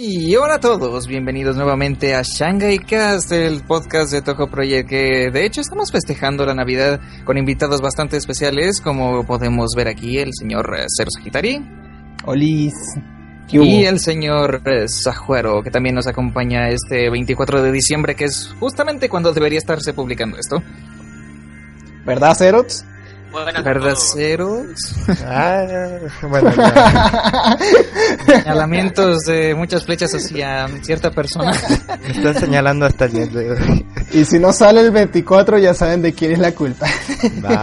Y hola a todos, bienvenidos nuevamente a Shanghai Cast, el podcast de Toho Project, que de hecho estamos festejando la Navidad con invitados bastante especiales, como podemos ver aquí el señor Cero Sagitari. Olis. Y el señor Sajuero, que también nos acompaña este 24 de diciembre, que es justamente cuando debería estarse publicando esto. ¿Verdad, Cerox? ¿Verdaderos? Ah, bueno, Señalamientos de muchas flechas hacia cierta persona. Me están señalando hasta el Y si no sale el 24, ya saben de quién es la culpa.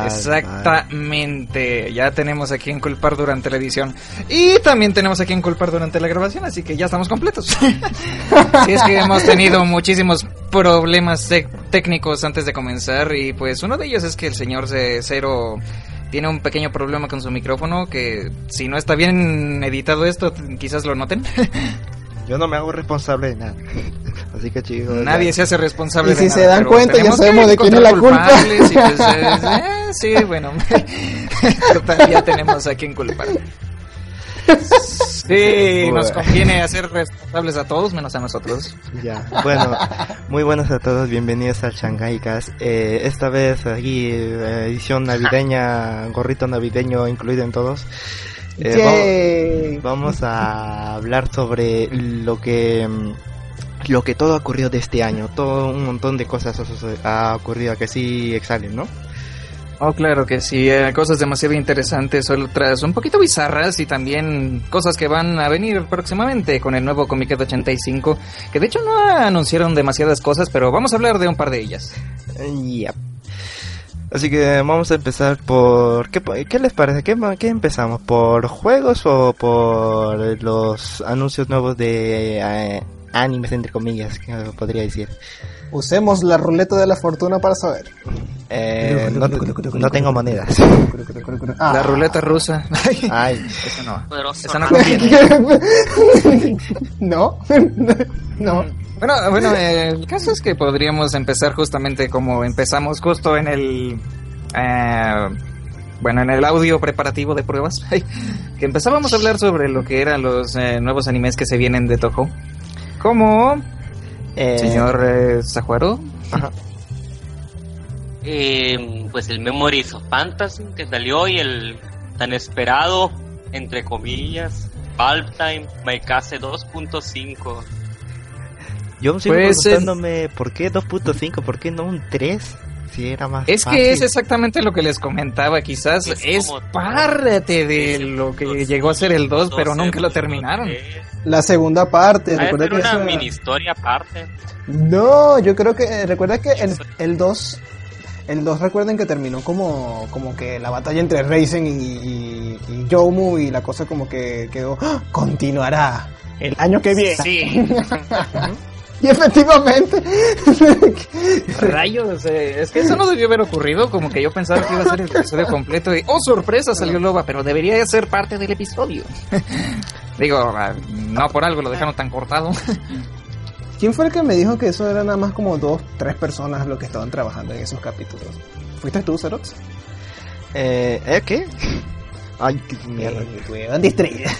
Exactamente. Ya tenemos a quien culpar durante la edición. Y también tenemos a quien culpar durante la grabación, así que ya estamos completos. si es que hemos tenido muchísimos problemas técnicos antes de comenzar. Y pues uno de ellos es que el señor Cero tiene un pequeño problema con su micrófono que si no está bien editado esto, quizás lo noten. Yo no me hago responsable de nada. Así que chicos. Nadie se hace responsable y si se dan cuenta, ya sabemos de quién es la culpa. Pues, eh, eh, sí, bueno. ya tenemos a quien culpar. Sí, nos conviene hacer responsables a todos menos a nosotros. Ya, bueno, muy buenos a todos, bienvenidos al Shanghai Cast. Eh, esta vez aquí eh, edición navideña, gorrito navideño incluido en todos. Eh, vamos, a hablar sobre lo que lo que todo ha ocurrido de este año, todo un montón de cosas ha ocurrido que sí exhalen, ¿no? Oh, claro que sí, eh, cosas demasiado interesantes, otras un poquito bizarras y también cosas que van a venir próximamente con el nuevo Comiquet 85, que de hecho no anunciaron demasiadas cosas, pero vamos a hablar de un par de ellas. Ya. Así que vamos a empezar por... ¿Qué, qué les parece? ¿Qué, ¿Qué, empezamos? ¿Por juegos o por los anuncios nuevos de eh, animes, entre comillas, que podría decir? Usemos la ruleta de la fortuna para saber. Eh, no, tengo monedas. Ah. La ruleta rusa. Ay, eso no. Eso no no. no. Bueno, bueno, el caso es que podríamos empezar justamente como empezamos justo en el eh, bueno, en el audio preparativo de pruebas, que empezábamos a hablar sobre lo que eran los eh, nuevos animes que se vienen de Toho. Como eh, Señor eh, Sajuaro. Eh, pues el Memories of Fantasy que salió y el tan esperado, entre comillas, Valve Time Maikase 2.5. Yo sigo pues preguntándome por qué 2.5, por qué no un 3 era más es que es exactamente lo que les comentaba, quizás es, parte de lo que llegó a ser el 2, pero nunca lo terminaron. La segunda parte, recuerda que una mini historia aparte. No, yo creo que recuerda que el, el 2 el 2 recuerden que terminó como, como que la batalla entre Raizen y, y, y Yomu y la cosa como que quedó, ¡Ah! continuará el año que viene. Sí. Y efectivamente. Rayos, eh, es que eso no debió haber ocurrido. Como que yo pensaba que iba a ser el episodio completo. Y, oh, sorpresa, salió Loba, pero debería ser parte del episodio. Digo, ah, no por algo lo dejaron tan cortado. ¿Quién fue el que me dijo que eso era nada más como dos, tres personas lo que estaban trabajando en esos capítulos? ¿Fuiste tú, Cerox? Eh, ¿eh ¿qué? Ay, qué mierda. Eh, distraída.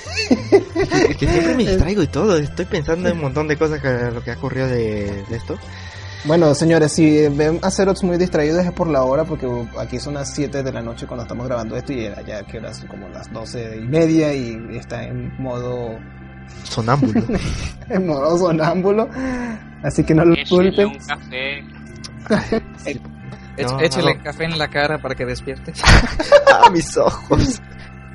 Es que siempre me distraigo y todo. Estoy pensando en un montón de cosas que lo que ha ocurrido de, esto. Bueno, señores, si ven a Cerox muy distraídos es por la hora, porque aquí son las 7 de la noche cuando estamos grabando esto y ya que eran como las 12 y media y está en modo sonámbulo. en modo sonámbulo. Así que no lo culpen. un café. Échale café en la cara para que despierte. a mis ojos.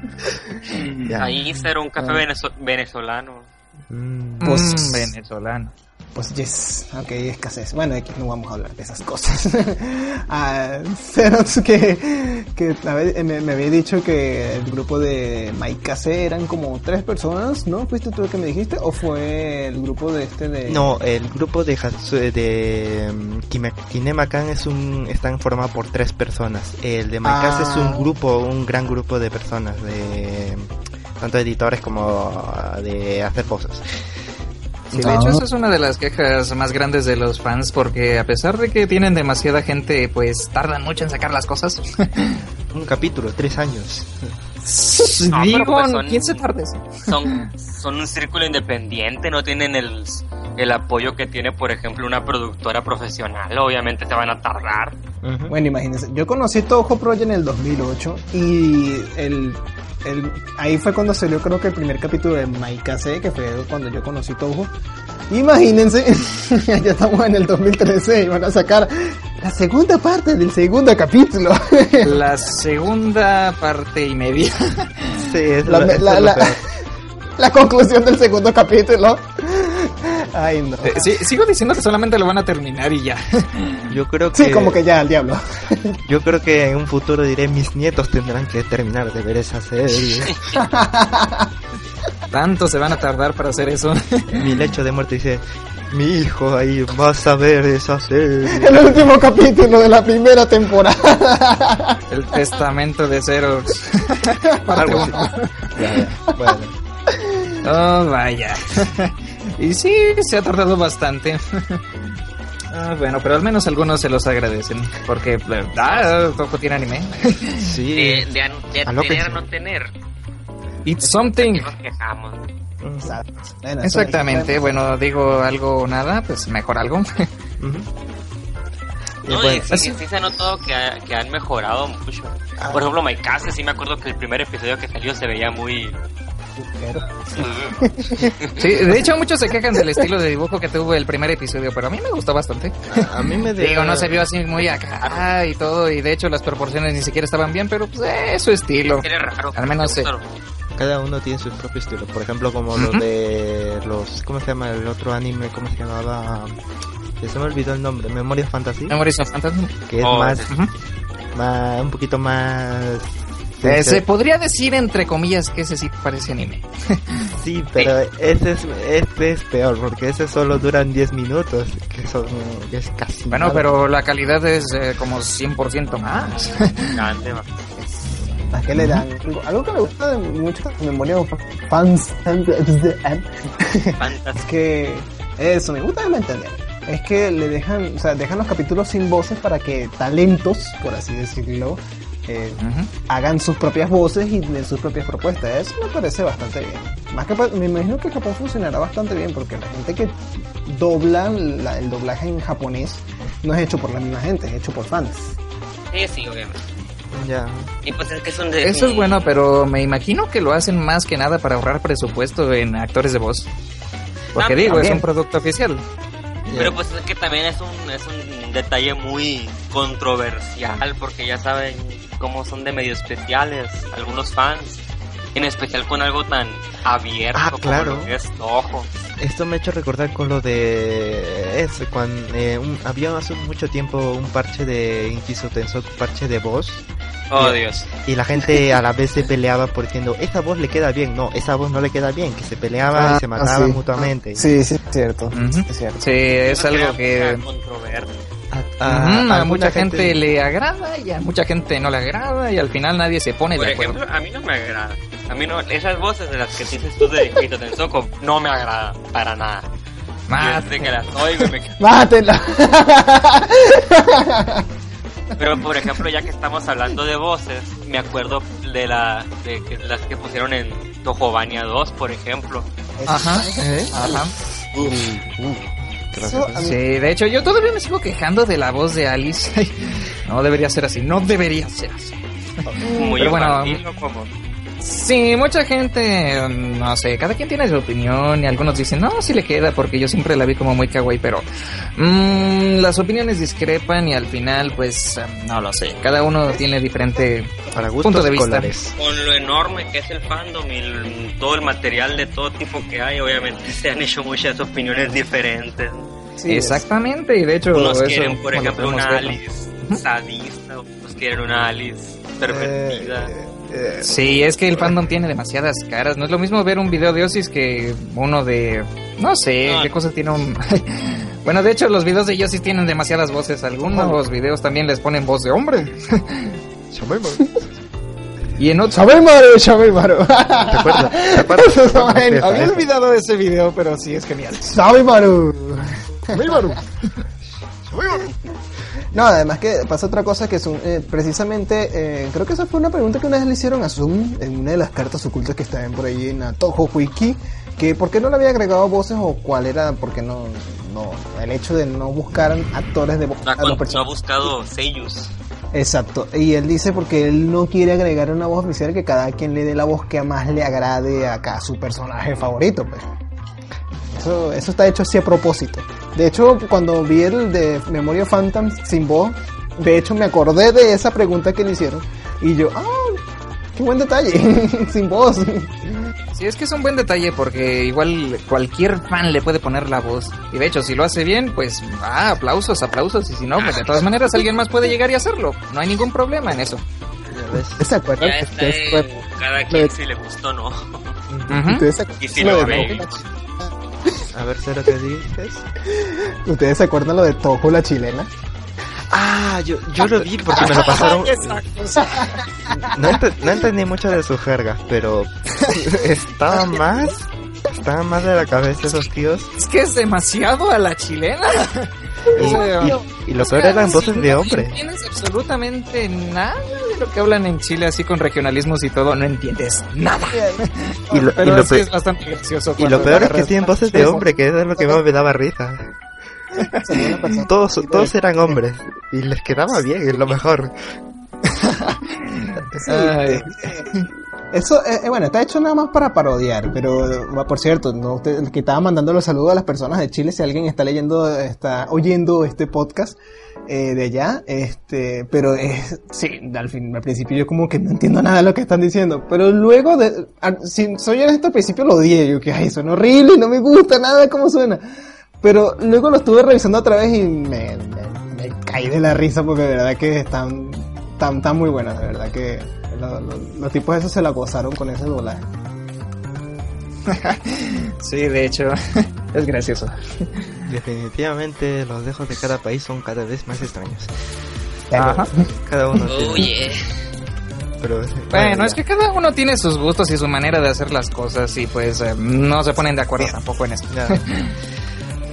Ahí será un café venezolano. Mm. Pues, venezolano. Pues yes, ok, escasez. Bueno, aquí no vamos a hablar de esas cosas. ah, que, que me, había dicho que el grupo de Maikase eran como tres personas, ¿no? ¿Fuiste tú el que me dijiste? ¿O fue el grupo de este de...? No, el grupo de, de um, Kinemakan es un, están formados por tres personas. El de Maikase es un ah. grupo, un gran grupo de personas, de tanto editores como de hacer cosas de hecho, esa es una de las quejas más grandes de los fans, porque a pesar de que tienen demasiada gente, pues tardan mucho en sacar las cosas. Un capítulo, tres años. No, Digo, pues son- ¿quién se tarde? Son, son un círculo independiente, no tienen el, el apoyo que tiene, por ejemplo, una productora profesional. Obviamente te van a tardar. Ujú. Bueno, imagínense, yo conocí Toho Project en el 2008 y el, el, ahí fue cuando salió creo que el primer capítulo de Maikase, que fue cuando yo conocí Toho. Imagínense, ya estamos en el 2013 y van a sacar la segunda parte del segundo capítulo. La segunda parte y media. Sí, es La- la- la conclusión del segundo capítulo. Ay, no. Eh, sí, sigo diciendo que solamente lo van a terminar y ya. Yo creo que Sí, como que ya, al diablo. yo creo que en un futuro diré mis nietos tendrán que terminar de ver esa serie. Tanto se van a tardar para hacer eso. Mi lecho de muerte dice, mi hijo ahí vas a ver esa serie. El último capítulo de la primera temporada. El testamento de Xerox. Parte Algo así. Ya, ya, bueno. Oh, vaya. Y sí, se ha tardado bastante. Ah, bueno, pero al menos algunos se los agradecen. Porque, ah, poco tiene anime. Sí. De, de, de A lo que tener sí. no tener. It's something. Nos quejamos. Exacto. Bueno, eso- Exactamente, bueno, digo algo o nada, pues mejor algo. Y No, bueno, y sí, sí se ha notado que, ha- que han mejorado mucho. Por ejemplo, Maikase, sí me acuerdo que el primer episodio que salió se veía muy... Sí, de hecho muchos se quejan del estilo de dibujo que tuvo el primer episodio, pero a mí me gustó bastante. a mí me Digo, no se vio así muy acá y todo, y de hecho las proporciones ni siquiera estaban bien, pero pues eh, es su estilo. Raro. Al menos Me sí. gustó. Cada uno tiene su propio estilo. Por ejemplo, como los Ujú. de los... ¿Cómo se llama el otro anime? ¿Cómo se llamaba? Que se me olvidó el nombre. Memoria Fantasy. Memories of Phantasm. Que es Oh, más, sí. Ujú. más... Un poquito más... Eh, se podría decir entre comillas que ese sí parece anime. Sí, pero ese es, este es peor, porque ese solo duran 10 minutos, que son que es casi Bueno, nada. pero la calidad es eh, como 100% más. ¿A qué le dan? Algo- Algo que me gusta de mucho de memoria fans es que eso me gusta de entender. Es que le dejan, o sea, dejan los capítulos sin voces para que talentos, por así decirlo, eh, hagan sus propias voces y den sus propias propuestas. Eso me parece bastante bien. Más que me imagino que capaz funcionará bastante bien porque la gente que dobla la- el doblaje en japonés no es hecho por la misma gente, es hecho por fans. Sí, sí, obviamente. Ya. Y pues es que son de... Eso es bueno, pero me imagino que lo hacen más que nada para ahorrar presupuesto en actores de voz. Porque Ah, digo, es un producto oficial. Pero pues es que también es un, es un detalle muy controversial porque ya saben cómo son de medio especiales algunos fans. En especial con algo tan abierto Ah, como claro. lo que es Toho. Esto me ha hecho recordar con lo de... Es, cuando había hace mucho tiempo un parche de Inkisu Tensoku, parche de voz, Oh. Dios. y la gente a la vez se peleaba por diciendo, esa voz le queda bien, no, esa voz no le queda bien, que se peleaban Ah, y se mataban sí. mutuamente. Sí, sí, es cierto. Ujú. Es cierto. Sí, es algo que. A, a alguna mucha gente le agrada y a mucha gente no le agrada y al final nadie se pone Por de acuerdo. ejemplo, a mí no me agrada. A mí no, esas voces de las que dices tú de Hito Tensoko no me agradan para nada. Más, Yo sé que las oigo y me quedo- ¡Mátela! Pero por ejemplo, ya que estamos hablando de voces, me acuerdo de la de que las que pusieron en Tojobania 2, por ejemplo. Ajá, ¿Eh? ajá. Mí- Sí, de hecho yo todavía me sigo quejando de la voz de Alice. No debería ser así, no debería ser así. Muy Pero bueno, Sí, mucha gente, mm, no sé, cada quien tiene su opinión y algunos dicen, no, sí le queda porque yo siempre la vi como muy kawaii, pero mm, las opiniones discrepan y al final, pues, mm, no lo sé, cada uno tiene diferente Para punto de vista. colores. Con lo enorme que es el fandom y el- todo el material de todo tipo que hay, obviamente se han hecho muchas opiniones diferentes. sí, Exactamente, y de hecho, Unos eso, quieren, por ejemplo, una. Alice sadista, otros quieren una Alice pervertida. Eh, eh, Sí, es que el fandom tiene demasiadas caras. No es lo mismo ver un video de Osis que uno de... No sé, No. qué cosa tiene un... bueno, de hecho, los videos de Yosis tienen demasiadas voces. Algunos videos también les ponen voz de hombre. y en otros... ¡Sabemaru, Sabemaru! ¿Te acuerdas? ¿Te acuerdas? Había esa. olvidado ese video, pero sí es genial. ¡Sabemaru! No, además que pasa otra cosa que son eh, precisamente, eh, creo que esa fue una pregunta que una vez le hicieron a Zoom en una de las cartas ocultas que estaban por ahí en Toho Wiki, que por qué no le había agregado voces o cuál era, porque no, no, el hecho de no buscar actores de voz No, a los no ha buscado Seiyus. Exacto, y él dice porque él no quiere agregar una voz oficial que cada quien le dé la voz que más le agrade a cada su personaje favorito, pues. Eso, eso está hecho así a propósito. De hecho, cuando vi el de Memoria Phantom sin voz, de hecho me acordé de esa pregunta que le hicieron. Y yo, ah, qué buen detalle, sin voz. Sí, es que es un buen detalle porque igual cualquier fan le puede poner la voz. Y de hecho, si lo hace bien, pues, ah, aplausos, aplausos. Y si no, pues de todas maneras alguien más puede llegar y hacerlo. No hay ningún problema en eso. Está Ustedes- en cada quien si le gustó o no. Ujú. ¿Ustedes se Y si lo A ver, ¿sé lo que dices? ¿Ustedes se acuerdan lo de Toho la chilena? Ah, yo, yo lo vi porque me lo pasaron. No, no entendí mucho de sus jergas, pero estaba más. Estaba más de la cabeza esos tíos. Es que es demasiado a la chilena. Y, y- y lo peor eran voces de No hombre. entiendes absolutamente nada de lo que hablan en Chile, así con regionalismos y todo. No entiendes nada. Y lo, y Pero lo sí pe- es bastante gracioso. y lo peor es que tienen voces de hombre, que es lo que más me daba risa. Todos, todos eran hombres. Y les quedaba bien, es lo mejor. Sí, Ay. Eso, eh, eh, bueno, está hecho nada más para parodiar, pero eh, por cierto, no, usted, que estaba mandando los saludos a las personas de Chile, si alguien está leyendo, está oyendo este podcast eh, de allá, este, pero es, sí, al fin, al principio yo como que no entiendo nada de lo que están diciendo, pero luego de, si soy honesto, al principio lo odié, yo que ay, suena horrible, no me gusta nada de cómo suena, pero luego lo estuve revisando otra vez y me caí de la risa porque de verdad que están, tan, tan muy buenas, de verdad que lo- lo- los tipos esos se la gozaron con ese doblaje. Sí, de hecho, es gracioso. Definitivamente los dejos de cada país son cada vez más extraños. Ajá. Cada uno tiene- Oye. Pero, Bueno, es que cada uno tiene sus gustos y su manera de hacer las cosas y pues eh, no se ponen de acuerdo tampoco en eso. Ya.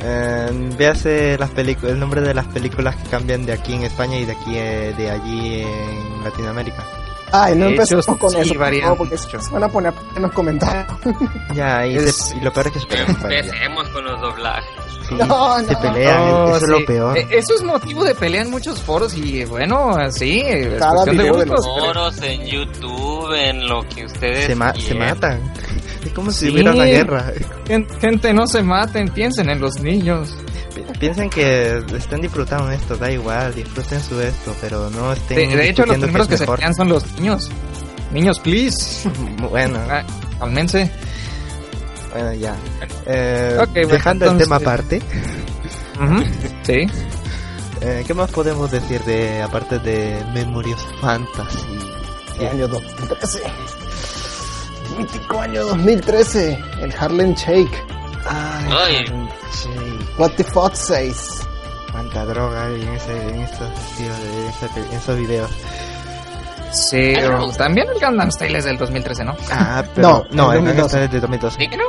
Eh, véase las películas, el nombre de las películas que cambian de aquí en España y de aquí eh, de allí en Latinoamérica. Ay, no De empecemos con sí, eso, varían favor, porque mucho. se van a poner en los comentarios. Ya, y, Es- se- y lo peor es que se pelean. Empecemos con los doblajes. Sí, No, se no. pelean, No, eso es lo sí. peor. Eh, Eso es motivo de pelea en muchos foros y bueno, sí, Cada de video de gustos. los Foros en YouTube, en lo que ustedes Se, ma- se matan. Es como si Sí. hubiera una guerra. Gen- Gente, no se maten, piensen en los niños. Pi- Piensen que estén disfrutando esto, da igual, disfruten su esto, pero no estén. De, de hecho, los primeros que, es se pelean son los niños. Niños, please. Bueno, Ah, cálmense. bueno, ya. Eh, Ok, bueno, dejando el tema entonces- aparte, Sí. eh, ¿qué más podemos decir de aparte de Memorias Fantasy? El año 2013. Mítico año 2013. El Harlem Shake. Ay, Ay. sí. What the fuck says. Cuánta droga hay en, ese, en, esos, de ese- en esos videos. Sí, o- también el Gundam Style es del 2013, ¿no? Ah, pero No, no, el el 2012. es de 2012. ¿Sí que no?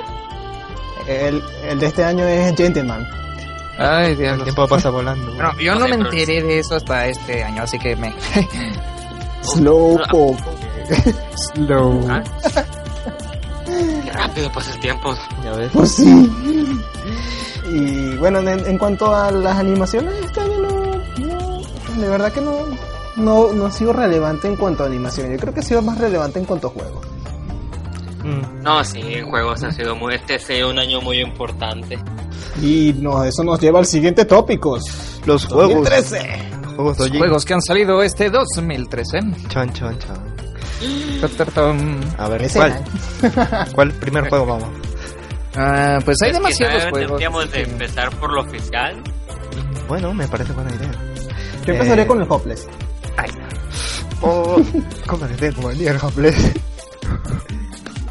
El, el de este año es Gentleman. Ay, El Dios. tiempo pasa volando. Bueno, yo No no sé, me enteré de eso hasta este año, así que me... Slowpoke. Slow. Ah. Qué rápido pasa el tiempo. Ya ves. Pues sí. Y bueno, en, en cuanto a las animaciones, este año no, no- de verdad que no, no, no ha sido relevante en cuanto a animación. Yo creo que ha sido más relevante en cuanto a juegos. Mm, No, sí, en juegos ha sido muy. Este ha sido un año muy importante. Y no, eso nos lleva al siguiente tópico. Los juegos. 2013. Juegos de allí. Juegos que han salido este 2013. Chon, chon, chon. A ver, Ese ¿cuál? ¿Cuál primer juego vamos? Ah, pues hay Es demasiados juegos. Deberíamos de empezar por lo oficial. Bueno, me parece buena idea. Yo empezaría Eh, con el Hopeless. Oh, ¿cómo le tengo el Hopeless?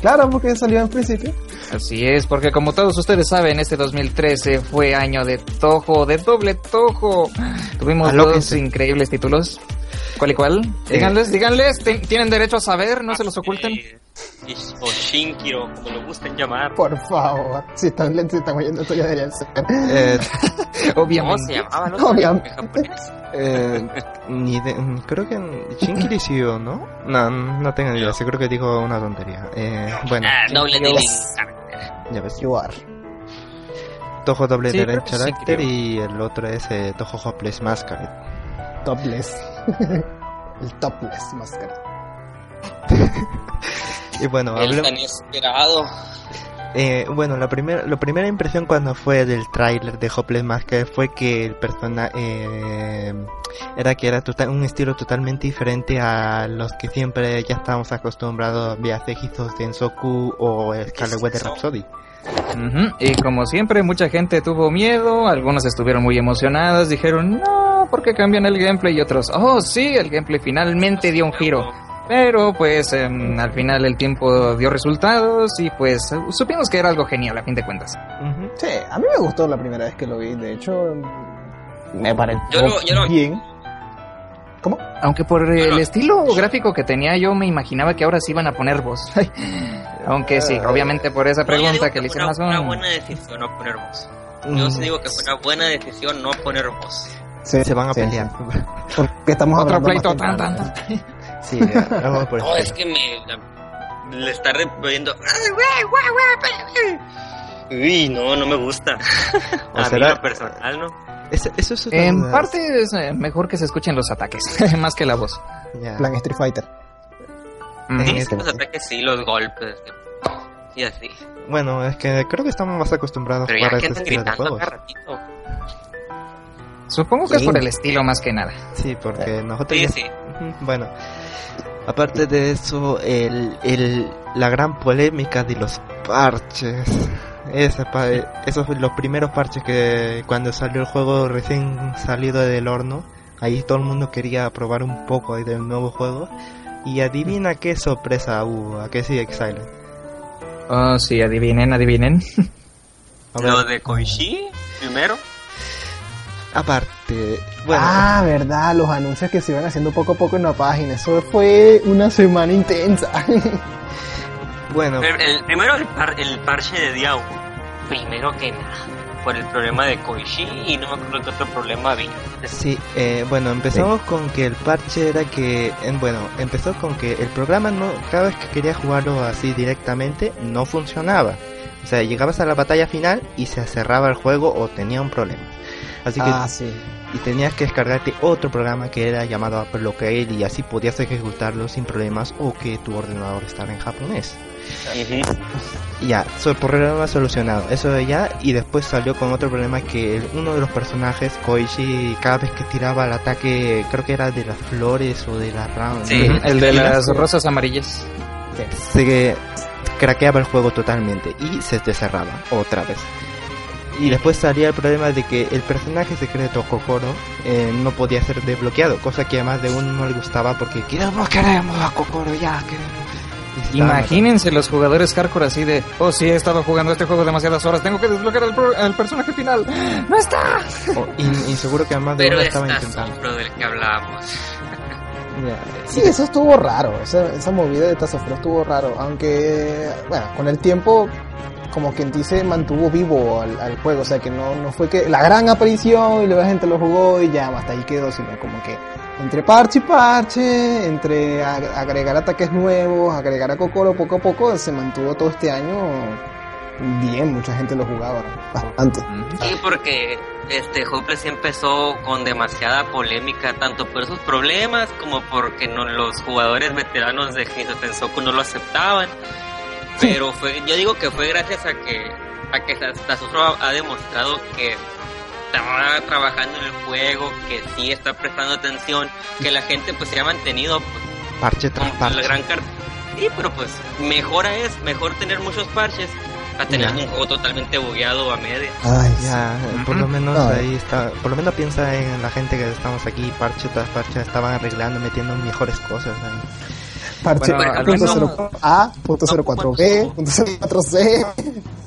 Claro, porque salió en principio. Así es, porque como todos ustedes saben, este 2013 fue año de Tojo, de doble Tojo. Tuvimos dos increíbles títulos. ¿Cuál y cuál? Eh. Díganles, díganles, tienen derecho a saber, no se los oculten. O Shinkiro, como lo gusten llamar. Por favor, si están, si están oyendo esto ya deberían ser. Eh, ¿Cómo Obviamente. se llamaba? No Obviamente. Japonés. eh, ni de- mm, creo que Shinkiri sí o no. No, no tengo ni idea. Sí, creo que digo una tontería. Eh, bueno, Ah, doble de ya ves. You are. Toho doble Sí, sí, Character y el otro es eh, Toho Hopeless Masquerade. Topless. El topless máscara. Y bueno, tan esperado. Eh, bueno, la primera, la primera impresión cuando fue del tráiler de Hopeless Masker fue que el personaje era que era total, un estilo totalmente diferente a los que siempre ya estábamos acostumbrados vía Seijizos de Ensoku o Scarlet Weather eso? Rhapsody. Y como siempre, mucha gente tuvo miedo, algunos estuvieron muy emocionados, dijeron, no, ¿por qué cambian el gameplay? Y otros, oh, sí, el gameplay finalmente dio un giro. Pero pues em, al final el tiempo dio resultados y pues supimos que era algo genial a fin de cuentas. Ujú. Sí, a mí me gustó la primera vez que lo vi. De hecho, me pareció Yo lo- yo lo- bien. ¿Cómo? Aunque por el Bueno. estilo gráfico que tenía yo me imaginaba que ahora sí iban a poner voz. Aunque sí, obviamente por esa No, pregunta que le fue hicieron una, a una buena decisión no poner voz. Yo sí Mm, digo que fue una buena decisión no poner voz. Sí, Se van a sí, pelear. sí. Porque estamos Otro hablando pleito, tan, tan, tan. Sí, algo por No, es que me. Le está repitiendo. Uy, no, no me gusta. ¿O A mí será- lo personal, ¿no? Eso, eso es En duda. parte es eh, mejor que se escuchen los ataques, más que la voz. Ya. Plan Street Fighter. Ujú. Sí, este- los ataques sí, los golpes. Y así. Bueno, es que creo que estamos más acostumbrados Pero a ya este estilo de gritando juegos. ratito. Supongo que es Sí. por el estilo más que nada. Sí, porque nosotros Sí, ya- sí. Bueno, aparte de eso, el, el, la gran polémica de los parches. Esa pa- esos los primeros parches que cuando salió el juego recién salido del horno, ahí todo el mundo quería probar un poco ahí del nuevo juego. Y adivina qué sorpresa hubo, a qué sí Exile. Oh, sí, adivinen, adivinen. Lo de Koichi, primero. Aparte, bueno, Ah, verdad, los anuncios que se iban haciendo poco a poco en la página. Eso fue una semana intensa. bueno, El, el- primero el, par- el parche de Diao. Primero que nada. Por el problema de Koichi y no me acuerdo qué otro problema había. Sí, eh, bueno, empezamos con que el parche era que, en- bueno, empezó con que el programa no, cada vez que quería jugarlo así directamente, no funcionaba. O sea, llegabas a la batalla final y se cerraba el juego o tenía un problema. Así que, Ah, sí. y tenías que descargarte otro programa que era llamado Blockade y así podías ejecutarlo sin problemas o que tu ordenador estaba en japonés. Y ya, so, el problema solucionado. Eso de ya, y después salió con otro problema que uno de los personajes, Koichi, cada vez que tiraba el ataque, creo que era de las flores o de las ramas. Sí, El de las rosas amarillas. Se craqueaba el juego totalmente y se te cerraba otra vez. Y después salía el problema de que el personaje secreto Kokoro eh, no podía ser desbloqueado, cosa que además de uno no le gustaba porque queremos, queremos a Kokoro ya, queremos. Imagínense los jugadores hardcore así de, oh sí, he estado jugando este juego demasiadas horas, tengo que desbloquear al, pro- al personaje final. ¡No está! matando. y, y seguro que además de Pero uno estaba intentando. del que hablábamos. Ya, Sí, eso estuvo raro. Esa, esa movida de Tazofro estuvo raro. Aunque, bueno, con el tiempo, como quien dice, mantuvo vivo al, juego. O sea, que no, no fue que la gran aparición y luego la gente lo jugó y ya, hasta ahí quedó. Sino como que entre parche y parche, entre ag- agregar ataques nuevos, agregar a Kokoro poco a poco, se mantuvo todo este año bien. Mucha gente lo jugaba bastante. Sí, porque este Hopeless sí empezó con demasiada polémica, tanto por esos problemas como porque no, los jugadores veteranos de Tensoku no lo aceptaban. Pero fue, yo digo que fue gracias a que a que ha, ha demostrado que está trabajando en el juego, que sí está prestando atención, que la gente pues se ha mantenido pues, Parche tras parche. la gran carta. Sí, pero pues mejora es mejor tener muchos parches a tener Ya. un juego totalmente bugueado a media. Ay, Ya, eh, por lo menos Ah. ahí está, por lo menos piensa en la gente que estamos aquí, parche tras parche, estaban arreglando, metiendo mejores cosas ahí. Parche Bueno, al punto menos- cero A, punto cero cuatro B, punto cero cuatro C.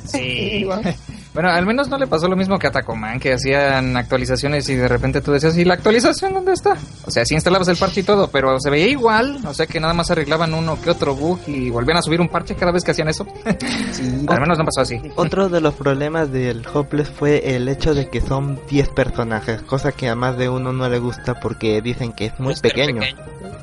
Sí. Bueno, al menos no le pasó lo mismo que a Tacoman, que hacían actualizaciones y de repente tú decías, ¿y la actualización dónde está? O sea, sí instalabas el parche y todo, pero se veía igual, o sea que nada más arreglaban uno que otro bug y volvían a subir un parche cada vez que hacían eso. al menos no pasó así. Otro de los problemas del Hopeless fue el hecho de que son 10 personajes, cosa que a más de uno no le gusta porque dicen que es muy pequeño.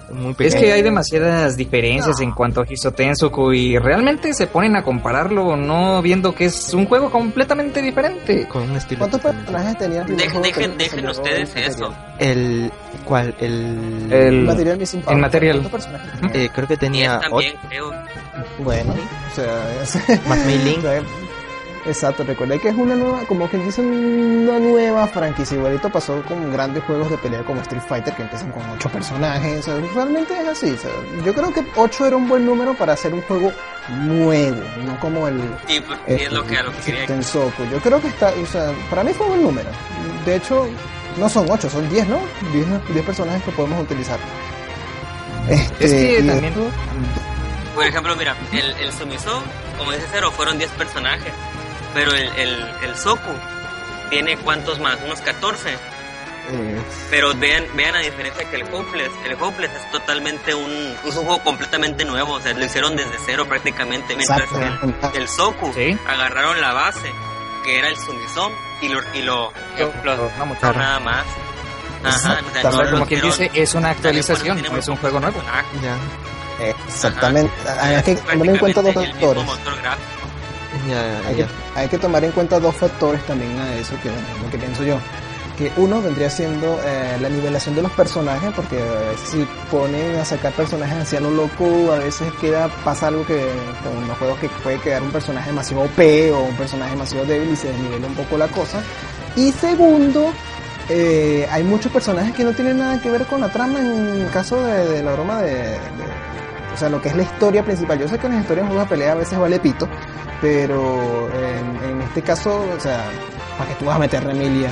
Muy Es que hay demasiadas diferencias en cuanto a Hisotensuku y realmente se ponen a compararlo no viendo que es un juego completamente diferente. Con un estilo ¿Cuántos personajes tenía el primer Dejen, juego que dejen, dejen ustedes eso. El... ¿Cuál? El... El- Material Missing Power. en Material. ¿Cuántos personajes eh, creo que tenía... también, creo. Bueno, o sea, Más Mei Ling. o sea, Exacto, recuerda que es una nueva, como que dice una nueva franquicia. Igualito pasó con grandes juegos de pelea como Street Fighter que empiezan con 8 personajes. O sea, realmente es así. o sea, yo creo que 8 era un buen número para hacer un juego nuevo, no como el, Sí, porque es lo que a lo que quería Tensoku. Yo creo que está, o sea, para mí fue un buen número. De hecho, no son 8, son 10, ¿no? 10, 10 personajes que podemos utilizar. Este, Es que también- esto- Por ejemplo, mira, el, el Sumiso, como dice Cero, fueron 10 personajes. Pero el, el, el Soku tiene cuántos más, unos 14. eh, Pero vean, vean la diferencia que el Hopeless. El Hopeless es totalmente un, es un juego completamente nuevo. O sea, lo hicieron desde cero prácticamente. Mientras que el, el Soku Sí. agarraron la base, que era el Sumiso, y lo, y lo, lo- nada más. Ajá, o sea, sea, no como quien dice, es una actualización, no es un juego nuevo. Ya. Exactamente. Ajá. Hay que Es tomar en cuenta dos prácticamente Ya, Hay ya. que, hay que tomar en cuenta dos factores también a eso, que bueno, es lo que pienso yo. Que uno vendría siendo eh, la nivelación de los personajes, porque veces si ponen a sacar personajes hacia lo loco, a veces queda, pasa algo que con los juegos que puede quedar un personaje demasiado OP o un personaje demasiado débil y se desnivela un poco la cosa. Y segundo, eh, hay muchos personajes que no tienen nada que ver con la trama en el caso de, de la broma de, de- o sea, lo que es la historia principal. Yo sé que en las historias de juegos de pelea a veces vale pito, pero en, este caso, o sea, ¿para qué tú vas a meter a Emilia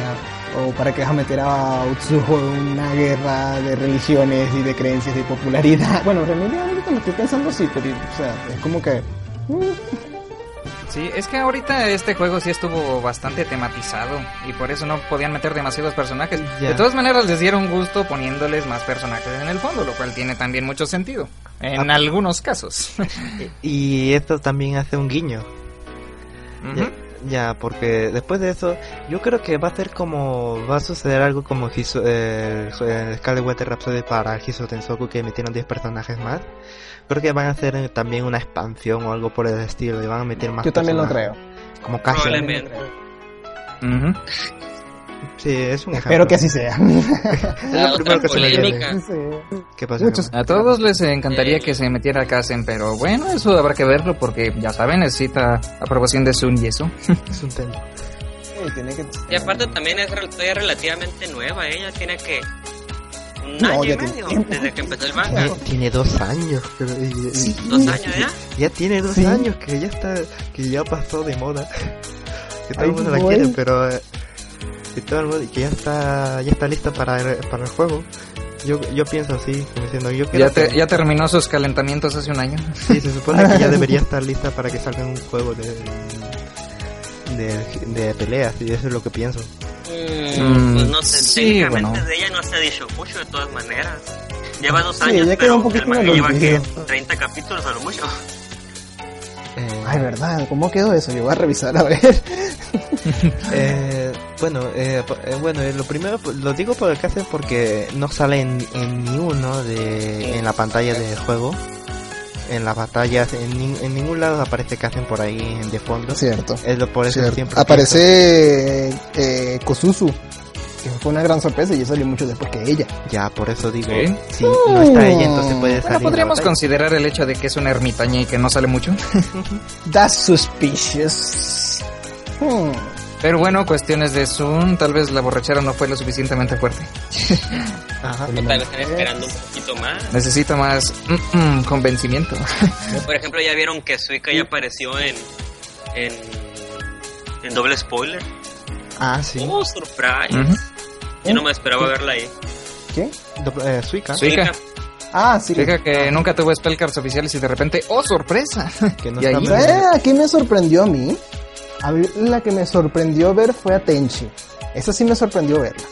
o para qué vas a meter a Utsuho en una guerra de religiones y de creencias y popularidad? Bueno, Emilia ahorita lo estoy pensando así, pero o sea, es como que mm, Sí, es que ahorita este juego sí estuvo bastante tematizado y por eso no podían meter demasiados personajes. De todas maneras les dieron gusto poniéndoles más personajes en el fondo, lo cual tiene también mucho sentido. En Ah. algunos casos. Y esto también hace un guiño. Ya, porque después de eso, yo creo que va a ser como. Va a suceder algo como Hiso, eh, el Scarlet Rhapsody para Hiso Tensoku, que metieron 10 personajes más. Creo que van a hacer eh, también una expansión o algo por el estilo, y van a meter más yo también lo creo. Como casi. Probablemente. Ujú. Sí, es un ejemplo. Espero que así sea. Es lo primero que se me viene. Sí. ¿Qué pasa? Muchos-? A todos les encantaría que se metiera Kazen, pero bueno, eso habrá que verlo porque ya saben, necesita aprobación de Sun y eso. Es un tema. Sí, tiene que- Y aparte también es todavía relativamente nueva, ella tiene que un No, año ya y tiene medio tiempo. desde que empezó el manga. Tiene, tiene dos años. y- Dos años ya. Ya tiene dos Sí. años que ya está, que ya pasó de moda. Que todo el mundo la quiere, pero eh, que todo el mundo, que ya está, ya está lista para el, para el juego. Yo, yo pienso así, como diciendo, yo creo Ya, te- que ya terminó sus calentamientos hace un año. sí, se supone que ya debería estar lista para que salga un juego de, de, de peleas, y eso es lo que pienso. Mm, Mm, pues no sé, sí, técnicamente bueno. de ella no se ha dicho mucho de todas maneras. Lleva dos Sí, años, quedó pero un poquito el manga lleva que olvido. 30 capítulos a lo mucho. Eh, Ay, verdad, ¿cómo quedó eso? Yo voy a revisar a ver. Eh, bueno, eh, eh, bueno, eh, lo primero pues, lo digo por el caso porque no sale en, en ni uno de en la pantalla del juego. En las batallas, en, en ningún lado aparece hacen por ahí de fondo. Cierto. Es lo por eso cierto. siempre Aparece eh, Fue una gran sorpresa y yo salió mucho después que ella. ya por eso digo, Sí. si no está ella entonces puede salir. Bueno, podríamos considerar el hecho de que es una ermitaña y que no sale mucho. That's suspicious. Hmm. Pero bueno, cuestiones de Sun, tal vez la borrachera no fue lo suficientemente fuerte. Ajá. Tal vez están esperando un poquito más. Necesita más mm, mm, convencimiento. Por ejemplo, ya vieron que Suika ya apareció en, en, en doble spoiler. Ah, sí. Oh, surprise. Ujú. Yo no me esperaba verla ahí. ¿Quién? Do- eh, Suica, Suica. Ah, sí. Fija que nunca tuvo spellcards oficiales y de repente, ¡oh, sorpresa! que no y ahí- está ¿Sabes a quién me sorprendió a mí? A mí la que me sorprendió ver fue a Tenchi. Esa sí me sorprendió verla.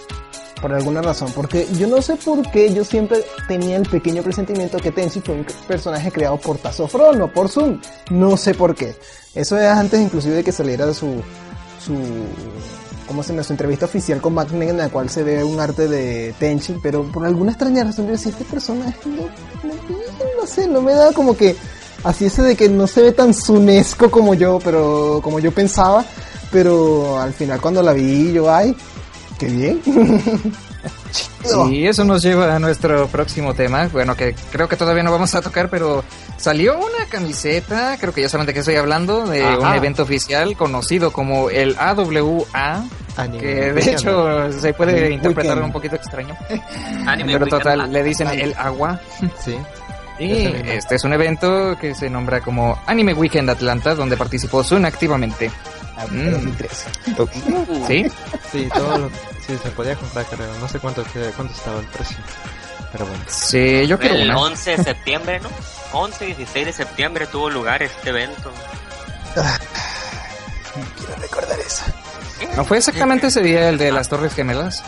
Por alguna razón. Porque yo no sé por qué yo siempre tenía el pequeño presentimiento que Tenchi fue un personaje creado por Tazofron o por Zoom. No sé por qué. Eso es antes inclusive de que saliera su... su ¿cómo se llama? Su entrevista oficial con Magnet en la cual se ve un arte de Tenchi, pero por alguna extraña razón yo decía, este personaje no, no, no sé, no me da como que así ese de que no se ve tan sunesco como yo, pero como yo pensaba, pero al final cuando la vi yo, ay, qué bien. Y eso nos lleva a nuestro próximo tema, bueno, que creo que todavía no vamos a tocar, pero salió una camiseta, creo que ya saben de qué estoy hablando, de Ajá. un evento oficial conocido como el AWA, Anime que de Weekend. hecho se puede Anime interpretar Weekend. un poquito extraño, Anime pero total, Atlanta. le dicen el agua. Sí. Y este es un evento que se nombra como Anime Weekend Atlanta, donde participó Sun activamente. Ah, Mm. 2013. Uh, ¿Sí? Sí, todo lo- sí, se podía comprar, creo. No sé cuánto, cuánto estaba el precio. Pero bueno. Sí, yo quiero el una. 11 de septiembre, ¿no? 11 y 16 de septiembre tuvo lugar este evento. Quiero recordar eso. ¿No fue exactamente ese día el de las Torres Gemelas?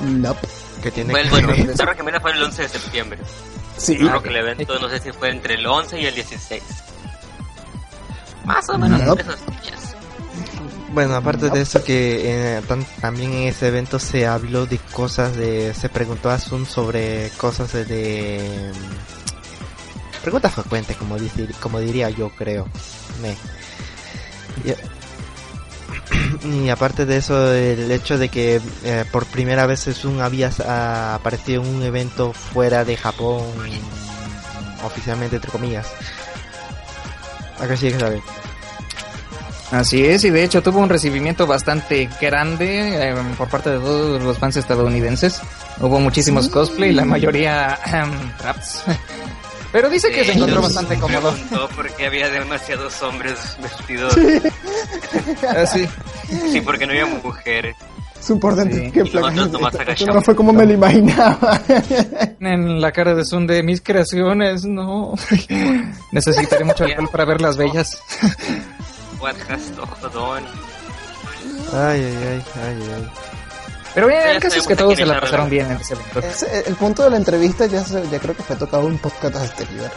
Nope. Que tiene el, que bueno, el Cerro Gemela fue el 11 de septiembre. Sí. Creo que el evento, no sé si fue entre el 11 y el 16. Más o menos esas fechas. Bueno, aparte de eso que eh, tan- también en ese evento se habló de cosas de... Se preguntó a Sun sobre cosas de... de, mm, preguntas frecuentes, como, dice, como diría yo, creo. Me. Y, y aparte de eso, el hecho de que eh, por primera vez Sun había ah, aparecido en un evento fuera de Japón, oficialmente entre comillas. Acá sí que. Así es, y de hecho tuvo un recibimiento bastante grande eh, por parte de todos los fans estadounidenses. Hubo muchísimos cosplay, la mayoría em, traps. Pero dice que se encontró bastante cómodo. preguntó por qué había demasiados hombres vestidos. Así. Sí, porque no había mujeres. Es importante Sí. que no fue como me lo imaginaba. En la cara de Sun de mis creaciones, no. Necesitaré mucho alcohol para verlas bellas. What has. Ay, ay, ay, ay, ay. Pero bien, el caso es que todos se la pasaron bien en ese evento. Ese- el punto de la entrevista ya, se- ya creo que fue tocado en un podcast anterior.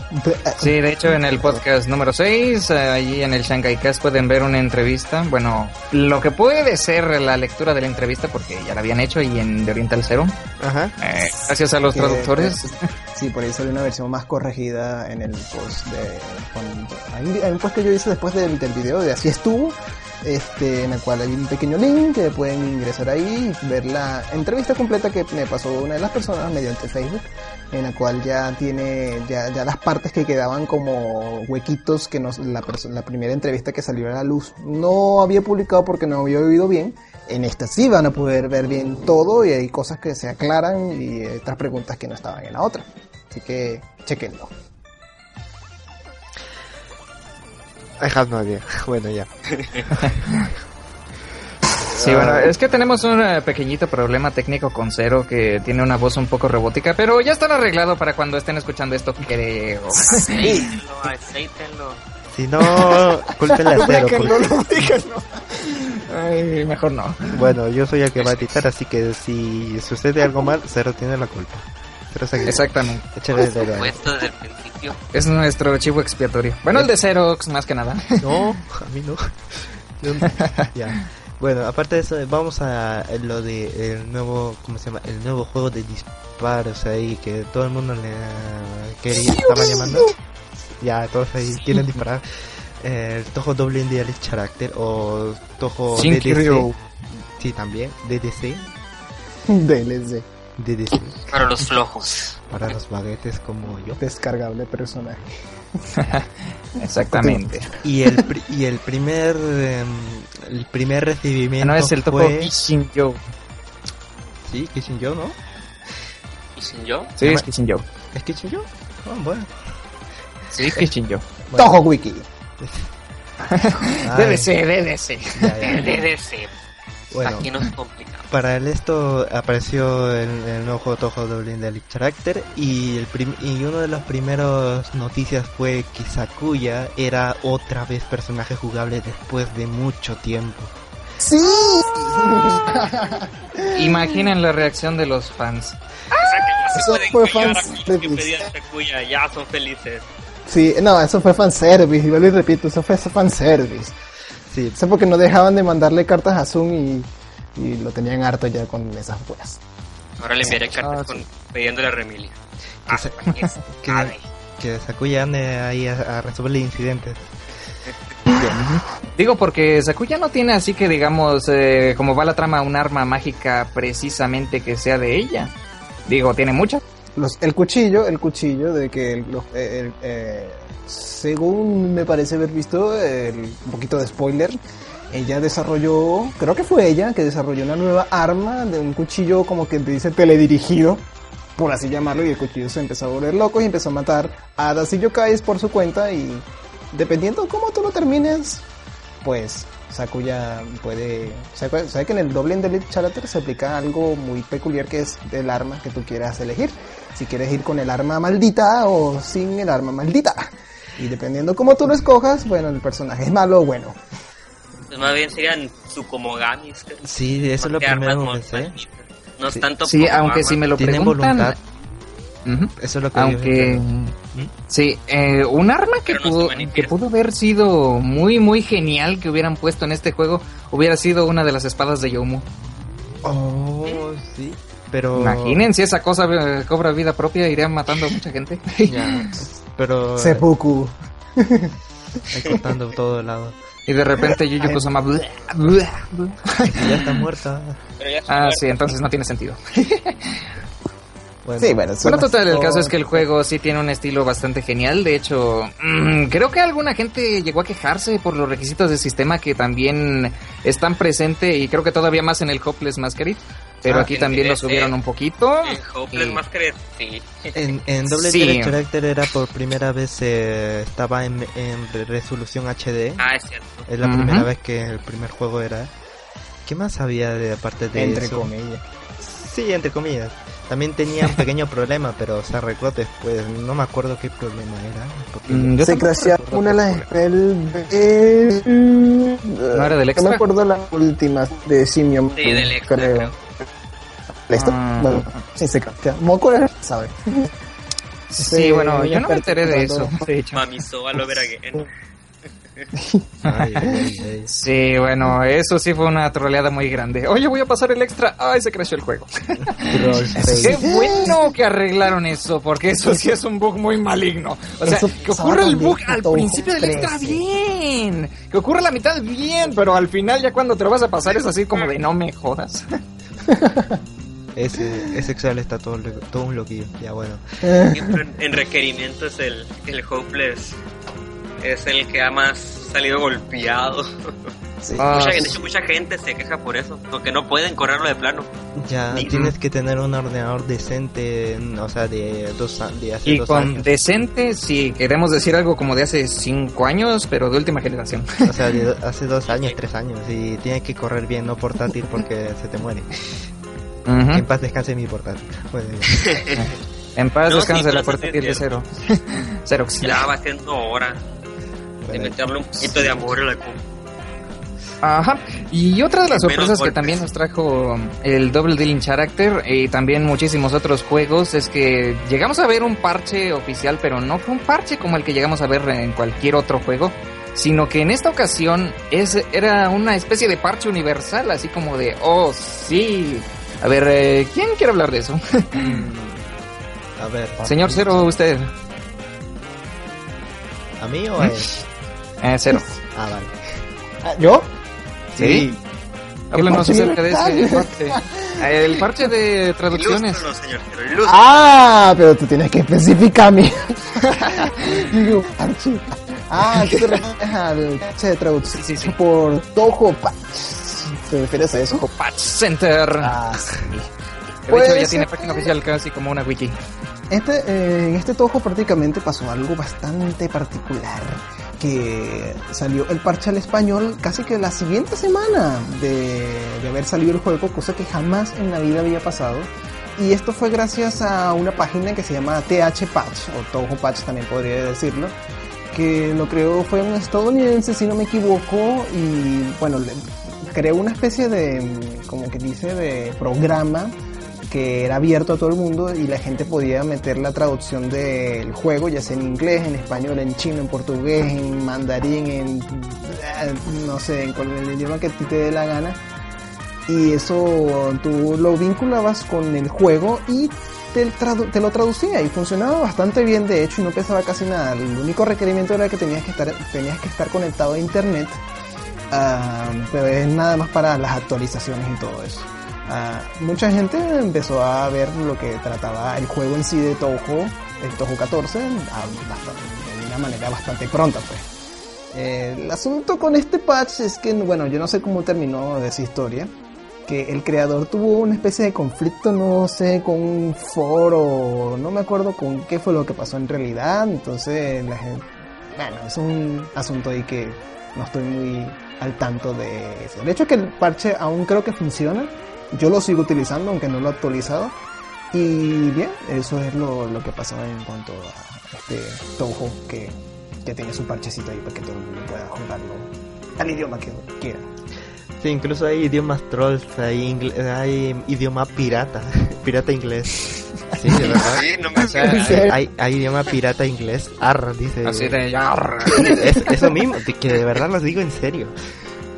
Sí, de hecho en el podcast número 6, allí en el Shanghai Cast pueden ver una entrevista, bueno, lo que puede ser la lectura de la entrevista porque ya la habían hecho y en de Oriental Cero, Ajá. eh, gracias a los Que- traductores. Sí, por ahí salió una versión más corregida en el post de... cuando- hay un post que yo hice después del, del video de Así estuvo, este, en el cual hay un pequeño link que pueden ingresar ahí y ver la entrevista completa que me pasó una de las personas mediante Facebook, en la cual ya tiene ya, ya las partes que quedaban como huequitos que nos, la, la primera entrevista que salió a la luz no había publicado porque no había oído bien. En esta sí van a poder ver bien todo y hay cosas que se aclaran y otras preguntas que no estaban en la otra. Así que chequenlo. I have no idea. Bueno, ya. Sí, bueno, es que tenemos un eh, pequeñito problema técnico con Cero que tiene una voz un poco robótica, pero ya están arreglado para cuando estén escuchando esto, creo. Aceítenlo, aceítenlo. Si no, cúlpenle a cero. porque- Ay, mejor no. Bueno, yo soy el que va a editar, así que si sucede algo mal, cero tiene la culpa. Exactamente. Desde el principio. Es nuestro chivo expiatorio. Bueno, el de Xerox, más que nada. No, a mí no. Yo no. ya. Bueno, aparte de eso, vamos a lo de el nuevo, ¿cómo se llama? El nuevo juego de disparos ahí que todo el mundo le quería, estaba llamando. Ya, todos ahí quieren disparar. Eh, el Toho Double India Character o Toho. DDC. Sí, también, DDC. DLC. DDC. Para los flojos. Para los baguetes como yo. Descargable personaje. Exactamente. Y el, pri- y el primer em, el primer recibimiento No es el topo fue... Kishinjo. Sí, Kishinjo, ¿no? ¿Y sin yo? Sí, es Kishinjo. ¿Es Kishinjo? Ah, bueno. Sí, Kishinjo. Bueno. Toho Wiki. Ay, DDC, DDC. ya, ya. DDC. Bueno, Aquí nos complicamos. para el esto apareció el, el nuevo juego Toho Dublin de Elite Character y, el prim- y uno de los primeros noticias fue que Sakuya era otra vez personaje jugable después de mucho tiempo. ¡Sí! Imaginen la reacción de los fans. Eso fue fanservice. que pedían Takuya, ya son felices. Sí, no, eso fue fanservice, igual y repito, eso fue fanservice. Sí, Eso porque no dejaban de mandarle cartas a Zoom y, y lo tenían harto ya con esas weas. Ahora le enviaré cartas Ah, con, pidiéndole a Remilia. Que se- que, que Sakuya ande ahí a, a resolver incidentes. Digo porque Sakuya no tiene así que digamos, eh, como va la trama, un arma mágica precisamente que sea de ella. Digo, tiene muchas. Los, el cuchillo, el cuchillo de que el- los- eh, el- eh, según me parece haber visto el- un poquito de spoiler, ella desarrolló, creo que fue ella que desarrolló una nueva arma de un cuchillo como que dice teledirigido, por así llamarlo, y el cuchillo se empezó a volver loco y empezó a matar a hadas y por su cuenta y dependiendo cómo tú lo termines, pues Sakuya puede... Sabe que en el doble de Elite Character se aplica algo muy peculiar que es del arma que tú quieras elegir. Si quieres ir con el arma maldita o sin el arma maldita. Y dependiendo cómo tú lo escojas, bueno, el personaje es malo o bueno. Pues más bien serían Tsukomogamis. Sí, eso es lo primero que pensé. No es Sí. tanto Sí, aunque armas. si me lo Tienen preguntan... voluntad. Ujú. Eso es lo que Aunque... yo- Sí, eh, un arma que Pero pudo, que pudo haber sido muy, muy genial que hubieran puesto en este juego hubiera sido una de las espadas de Yomu. Oh, sí. Pero. Imaginen si esa cosa eh, cobra vida propia, iría matando a mucha gente. Ya, pero. Seppuku. Ahí cortando todo de lado. y de repente Yuyu Kusama... bla, bla, bla. Y ya está muerta. Pero ya Ah, está sí, entonces no tiene sentido. Bueno, Sí, bueno, Bueno, total, el caso es que el juego sí tiene un estilo bastante genial. De hecho, mm, creo que alguna gente llegó a quejarse por los requisitos del sistema que también están presentes y creo que todavía más en el Hopeless Masquerade. Pero Ah, aquí en también lo subieron un poquito. El Hopeless Y- Masquerade, sí. En, en doble Sí. Direct Character era por primera vez eh, estaba en, en re- resolución HD. Ah, es cierto. Es la Ujú. primera vez que el primer juego era. ¿Qué más había de aparte de Entre eso? comillas. Sí, entre comillas. También tenía un pequeño problema, pero se arregló después. No me acuerdo qué problema era. Mm, yo Se tampoco crashea recuerdo una de las spell de... ¿No era del No extra? me acuerdo la última de Simium. Sí, del extra, creo. ¿Listo? Ah. Bueno, sí, se crashea. Moco era, ¿sabe? Sí, Sí, bueno, yo no me enteré de eso. De hecho. Mami Soa lo verá again. Ay, ay, ay. Sí, bueno, eso sí fue una troleada muy grande. Oye, voy a pasar el extra. Ay, se creció el juego. Qué bueno que arreglaron eso, porque eso sí es un bug muy maligno. O sea, Eso que ocurre el bug al principio del extra 13. bien. Que ocurre la mitad bien, pero al final ya cuando te lo vas a pasar es así como de no me jodas. Ese, ese Excel está todo, lo- todo un loquillo. Ya bueno. Siempre en, en requerimientos el, el Hopeless es el que ha más salido golpeado. Sí. Ah, mucha, de hecho, mucha gente se queja por eso, porque no pueden correrlo de plano. Ya Ni- tienes que tener un ordenador decente, o sea, de dos de hace Y dos con años. decente, si queremos decir algo como de hace cinco años, pero de última generación. O sea, de hace dos años, tres años. Y tiene que correr bien, no portátil, porque se te muere. En paz descanse mi portátil. En paz No, descanse sí, la es de cero. Xerox. Ya va siendo hora de meterle un poquito de amor a la. Ajá. Y otra de las Menos sorpresas que también nos trajo el Double Dealing Character y también muchísimos otros juegos es que llegamos a ver un parche oficial, pero no fue un parche como el que llegamos a ver en cualquier otro juego, sino que en esta ocasión es, era una especie de parche universal, así como de, oh, sí. A ver, eh, ¿quién quiere hablar de eso? a ver. Señor Cero, usted. ¿A mí o a él? Eh, Cero. Ah, vale. Ah, ¿Yo? ¿Sí? Háblanos parche acerca de ese parche. El parche de traducciones. Ilústranos, señor Cero, ilústranos. Ah, pero tú tienes que especificarme. Digo, parche. Ah, ¿qué te refieres al parche de traducción? Sí, sí, sí. Por Toho Patch. ¿Te refieres a eso? Patch Center. Ah, sí. de hecho ya tiene página oficial casi como una wiki. Este, eh, en este Toho prácticamente pasó algo bastante particular que salió el parche al español casi que la siguiente semana de, de, haber salido el juego, cosa que jamás en la vida había pasado. Y esto fue gracias a una página que se llama TH Patch, o Toho Patch también podría decirlo, que lo creó fue un estadounidense, si no me equivoco, y bueno, creó una especie de, como que dice, de programa que era abierto a todo el mundo y la gente podía meter la traducción del juego, ya sea en inglés, en español, en chino, en portugués, en mandarín, en eh, no sé, en el idioma que te dé la gana. Y eso tú lo vinculabas con el juego y te, te, lo traducía y funcionaba bastante bien de hecho y no pesaba casi nada. El único requerimiento era que tenías que estar, tenías que estar conectado a internet, uh, pero es nada más para las actualizaciones y todo eso. Uh, mucha gente empezó a ver lo que trataba el juego en sí de Toho, el Toho 14, de una manera bastante pronta pues. El asunto con este patch es que, bueno, yo no sé cómo terminó esa historia, que el creador tuvo una especie de conflicto, no sé, con un foro, no me acuerdo con qué fue lo que pasó en realidad, entonces la gente, bueno, es un asunto ahí que no estoy muy al tanto de eso. El hecho es que el parche aún creo que funciona, yo lo sigo utilizando aunque no lo he actualizado, y bien, eso es lo, lo que pasó en cuanto a este Toho que, que tiene su parchecito ahí para que todo el mundo pueda jugarlo al idioma que quiera. Sí, incluso hay idiomas trolls, hay, hay idioma pirata, pirata inglés. Sí, de verdad. Sí, no me sé. Hay, hay idioma pirata inglés, arr, dice. Así de arr. Es, eso mismo, que de verdad los digo en serio.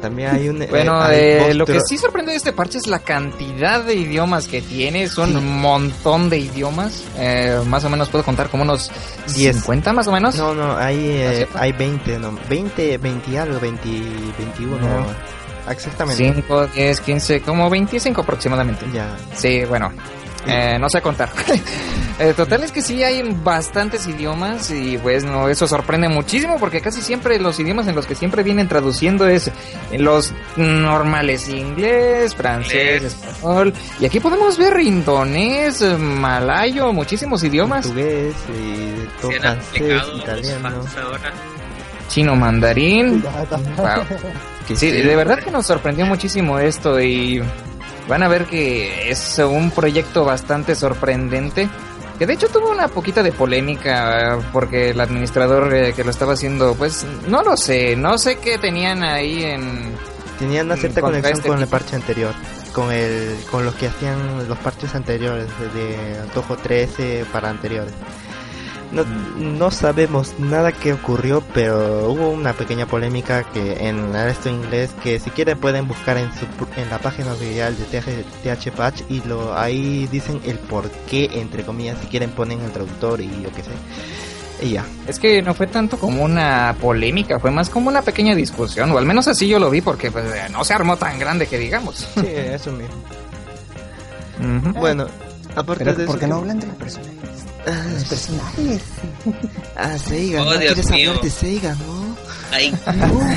También hay un... Bueno, eh, hay eh, lo que sí sorprende de este parche es la cantidad de idiomas que tiene. Son un montón de idiomas. Eh, más o menos puedo contar como unos Diez. 50 más o menos. No, no, hay, eh, cierto? hay 20, no, 20, 20 y algo, 20, 21. No. Exactamente. 5, 10, 15, como 25 aproximadamente. Ya. Sí, bueno. Eh, no sé contar. Eh, total es que sí hay bastantes idiomas y pues no, eso sorprende muchísimo porque casi siempre los idiomas en los que siempre vienen traduciendo es los normales inglés, francés, español y aquí podemos ver indonés, malayo, muchísimos idiomas, Portugués y todo Se han francés, italiano. chino mandarín. Wow. Sí, de verdad que nos sorprendió muchísimo esto y van a ver que es un proyecto bastante sorprendente. Que de hecho tuvo una poquita de polémica porque el administrador eh, que lo estaba haciendo, pues no lo sé, no sé qué tenían ahí en... Tenían una cierta conexión este con el parche anterior, con el con los que hacían los parches anteriores de Toho 13 para anteriores. No, no sabemos nada que ocurrió, pero hubo una pequeña polémica que en esto inglés que si quieren pueden buscar en su en la página oficial de TH, TH Patch y lo ahí dicen el por qué entre comillas si quieren ponen el traductor y yo qué sé. Y ya. Es que no fue tanto como una polémica, fue más como una pequeña discusión, o al menos así yo lo vi porque pues, eh, no se armó tan grande que digamos. Sí, eso mismo. Bueno, aparte Pero, de ¿por eso, qué no hablan de los personajes? Los personajes. Ah, Seiga, Oh, ¿no? Dios ¿Quieres mío. hablar de Seiga, no? Hay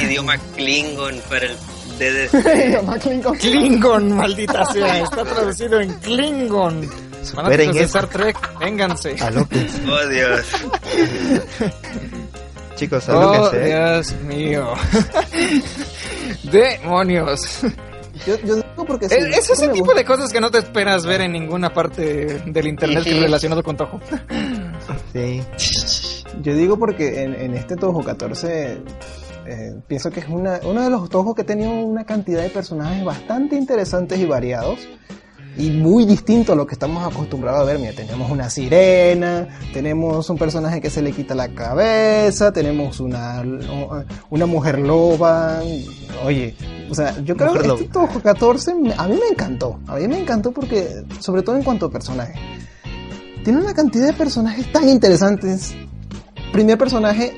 idioma Klingon para el DDC. Klingon, maldita sea, está traducido en Klingon. Superen de. Star Trek, vénganse. Alóquense. Oh, Dios. Chicos, Oh, alóquense. ¿eh? Dios mío. Demonios. Yo, yo porque sí, es, es ese tipo gusta. de cosas que no te esperas ver en ninguna parte del internet que relacionado con Toho. Sí. Yo digo porque en, en este Toho 14 eh, pienso que es una, uno de los Tojos que ha tenido una cantidad de personajes bastante interesantes y variados y muy distinto a lo que estamos acostumbrados a ver. Mira, tenemos una sirena, tenemos un personaje que se le quita la cabeza, tenemos una, una mujer loba. Oye, o sea, yo creo que este Toho 14 me- a mí me encantó. A mí me encantó porque, sobre todo en cuanto a personajes, tiene una cantidad de personajes tan interesantes. Primer personaje,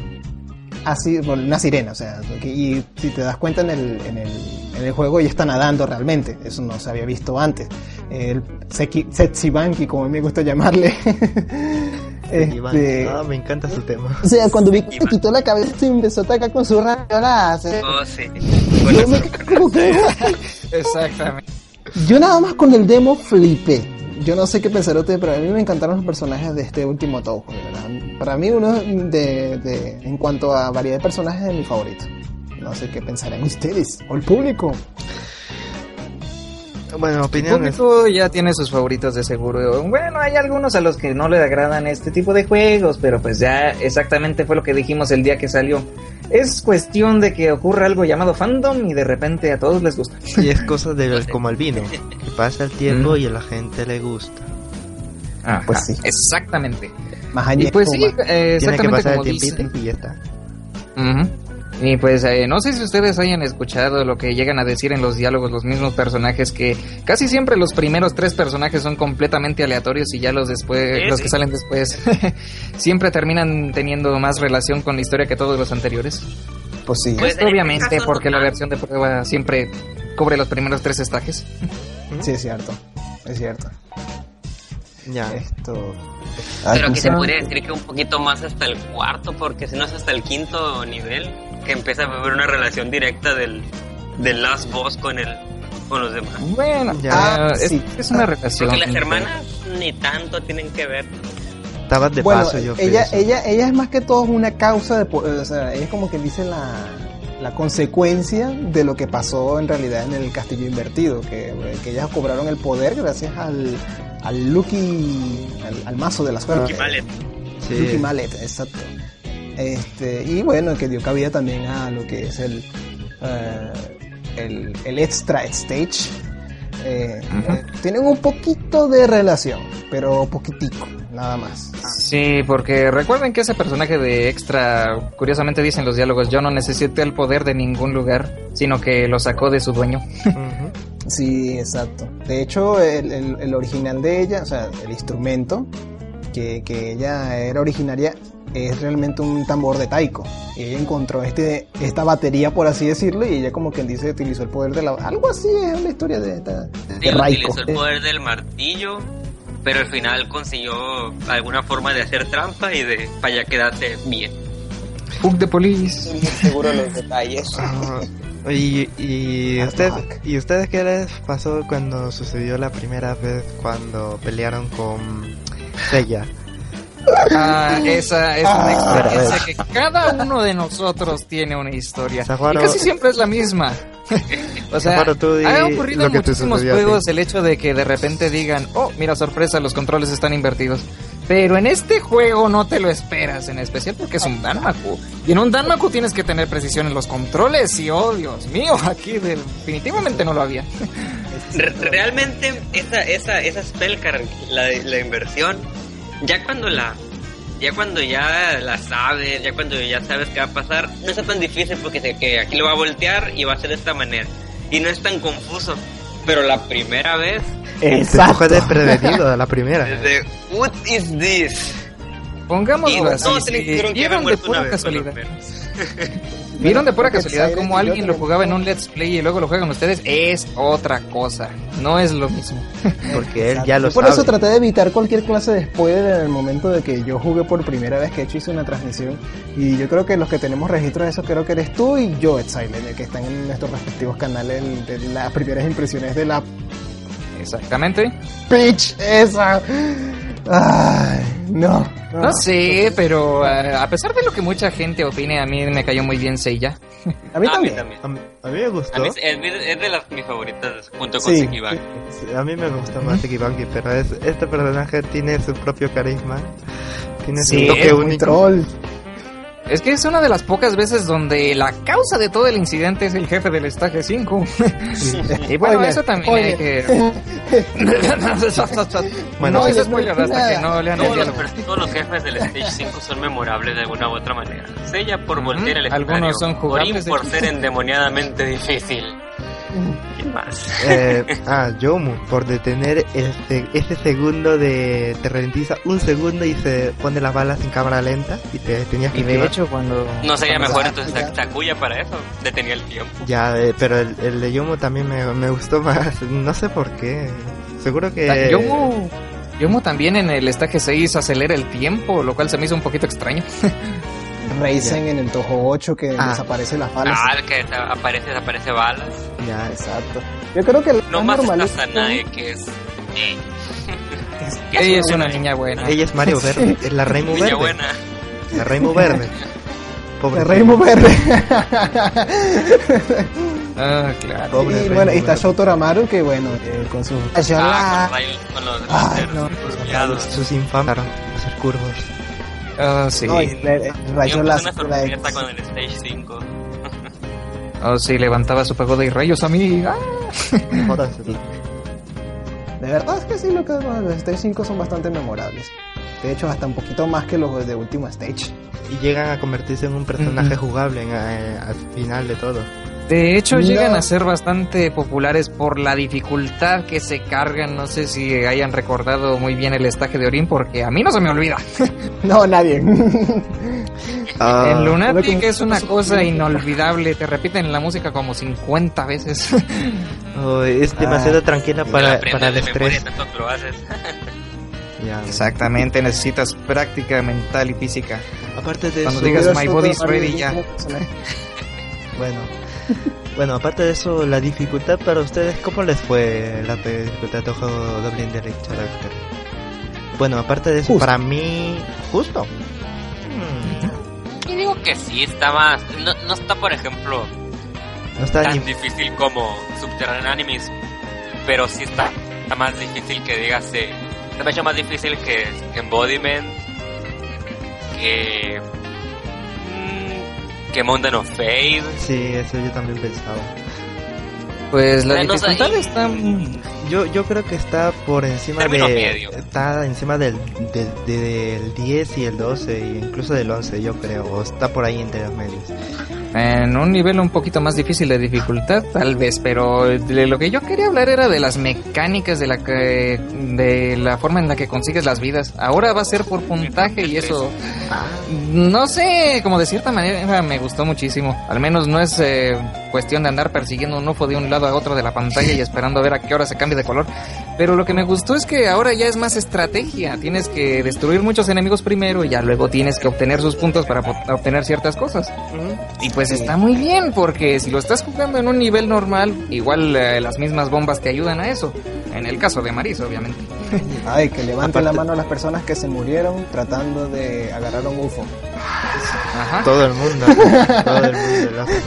así, una sirena, o sea, y si te das cuenta en el, en el, en el juego ella está nadando realmente, eso no se había visto antes. El Seki- Setsibanki, como a mí me gusta llamarle. Este, Ah, me encanta su tema. o sea, cuando vi que se quitó la cabeza y empezó a atacar con su rayola, Oh, sí. yo, me- Exactamente. yo nada más con el demo flipé. Yo no sé qué pensar usted, pero a mí me encantaron los personajes de este último verdad. Para mí uno de, de, en cuanto a variedad de personajes es mi favorito. No sé qué pensarán ustedes o el público. Bueno, El opiniones. público ya tiene sus favoritos de seguro. Bueno, hay algunos a los que no le agradan este tipo de juegos, pero pues ya exactamente fue lo que dijimos el día que salió. Es cuestión de que ocurra algo llamado fandom y de repente a todos les gusta. Y es cosa de como el vino, que pasa el tiempo y a la gente le gusta. Ah, Pues sí. Exactamente. Más allá Y pues sí, eh, Tiene que exactamente pasar el como dice. tiempito y ya está. Ujú. Y pues eh, no sé si ustedes hayan escuchado lo que llegan a decir en los diálogos los mismos personajes que casi siempre los primeros tres personajes son completamente aleatorios y ya los después Sí, los sí. que salen después siempre terminan teniendo más relación con la historia que todos los anteriores. Pues sí. Pues, Esto este obviamente porque no la versión de prueba siempre cubre los primeros tres estajes. Sí, es cierto. Es cierto. Ya. Esto. Pero aquí se Ah, podría decir que un poquito más hasta el cuarto, porque si no es hasta el quinto nivel, que empieza a haber una relación directa del, del Last Boss con el con los demás. Bueno, Ya. ah, es, sí. es una relación. Porque las hermanas ni tanto tienen que ver. Estabas de bueno, paso, yo ella, pienso. ella, ella es más que todo una causa de, po- o sea, ella es como que dice la, la consecuencia de lo que pasó en realidad en el castillo invertido, que, que ellas cobraron el poder gracias al, al Lucky, al, al mazo de la suerte. Lucky Mallet. Sí. Lucky Mallet, exacto. Este, y bueno, que dio cabida también a lo que es el, eh, el, el extra stage. Eh, eh, tienen un poquito de relación, pero poquitico, nada más. Sí, porque recuerden que ese personaje de extra, curiosamente dicen los diálogos, yo no necesité el poder de ningún lugar, sino que lo sacó de su dueño. Ujú. Sí, exacto. De hecho, el, el- el original de ella, o sea, el instrumento que, que ella era originaria, es realmente un tambor de taiko. Y ella encontró este, esta batería, por así decirlo, y ella como quien dice utilizó el poder de la... Algo así es la historia de, esta- de Sí, Raiko. utilizó el poder del martillo, pero al final consiguió alguna forma de hacer trampa y de para ya quedarse bien. Fuck the police. seguro los detalles. Y, y, usted. ¿Y ustedes qué les pasó cuando sucedió la primera vez cuando pelearon con Seiya? Ah, esa es una Ah. experiencia que cada uno de nosotros tiene una historia. Zafaro- Y casi siempre es la misma. o sea, Zafaro, tú di ha ocurrido en muchísimos juegos el hecho de que de repente digan, oh, mira, sorpresa, los controles están invertidos. Pero en este juego no te lo esperas, en especial porque es un Danmaku. Y en un Danmaku tienes que tener precisión en los controles y, oh, Dios mío, aquí definitivamente no lo había. Re- realmente esa esa esa spellcard, la, la inversión, ya cuando la ya cuando ya la sabes, ya cuando ya sabes qué va a pasar, no está tan difícil porque sé que aquí lo va a voltear y va a ser de esta manera y no es tan confuso. Pero la primera vez, Te coge de prevenido a la primera. desde What is this? Pongámoslo Y así. si tienen- tuvieron que de muerto una pura casualidad. Vieron de pura casualidad yo alguien lo jugaba en un Let's Play y luego lo juegan ustedes, es otra cosa. No es lo mismo. Porque él ya lo Por sabe. eso traté de evitar cualquier clase de spoiler en el momento de que yo jugué por primera vez que he hecho hice una transmisión. Y yo creo que los que tenemos registro de eso, creo que eres tú y yo, Ed Silent, que están en nuestros respectivos canales de las primeras impresiones de la Exactamente. pitch esa. Ay, no. No sé, pero eh, a pesar de lo que mucha gente opine, a mí me cayó muy bien Seiya. A mí A mí también. también. A mí, a mí me gustó. A mí es, es de las mis favoritas junto con Sí, A mí me gusta más Tekibanki, pero es, este personaje tiene su propio carisma. Tiene Sí, su toque es Muy troll. Es que es una de las pocas veces donde la causa de todo el incidente es el jefe del estaje 5. y bueno, Spoiler, eso también hay que... Bueno, no pues- es spoiler hasta que no lean el Todos los, diálogo. pers- todos los jefes del Stage 5 son memorables de alguna u otra manera. Sella por voltear el algunos escenario. son jugables, Orin por ser endemoniadamente difícil. ¿Qué más? Eh, ah, Yomu, por detener ese segundo de... Te ralentiza un segundo y se pone las balas en cámara lenta y te tenías que Y de esquivar. hecho, cuando... No sería cuando- mejor entonces Sakuya para eso. Detenía el tiempo. Ya, eh, pero el, el de Yomu también me, me gustó más. No sé por qué. Seguro que... Yomu, Yomu también en el estaje 6 acelera el tiempo, lo cual se me hizo un poquito extraño. Raizen en el Toho 8 que Ah. desaparece las balas. Ah, que aparece, desaparece balas. Ya, Exacto. Yo creo que No más está Sanae, que es... eh, Ella es una niña buena. Ella es Mario Verde, es la Reimu Niña Verde. buena. La Reimu Verde. Pobre El Rainbow Verde. Ah, claro. Pobre y Rainbow bueno, y está Verde. Shotaro Amaru que bueno, eh, con sus Ah, Ah, con, rayos, con los Ay, no. Sus infames hacer curvos. Ah, sí. no, y la sorpresa ex- con el Stage 5. Oh, sí, levantaba su pagoda y rayos a mí. Ah. De verdad es que sí, lo que bueno, los Stage 5 son bastante memorables. De hecho, hasta un poquito más que los de último Stage. Y llegan a convertirse en un personaje jugable en- eh, al final de todo. De hecho, No. llegan a ser bastante populares por la dificultad que se cargan. No sé si hayan recordado muy bien el estaje de Orin, porque a mí no se me olvida. No, nadie. Ah, en solo Lunatic que- es una cosa inolvidable. Te repiten la música como 50 veces. oh, es demasiado Ah. tranquila para, para el estrés. lo haces. Exactamente, necesitas práctica mental y física. Aparte de Cuando eso, digas my Shotaro body is Amaru ready ya. bueno. Bueno, aparte de eso, la dificultad para ustedes, ¿cómo les fue la dificultad de juego Doble Indirect Character? Bueno, aparte de eso, Justo. para mí, justo. Hmm, Y digo que sí, está más. No, no está, por ejemplo, no está tan ni difícil como Subterranean Animes, pero sí está, está más difícil que digas. Eh, está mucho más difícil que, que Embodiment, que. Que Mountain of Fate. Sí, eso yo también pensaba. Pues la dificultad está... Yo, yo creo que está por encima Término de... medio. Está encima del, del, del 10 y el 12, e incluso del 11, yo creo. O está por ahí entre los medios. En un nivel un poquito más difícil de dificultad, tal vez, pero de lo que yo quería hablar era de las mecánicas de la que, de la forma en la que consigues las vidas. Ahora va a ser por puntaje y eso, no sé, como de cierta manera me gustó muchísimo. Al menos no es eh, cuestión de andar persiguiendo un UFO de un lado a otro de la pantalla y esperando a ver a qué hora se cambia de color. Pero lo que me gustó es que ahora ya es más estrategia. Tienes que destruir muchos enemigos primero y ya luego tienes que obtener sus puntos para obtener ciertas cosas. Y pues Sí. está muy bien, porque si lo estás jugando en un nivel normal, igual eh, las mismas bombas te ayudan a eso. En el caso de Maris, obviamente. Ay, que levanten la mano a las personas que se murieron tratando de agarrar un UFO. Ajá. Todo el mundo. todo el mundo lo hace.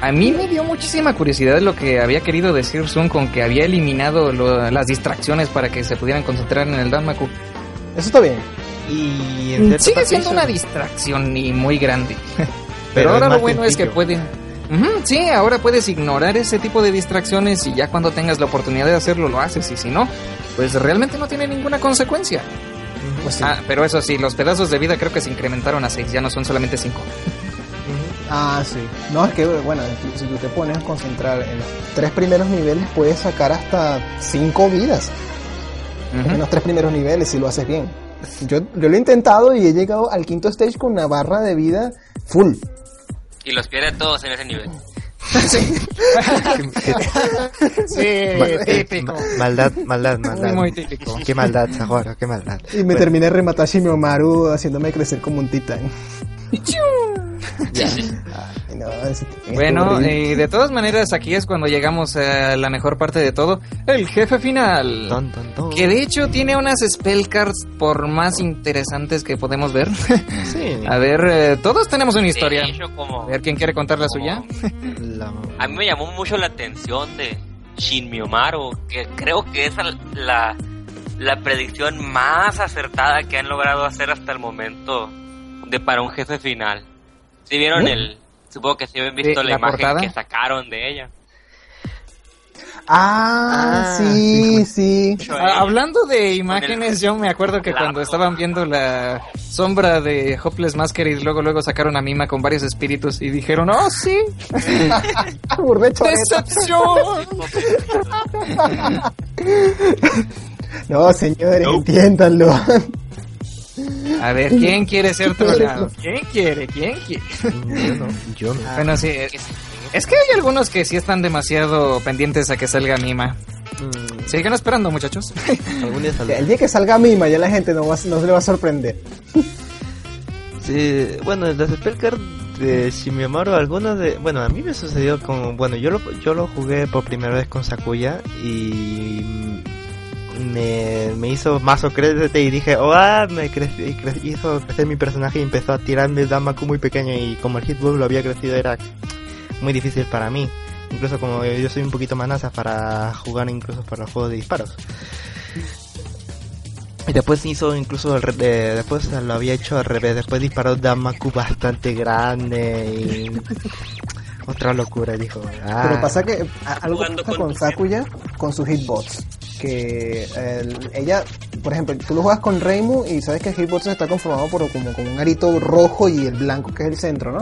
A mí me dio muchísima curiosidad lo que había querido decir Sun con que había eliminado lo- las distracciones para que se pudieran concentrar en el Danmaku. Eso está bien. Y en Sigue siendo una distracción y muy grande. Pero ahora lo bueno es que sencillo. Sí, ahora puedes ignorar ese tipo de distracciones y ya cuando tengas la oportunidad de hacerlo lo haces y si no, pues realmente no tiene ninguna consecuencia. Pues sí. Ah, pero eso sí, los pedazos de vida creo que se incrementaron a 6, ya no son solamente 5. Ujú. Ah, sí. No, es que, bueno, si tú te pones a concentrar en los tres primeros niveles, puedes sacar hasta cinco vidas en los tres primeros niveles si lo haces bien. Yo, yo lo he intentado y he llegado al quinto stage con una barra de vida full. Y los pierde todos en ese nivel. Sí, típico. Ma- Maldad, maldad, maldad. Muy, típico. Qué maldad, Sahara, qué maldad. Y me Bueno, terminé de rematar Shimiomaru haciéndome crecer como un titán. Ay, no, es- es Bueno, y de todas maneras aquí es cuando llegamos a la mejor parte de todo, el jefe final. ton, ton, ton. Que de hecho tiene unas spell cards por más interesantes que podemos ver. Sí. a ver, eh, todos tenemos una historia. De hecho, como, A ver quién quiere contar la suya. La- a mí me llamó mucho la atención de Shin Miyomaru, que creo que es la, la predicción más acertada que han logrado hacer hasta el momento de para un jefe final. Si vieron ¿Eh? el, supongo que si habían visto Sí, la, la imagen portada. que sacaron de ella. Ah, Ah, sí, sí. Ah, hablando de imágenes, yo me acuerdo que cuando estaban viendo la sombra de Hopeless Masquerade, luego luego sacaron a Mima con varios espíritus y dijeron, ¡Oh, sí! ¡Decepción! No, señores, entiéndanlo. A ver, ¿quién quiere ser troleado? ¿Quién quiere? ¿Quién quiere? Yo no, yo no. Bueno, sí, es, es que hay algunos que sí están demasiado pendientes a que salga Mima. Mm, Sigan esperando, muchachos. algún día saldrá. El día que salga Mima, ya la gente no, va, no se le va a sorprender. Sí, bueno, las spellcards de Shimiamaru, algunas de... Bueno, a mí me sucedió con... Bueno, yo lo, yo lo jugué por primera vez con Sakuya y... me, me hizo mazo crédete y dije, oh, ah, me crecí, hizo crecer mi personaje y empezó a tirarme el Damaku muy pequeño y como el hitbox lo había crecido era muy difícil para mí. Incluso como yo soy un poquito manaza para jugar incluso para los juegos de disparos. Y después hizo incluso el después lo había hecho al revés, después disparó Damaku bastante grande y otra locura dijo. Ah. Pero pasa que algo pasa con Sakuya con sus hitbox que ella, por ejemplo, tú lo juegas con Reimu y sabes que el hitbox está conformado por como, como un arito rojo y el blanco que es el centro, ¿no?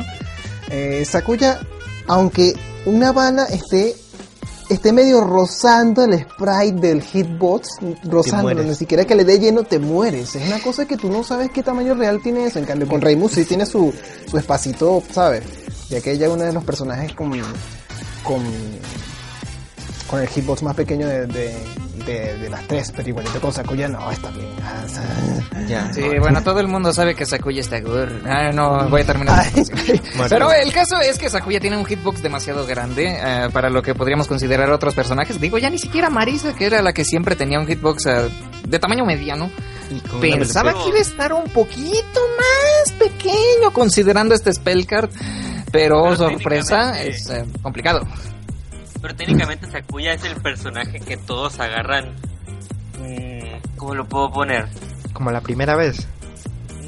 Eh, Sakuya, aunque una bala esté esté medio rozando el sprite del hitbox, rozándolo, ni siquiera que le dé lleno, te mueres. Es una cosa que tú no sabes qué tamaño real tiene eso. En cambio, con Reimu sí tiene su, su espacito, ¿sabes? Ya que ella es uno de los personajes con, con, con el hitbox más pequeño de, de, las tres, pero igualito con Sakuya no, está bien. Ya. Sí, bueno, todo el mundo sabe que Sakuya está good. Ah, no, voy a terminar. pero el caso es que Sakuya tiene un hitbox demasiado grande eh, para lo que podríamos considerar otros personajes. Digo, ya ni siquiera Marisa, que era la que siempre tenía un hitbox eh, de tamaño mediano. Pensaba que iba a estar un poquito más pequeño considerando este spellcard, pero, sorpresa, es eh, complicado. Pero técnicamente Sakuya es el personaje que todos agarran. Mm, ¿Cómo lo puedo poner? ¿Como la primera vez?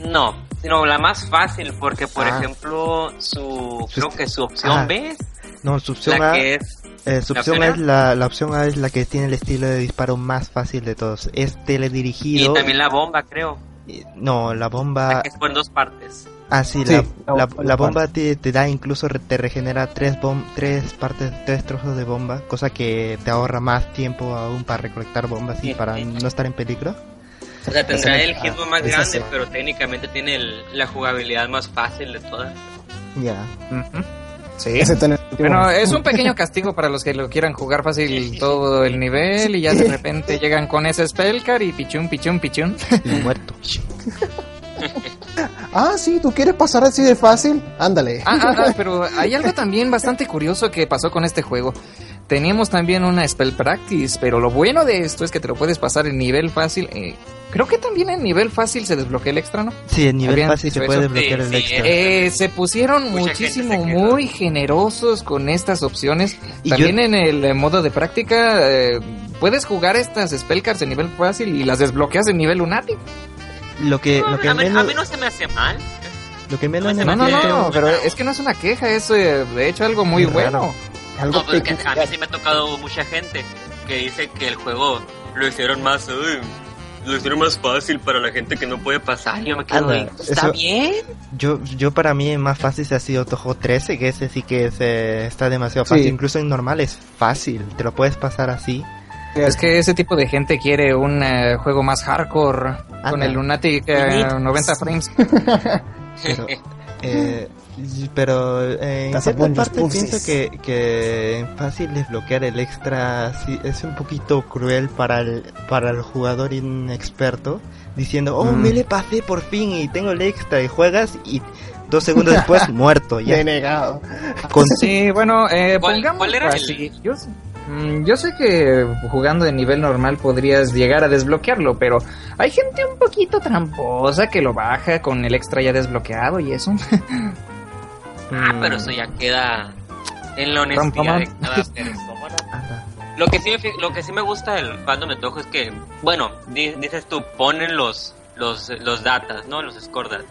No, sino la más fácil, porque por ah. ejemplo, su. Creo que su opción ah. B No, su opción la que es. Eh, su opción, es la, la opción A es la que tiene el estilo de disparo más fácil de todos. Es teledirigido. Y también la bomba, creo. No, la bomba. La que es por dos partes. Ah, sí, la, la, bomba te, te, da incluso, te regenera tres, bom tres partes, tres trozos de bomba, cosa que te ahorra más tiempo aún para recolectar bombas y para no estar en peligro. O sea, tendrá el hitbox más grande, pero técnicamente tiene la jugabilidad más fácil de todas. Ya. Sí. Bueno, es un pequeño castigo para los que lo quieran jugar fácil todo el nivel y ya de repente llegan con ese spellcar y pichun, pichun, pichun. Y muerto. ah, sí, ¿tú quieres pasar así de fácil? Ándale. Ah, ah, ah, pero hay algo también bastante curioso que pasó con este juego. Teníamos también una spell practice, pero lo bueno de esto es que te lo puedes pasar en nivel fácil. Eh, creo que también en nivel fácil se desbloquea el extra, ¿no? Sí, en nivel fácil se puede desbloquear el extra. Eh, se pusieron muchísimo, muy generosos con estas opciones. también en el modo de práctica eh, puedes jugar estas spellcards en nivel fácil y las desbloqueas en nivel lunático lo que, lo que a, menos, a mí no se me hace mal. Lo que menos no, no, no, pero es que no es una queja, es eh, de hecho algo muy bueno. Algo no, porque a mí sí me ha tocado mucha gente que dice que el juego lo hicieron más, lo hicieron más fácil para la gente que no puede pasar. Yo me quedo, ¿está bien? Yo, yo para mí más fácil se ha sido Toho 13, que ese sí que eh, está demasiado fácil. Incluso en normal es fácil, te lo puedes pasar así. Es que ese tipo de gente quiere un eh, juego más hardcore con el Lunatic 90 eh, frames. pero, eh, pero en cierta parte pienso que, que fácil desbloquear el extra es un poquito cruel para el, para el jugador inexperto diciendo, oh, me mm. le pasé por fin y tengo el extra y juegas y dos segundos después muerto ya. Denegado. Sí, bueno, eh, pongamos así. Mm, yo sé que jugando de nivel normal podrías llegar a desbloquearlo, pero hay gente un poquito tramposa que lo baja con el extra ya desbloqueado y eso. ah, pero eso ya queda en la honestidad de cada persona. Lo que sí, lo que sí me gusta del fandom de Toho es que, bueno, dices tú, ponen los, los, los datas, ¿no? Los score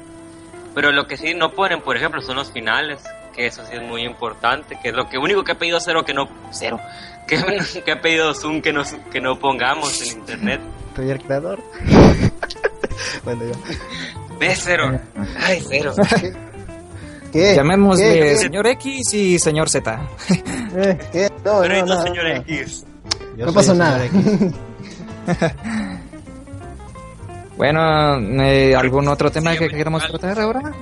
Pero lo que sí no ponen, por ejemplo, son los finales que eso sí es muy importante, que es lo que único que ha pedido Cero que no Cero, que, que ha pedido Zoom que no que no pongamos en internet. Soy el creador. bueno, yo. Ve Cero. Ay, Cero. ¿Qué? Llamémosle señor X y señor Z. Eh, ¿Qué? No, Pero no, no, señor X. no pasó nada. bueno, eh, ¿algún otro tema que queramos tratar ahora?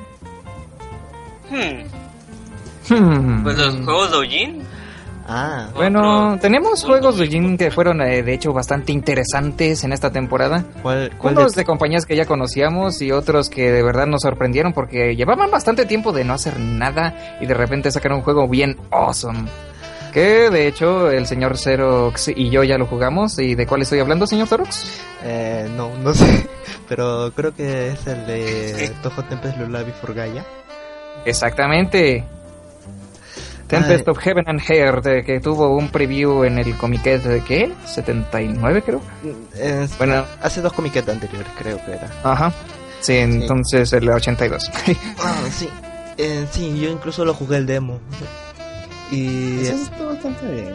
Hmm. Hmm. Pues los juegos de Ojin. Ah, bueno, tenemos juegos de Ojin que fueron eh, de hecho bastante interesantes en esta temporada. ¿Cuál, Unos de... compañías que ya conocíamos y otros que de verdad nos sorprendieron porque llevaban bastante tiempo de no hacer nada y de repente sacaron un juego bien awesome. Que de hecho el señor Xerox y yo ya lo jugamos. ¿Y de cuál estoy hablando, señor Xerox? Eh, no, no sé. Pero creo que es el de Toho Tempest Lullaby for Gaia. Exactamente. Tempest of Heaven and Heart, que tuvo un preview en el Comiquet de qué? 79 creo. Es, bueno, hace dos Comiquet anteriores creo que era. Ajá. Sí, entonces el 82. ah, sí. Eh, sí, yo incluso lo jugué el demo. Y Eso está bastante bien.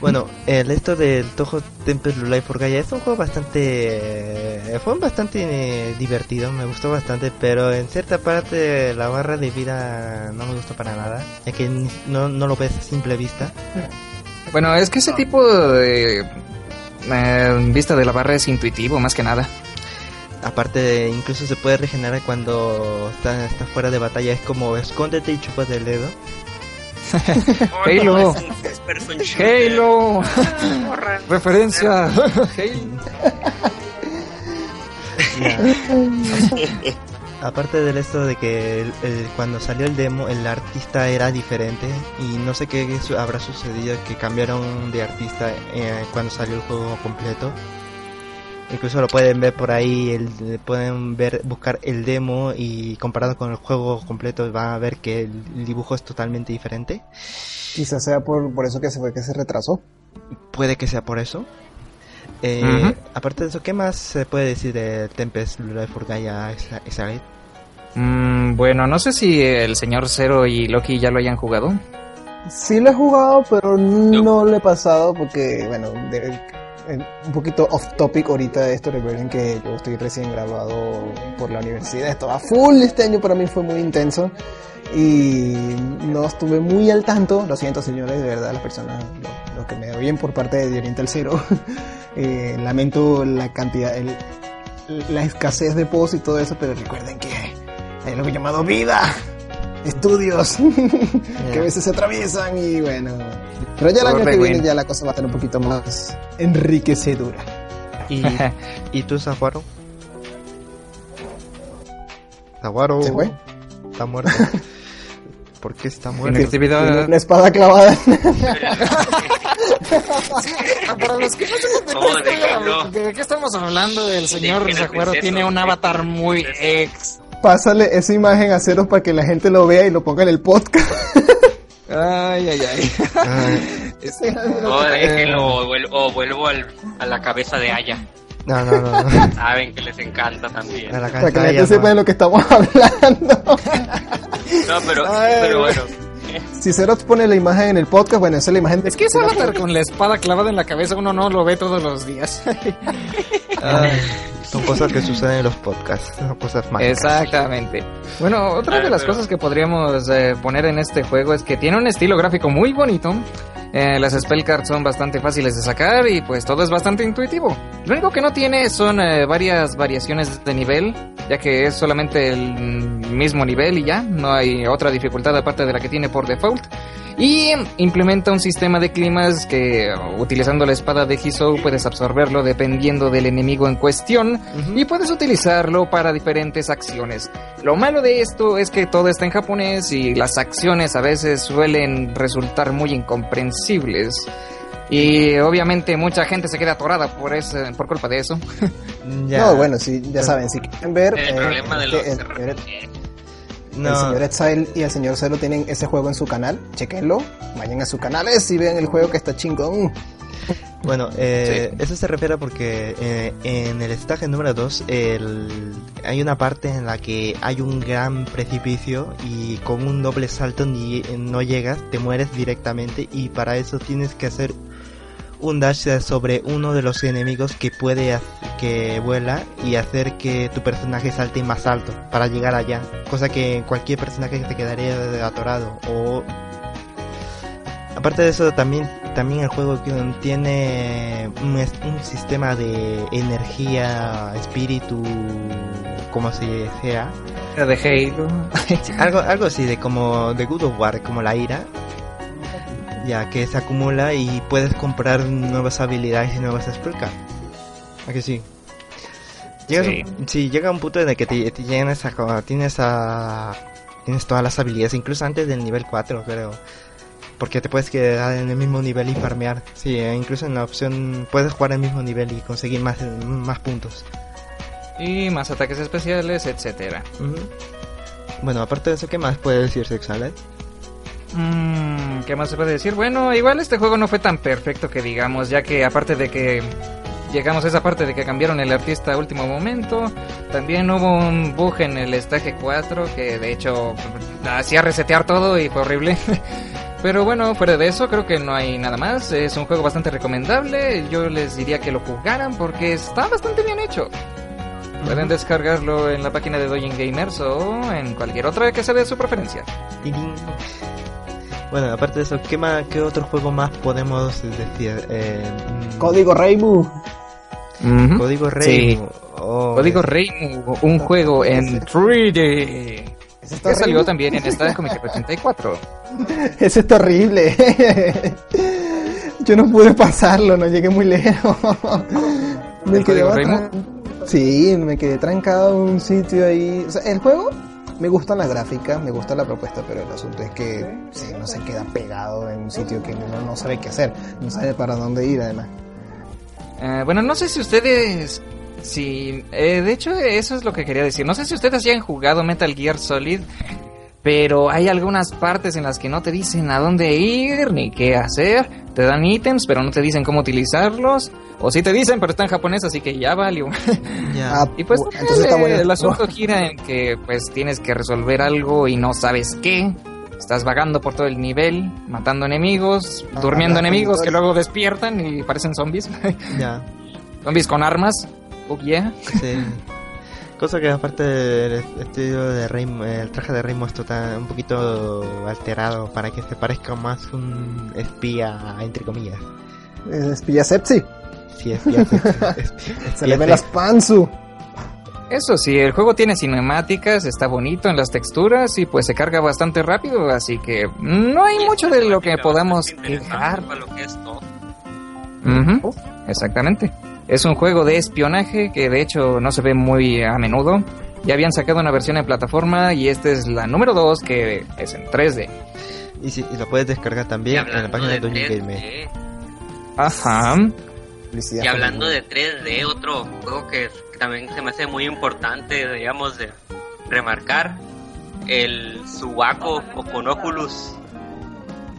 Bueno, el esto del Toho Temple Life for Gaia es un juego bastante. fue bastante eh, divertido, me gustó bastante, pero en cierta parte la barra de vida no me gustó para nada, ya que no, no lo ves a simple vista. Bueno, es que ese tipo de. Eh, vista de la barra es intuitivo, más que nada. Aparte, incluso se puede regenerar cuando está, está fuera de batalla, es como escóndete y chupas del dedo. Halo. Halo. Referencia. Aparte del esto de que el, el, cuando salió el demo el artista era diferente y no sé qué habrá sucedido que cambiaron de artista eh, cuando salió el juego completo. Incluso lo pueden ver por ahí, el, pueden ver, buscar el demo y comparado con el juego completo van a ver que el dibujo es totalmente diferente. Quizás sea por, por eso que se fue que se retrasó. Puede que sea por eso. Eh, uh -huh. Aparte de eso, ¿qué más se puede decir de Tempest Life for Gaia Exalted? Mm, bueno, no sé si el señor Zero y Loki ya lo hayan jugado. Sí lo he jugado, pero no, no lo he pasado porque, bueno, de, un poquito off topic ahorita de esto, recuerden que yo estoy recién graduado por la universidad, esto full este año para mí fue muy intenso y no estuve muy al tanto, lo siento señores, de verdad, las personas, los, que me oyen por parte de Oriental Zero, eh, lamento la cantidad, el, la escasez de posts y todo eso, pero recuerden que hay algo llamado vida, estudios, que a veces se atraviesan y bueno, pero ya el año que viene ya la cosa va a estar un poquito más enriquecedora. ¿Y, ¿y tú, Zaguaro? Zaguaro. ¿Se fue? Está muerto. ¿Por qué está muerto? Tiene una espada clavada. Para los que no de, qué de, qué estamos hablando, el señor Zaguaro tiene un avatar muy ex. Pásale esa imagen a Ceros para que la gente lo vea y lo ponga en el podcast. Ay, ay, ay. ay. No, déjenlo, o vuelvo, o vuelvo al, a la cabeza de Aya. No, no, no. no. Saben que les encanta también. La Para que la gente sepa de lo que estamos hablando. No, pero, Ay, pero bueno. Si Xerox pone la imagen en el podcast, bueno, esa es la imagen de... Es que ese avatar con la espada clavada en la cabeza uno no lo ve todos los días. Ay, son cosas que suceden en los podcasts, son cosas mágicas. Exactamente. Bueno, otra de las cosas que podríamos eh, poner en este juego es que tiene un estilo gráfico muy bonito. Eh, las spell cards son bastante fáciles de sacar y pues todo es bastante intuitivo. Lo único que no tiene son eh, varias variaciones de nivel, ya que es solamente el mismo nivel y ya, no hay otra dificultad aparte de la que tiene por default. Y implementa un sistema de climas que utilizando la espada de Hisou puedes absorberlo dependiendo del enemigo en cuestión uh -huh. y puedes utilizarlo para diferentes acciones. Lo malo de esto es que todo está en japonés y las acciones a veces suelen resultar muy incomprensibles. Y obviamente mucha gente se queda atorada por ese, por culpa de eso. ya. No, bueno, sí, ya saben, si quieren ver... El eh, problema de los... El, no. El señor Exile y el señor Zero tienen ese juego en su canal. Chequenlo. Vayan a su canal y vean el juego que está chingón. Bueno, eh, sí. eso se refiere porque eh, en el estaje número 2 hay una parte en la que hay un gran precipicio y con un doble salto ni, no llegas, te mueres directamente y para eso tienes que hacer un dash sobre uno de los enemigos que puede que vuela y hacer que tu personaje salte más alto para llegar allá, cosa que cualquier personaje te quedaría atorado o aparte de eso también también el juego tiene un, un sistema de energía, espíritu, como si sea de Halo, algo algo así de como de Good of War, como la ira ya que se acumula y puedes comprar nuevas habilidades y nuevas spellcards. ¿A que sí? Llegas sí. Sí, llega un punto en el que te, te llenas a, tienes a, tienes todas las habilidades, incluso antes del nivel 4, creo. Porque te puedes quedar en el mismo nivel y farmear. Sí, e incluso en la opción puedes jugar el mismo nivel y conseguir más, más puntos. Y más ataques especiales, etcétera. Bueno, aparte de eso, ¿qué más puede decir Sexalet? Mm, ¿Qué más se puede decir? Bueno, igual este juego no fue tan perfecto que digamos, ya que aparte de que llegamos a esa parte de que cambiaron el artista a último momento. También hubo un bug en el Stage 4 que de hecho hacía resetear todo y fue horrible. Pero bueno, fuera de eso creo que no hay nada más. Es un juego bastante recomendable. Yo les diría que lo jugaran porque está bastante bien hecho. Pueden descargarlo en la página de Doyen Gamers o en cualquier otra que sea de su preferencia. Bueno, aparte de eso, ¿qué, más, qué otro juego más podemos decir? Eh, Código Reimu. Código Reimu. Oh, Código Reimu, un juego en 3D. Que salió también en esta Comic 84. Ese es terrible. Yo no pude pasarlo, no llegué muy lejos. me quedé Sí, me quedé trancado en un sitio ahí. O sea, el juego me gusta la gráfica, me gusta la propuesta, pero el asunto es que sí, no se queda pegado en un sitio que uno no sabe qué hacer, no sabe para dónde ir además. Eh, bueno, no sé si ustedes... Si, eh, de hecho, eso es lo que quería decir. No sé si ustedes ya han jugado Metal Gear Solid, pero hay algunas partes en las que no te dicen a dónde ir ni qué hacer. Te dan ítems, pero no te dicen cómo utilizarlos. O sí te dicen, pero está en japonés, así que ya valió. Ya. y pues entonces el asunto gira en que pues tienes que resolver algo y no sabes qué. Estás vagando por todo el nivel, matando enemigos, ah, durmiendo enemigos que luego despiertan y parecen zombies. Ya. zombies con armas. Oh yeah. Sí. Cosa que aparte del estilo de el traje de Rainbow está un poquito alterado para que se parezca más un espía, entre comillas. espía sepsi. Sí, espía se le ven las panzu. Eso sí, el juego tiene cinemáticas, está bonito en las texturas y pues se carga bastante rápido, así que no hay mucho de lo que podamos quejar. exactamente. Es un juego de espionaje que de hecho no se ve muy a menudo. Ya habían sacado una versión en plataforma y esta es la número 2 que es en 3D. Y, si, lo puedes descargar también en la página de, de Game. Ajá. Y hablando de 3D, otro juego que también se me hace muy importante, digamos, de remarcar, el Subaco con Oculus.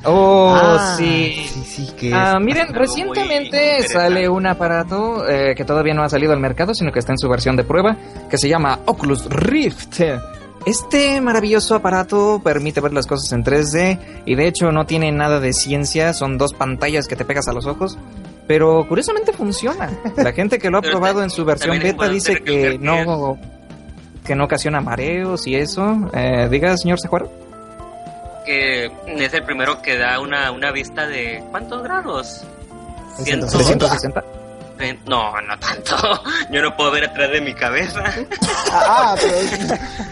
Oh, ah, sí. sí, sí que ah, miren, recientemente sale un aparato eh, que todavía no ha salido al mercado, sino que está en su versión de prueba, que se llama Oculus Rift. Este maravilloso aparato permite ver las cosas en 3D y de hecho no tiene nada de ciencia, son dos pantallas que te pegas a los ojos pero curiosamente funciona. La gente que lo ha probado en su versión beta dice que no que no ocasiona mareos y eso. Eh, diga, señor Sejuaro. Que es el primero que da una, una vista de ¿cuántos grados? 360. No, no tanto. Yo no puedo ver atrás de mi cabeza. Ah, pero...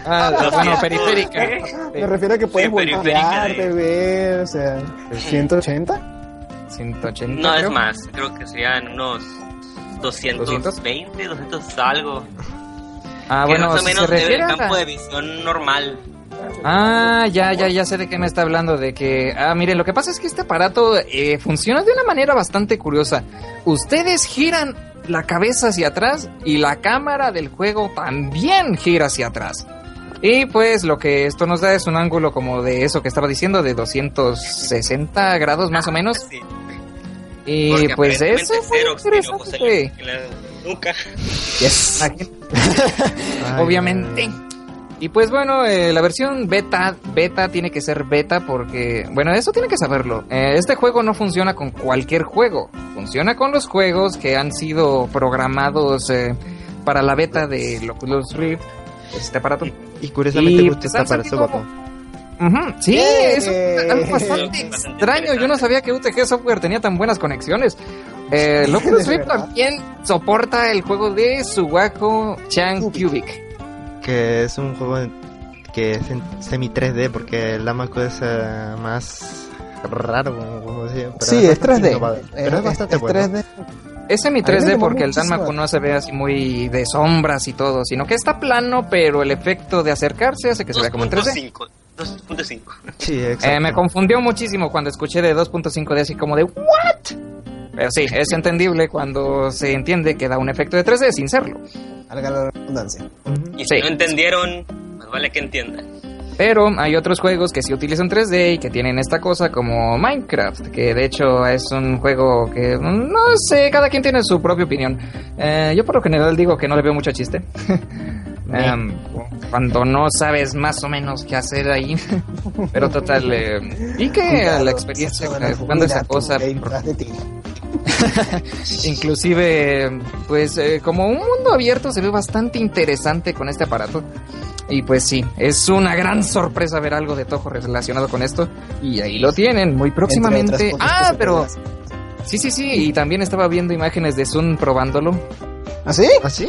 ah, ah bueno, periférica. Me refiero a que puedes voltear, de... ver, o sea, 180. 180. No, es más, creo que serían unos 220, 200 algo. Ah, bueno, más o menos se refiere el campo de visión normal. Ah, ya, ya, ya sé de qué me está hablando. De que, ah, miren, lo que pasa es que este aparato eh, funciona de una manera bastante curiosa. Ustedes giran la cabeza hacia atrás y la cámara del juego también gira hacia atrás. Y pues lo que esto nos da es un ángulo como de eso que estaba diciendo, de 260 grados más o menos. Y pues eso fue interesante. Nunca. Yes. Obviamente. Y pues bueno, eh, la versión beta, beta tiene que ser beta porque, bueno, eso tiene que saberlo. Eh, este juego no funciona con cualquier juego, funciona con los juegos que han sido programados eh, para la beta de Oculus Rift este aparato. Y, curiosamente gusta esta para su Sí, es algo bastante extraño. Yo no sabía que UTG Software tenía tan buenas conexiones. Eh, Oculus Rift también soporta el juego de Suwaku Chan Cubic. Que es un juego que es en semi 3D porque el Amaco es eh, más raro, como, decía. sí, es 3D. Pero es, bastante bueno. 3D. Es semi 3D porque el Danmaku no se ve así muy de sombras y todo, sino que está plano, pero el efecto de acercarse hace que se vea como en 3D. 2.5. Sí, exacto. Eh, me confundió muchísimo cuando escuché de 2.5D así como de ¿what? Pero sí, es entendible cuando se entiende que da un efecto de 3D sin serlo. Valga la redundancia. Y si Sí. no entendieron, más vale que entiendan. Pero hay otros juegos que sí utilizan 3D y que tienen esta cosa como Minecraft, que de hecho es un juego que no sé, cada quien tiene su propia opinión. Eh, yo por lo general digo que no le veo mucho chiste. Em, cuando no sabes más o menos qué hacer ahí. Pero total, eh, y que la experiencia jugando esa cosa, ti. inclusive, pues eh, como un mundo abierto se ve bastante interesante con este aparato. Y pues sí, es una gran sorpresa ver algo de Toho relacionado con esto. Y ahí lo tienen, muy próximamente. Ah, se pero sí, sí, sí. Y también estaba viendo imágenes de Zoom probándolo. ¿Ah, sí? ¿Ah, sí?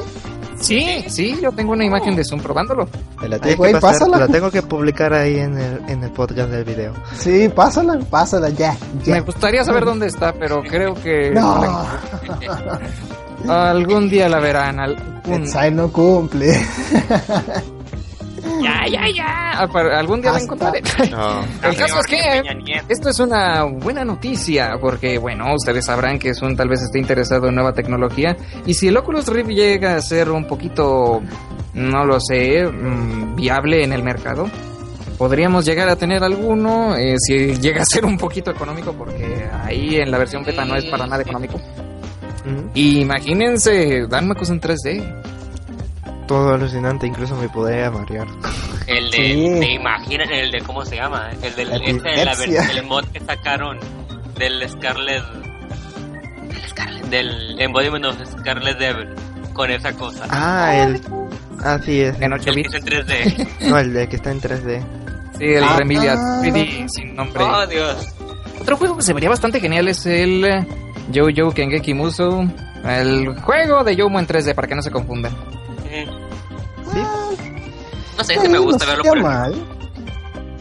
Sí, sí, yo tengo una imagen de Zoom probándolo. Me la tengo que pasar, pásala. la tengo que publicar ahí en el, en el podcast del video. Sí, pásala, pásala ya. ya. Me gustaría saber dónde está, pero creo que No, algún día la verán. Algún... No cumple. Ya, ya, ya. Ah, Algún día la encontraré. No. El caso es que esto es una buena noticia porque, bueno, ustedes sabrán que Sun tal vez esté interesado en nueva tecnología y si el Oculus Rift llega a ser un poquito, no lo sé, mm, viable en el mercado, podríamos llegar a tener alguno eh, si llega a ser un poquito económico porque ahí en la versión beta no es para nada económico. Imagínense, Danmakus en 3D. Todo alucinante, incluso me podría variar. El de, Sí. ¿te imaginan el de cómo se llama? El del La este, la el mod que sacaron del Scarlet del Scarlet del embodiment of Scarlet Devil con esa cosa. Ah, el... Ah, sí, es... En 8 el que bits. es en 3D. No, el de que está en 3D. Sí, el Ah. Remilia 3D sin nombre. oh, Dios. Otro juego que se vería bastante genial es el eh, Jojo Kengeki Muso. El juego de Yomo en 3D, para que no se confundan. ¿Sí? No sé, este me gusta no verlo por el- mal.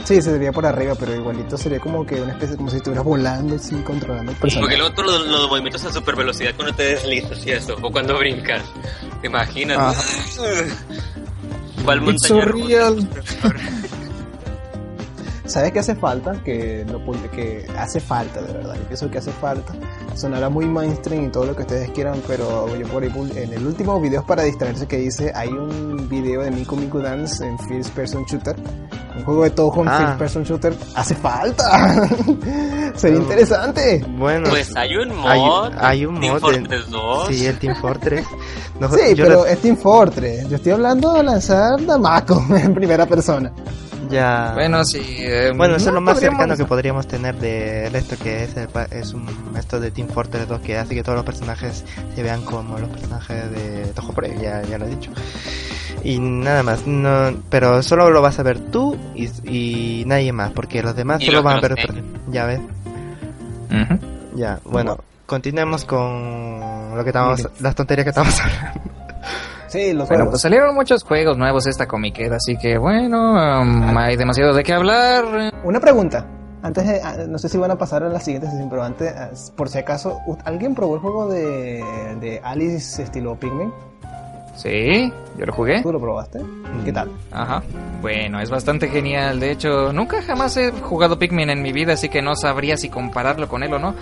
Sí, se vería por arriba, pero igualito sería como que una especie, como si estuvieras volando, así, controlando el Porque personaje. luego todos los, los movimientos a super velocidad cuando te deslizas y eso, o cuando brincas. ¿Te imaginas? Ajá. ¿Cuál montaña rusa? ¿Sabes qué hace falta? Que, lo, que hace falta, de verdad. Yo pienso que hace falta. Sonará muy mainstream y todo lo que ustedes quieran, pero yo por ahí, en el último video para distraerse que hice, hay un video de Miku Miku Dance en First Person Shooter. Un juego de Toho en Ah. First Person Shooter. ¡Hace falta! Sería Oh. interesante. Bueno, Pues hay un hay, mod. hay un Team mod de... Fortress 2. Sí, el Team Fortress. No, Sí, pero le- es Team Fortress. Yo estoy hablando de lanzar Damako en primera persona. Ya... Bueno, sí. eh, Bueno, eso es lo más podríamos- cercano que podríamos tener de esto que es el, pa- es un esto de Team Fortress 2 que hace que todos los personajes se vean como los personajes de Toho Pro, ya, ya lo he dicho. Y nada más, no, pero solo lo vas a ver tú y, y nadie más, porque los demás solo los van a ver los Ya ves, ya, bueno, continuemos con lo que estábamos, las tonterías que estamos hablando. Sí, Bueno, los juegos. pues salieron muchos juegos nuevos esta comiqueta, así que bueno, um, hay demasiado de qué hablar. Una pregunta. Antes de, ah, no sé si van a pasar a la siguiente sesión, pero antes, ah, por si acaso, ¿u- ¿alguien probó el juego de, de Alice estilo Pikmin? Sí, yo lo jugué. ¿Tú lo probaste? ¿Qué tal? Ajá. Bueno, es bastante genial. De hecho, nunca jamás he jugado Pikmin en mi vida, así que no sabría si compararlo con él o no.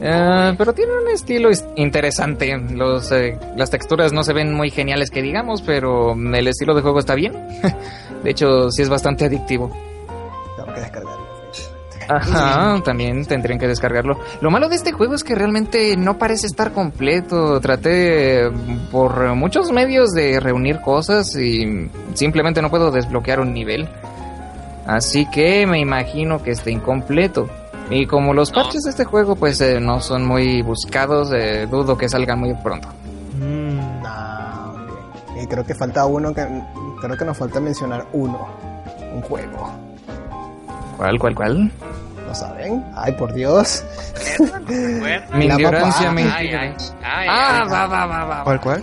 Eh, pero tiene un estilo interesante. Los, eh, las texturas no se ven muy geniales que digamos, pero el estilo de juego está bien. de hecho, sí es bastante adictivo. Tengo que descargarlo. Ajá, también tendrían que descargarlo. Lo malo de este juego es que realmente no parece estar completo. Traté por muchos medios de reunir cosas y simplemente no puedo desbloquear un nivel. Así que me imagino que esté incompleto. Y como los No. parches de este juego pues eh, no son muy buscados, eh, dudo que salgan muy pronto. Mm, No, ok. Y creo que falta uno, que, creo que nos falta mencionar uno. Un juego. ¿Cuál, cuál, cuál? ¿Lo saben? Ay, por Dios. Mi La ignorancia ay, Ah, va, va, va, va. ¿Cuál, cuál?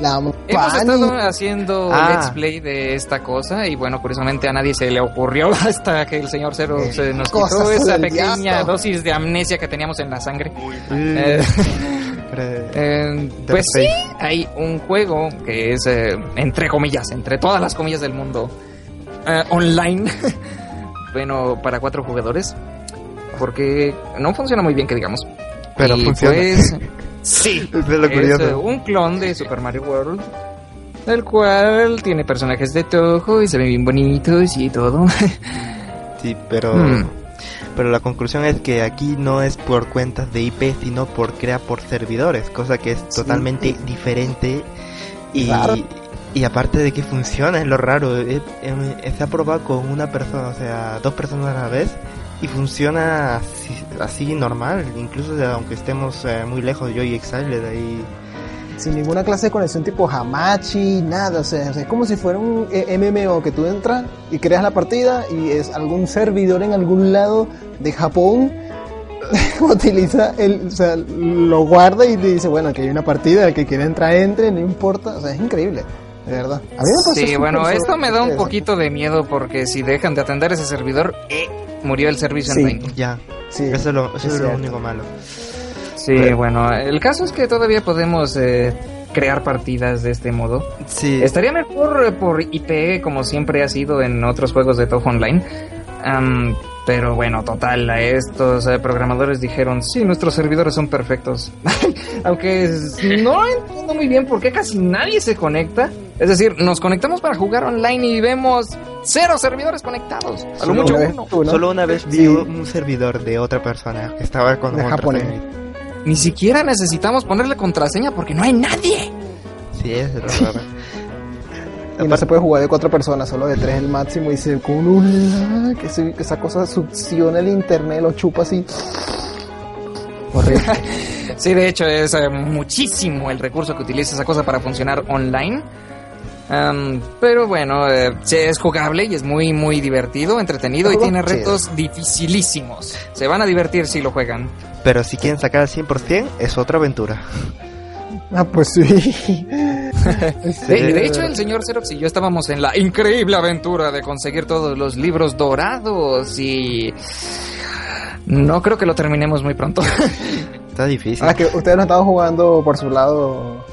La Hemos estado haciendo Ah. let's play de esta cosa y bueno, curiosamente a nadie se le ocurrió hasta que el señor Cero Eh, se nos quitó esa pequeña diablo. dosis de amnesia que teníamos en la sangre. Eh, eh, pues sí, hay un juego que es, eh, entre comillas, entre todas las comillas del mundo, eh, online, bueno, para cuatro jugadores. Porque no funciona muy bien, que digamos. Pero Y, funciona. pues, sí, Es de lo es curioso. eh, un clon de Super Mario World. El cual tiene personajes de Toho y se ven bien bonitos y todo. Sí, pero... Mm. Pero la conclusión es que aquí no es por cuentas de IP, sino por crea por servidores, cosa que es totalmente diferente y, Claro. y aparte de que funciona, es lo raro, es- es- se ha probado con una persona, o sea, dos personas a la vez y funciona así, así normal, incluso de- aunque estemos eh, muy lejos yo y Exiled ahí. Sin ninguna clase de conexión tipo Hamachi, nada. O sea, es como si fuera un eh, MMO que tú entras y creas la partida y es algún servidor en algún lado de Japón. utiliza el, o sea, lo guarda y te dice, bueno, aquí hay una partida, el que quiera entrar, entre, no importa. O sea, es increíble, de verdad. A mí me Sí, bueno, esto me da un poquito de miedo porque si dejan de atender ese servidor, eh, murió el servicio Sí. online. Ya, Sí, eso es lo, eso es es lo cierto. único malo. Sí, Pero- bueno, el caso es que todavía podemos eh, crear partidas de este modo. Sí, Estaría mejor eh, por IP, como siempre ha sido en otros juegos de Toho Online. Pero bueno, total, a estos eh, programadores dijeron, sí, nuestros servidores son perfectos. Aunque no entiendo muy bien por qué casi nadie se conecta. Es decir, nos conectamos para jugar online y vemos cero servidores conectados. A lo Solo mucho una vez uno. tú, ¿no? Solo una vez vi Sí. un servidor de otra persona que estaba con japonés. señorita. Ni siquiera necesitamos ponerle contraseña porque no hay nadie. Sí, es raro. Y no se puede jugar de cuatro personas, solo de tres el máximo. Y se con un lag, que, se- que esa cosa succiona el internet, lo chupa así. Horrible. Sí, de hecho es eh, muchísimo el recurso que utiliza esa cosa para funcionar online. Am, pero bueno, eh, es jugable y es muy, muy divertido, entretenido y tiene chido. retos dificilísimos. Se van a divertir si lo juegan. Pero si quieren sacar al 100%, es otra aventura. ah, pues sí. De, y de hecho, el señor Xerox y yo estábamos en la increíble aventura de conseguir todos los libros dorados y... No creo que lo terminemos muy pronto. Está difícil. Ahora que ustedes no estaban jugando por su lado.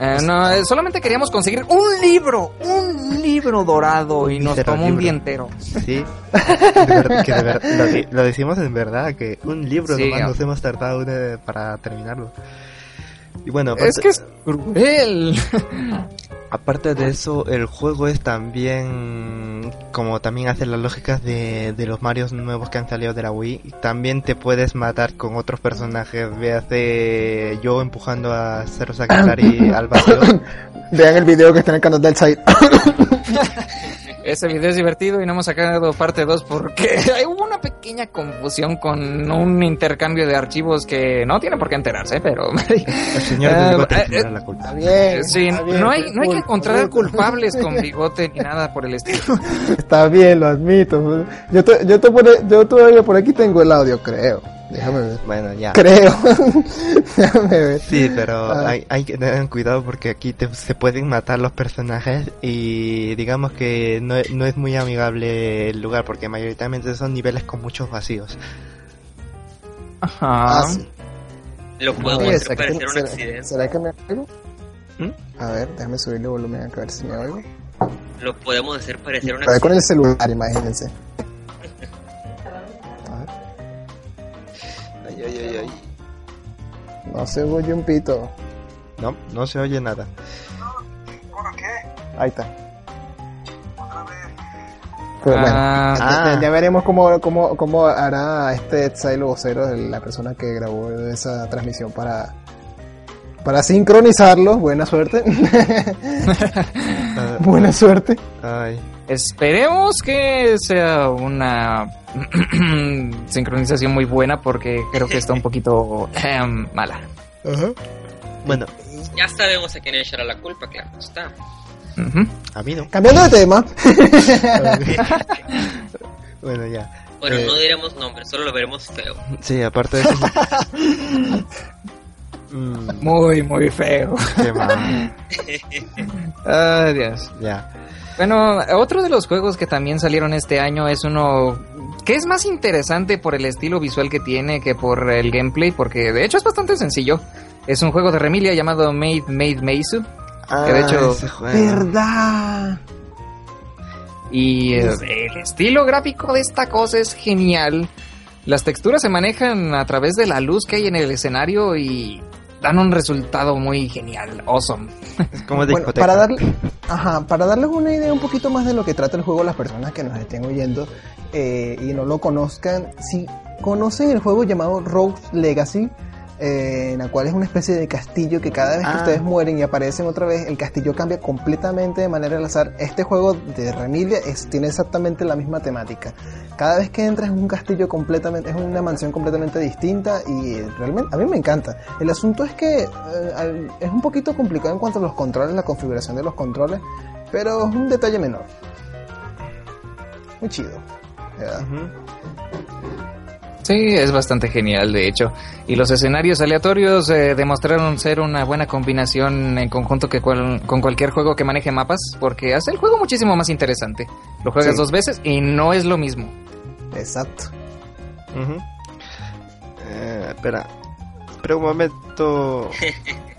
Eh, no, eh, solamente queríamos conseguir un libro, un libro dorado y nos tomó un día entero. Sí. De ver- que de ver- lo, decimos en verdad, que un libro Sí, nomás nos hemos tardado una- para terminarlo. Y bueno, Es aparte, que es cruel. aparte de eso, el juego es también, como también hace las lógicas de, de los Marios nuevos que han salido de la Wii, también te puedes matar con otros personajes, véase yo empujando a Zero Sakatari al vacío. Vean el video que está en el canal del site. Ese video es divertido y no hemos sacado parte 2 porque hubo una pequeña confusión con un intercambio de archivos que no tiene por qué enterarse, pero... El señor del bigote eh, tendrá la culpa. Está bien. Sí, está bien, no hay, no hay que encontrar culpables con bigote ni nada por el estilo. Está bien, lo admito. Yo, to- yo, to- por- yo todavía por aquí tengo el audio, creo. Déjame ver. Bueno, ya. Creo. Déjame ver. Sí, pero Ah. hay, hay que tener cuidado porque aquí te- se pueden matar los personajes y digamos que no, no es muy amigable el lugar porque mayoritariamente son niveles con muchos vacíos. Ajá. Ah, sí. Lo hacer ¿será que- parecer un será- accidente. ¿Será que me oigo? ¿Mm? A ver, déjame subirle volumen acá a ver si me oigo. Lo podemos hacer parecer un A ver con accidente. el celular, imagínense. No se oye un pito. No, no se oye nada. Ahí está. Pero bueno, Ah, ya, Ah. ya veremos cómo, cómo, cómo hará este Exile vocero, la persona que grabó esa transmisión para, para sincronizarlo. Buena suerte. Ah, Buena suerte. ay. Esperemos que sea una sincronización muy buena porque creo que está un poquito em, mala. Bueno, Ya sabemos a quién echará la culpa, claro está. Ujú. a mí no. Cambiando de tema. Bueno, ya. Bueno, Eh, no diremos nombres, solo lo veremos feo. Sí, aparte de eso... Mm, Muy, muy feo. qué mal. Ay, Dios. Ya. Bueno, otro de los juegos que también salieron este año es uno que es más interesante por el estilo visual que tiene que por el gameplay, porque de hecho es bastante sencillo. Es un juego de Remilia llamado Made Made Meizu. Ah, de hecho- ese juego. ¿Verdad? Y eh, el estilo gráfico de esta cosa es genial. Las texturas se manejan a través de la luz que hay en el escenario y dan un resultado muy genial, awesome. Es como de Bueno, discoteca. para, darle, ajá, para darles una idea un poquito más de lo que trata el juego las personas que nos estén oyendo eh, y no lo conozcan, si conocen el juego llamado Rogue's Legacy, eh, en la cual es una especie de castillo que cada vez que Ah. ustedes mueren y aparecen otra vez, el castillo cambia completamente de manera al azar. Este juego de Remilia es, tiene exactamente la misma temática. Cada vez que entras es un castillo completamente, es una mansión completamente distinta y realmente a mí me encanta. El asunto es que eh, es un poquito complicado en cuanto a los controles, la configuración de los controles, pero es un detalle menor. Muy chido. Ujú. Sí, es bastante genial, de hecho. Y los escenarios aleatorios eh, demostraron ser una buena combinación en conjunto que cual- con cualquier juego que maneje mapas, porque hace el juego muchísimo más interesante. Lo juegas Sí. dos veces y no es lo mismo. Exacto. Eh, espera. Espera un momento.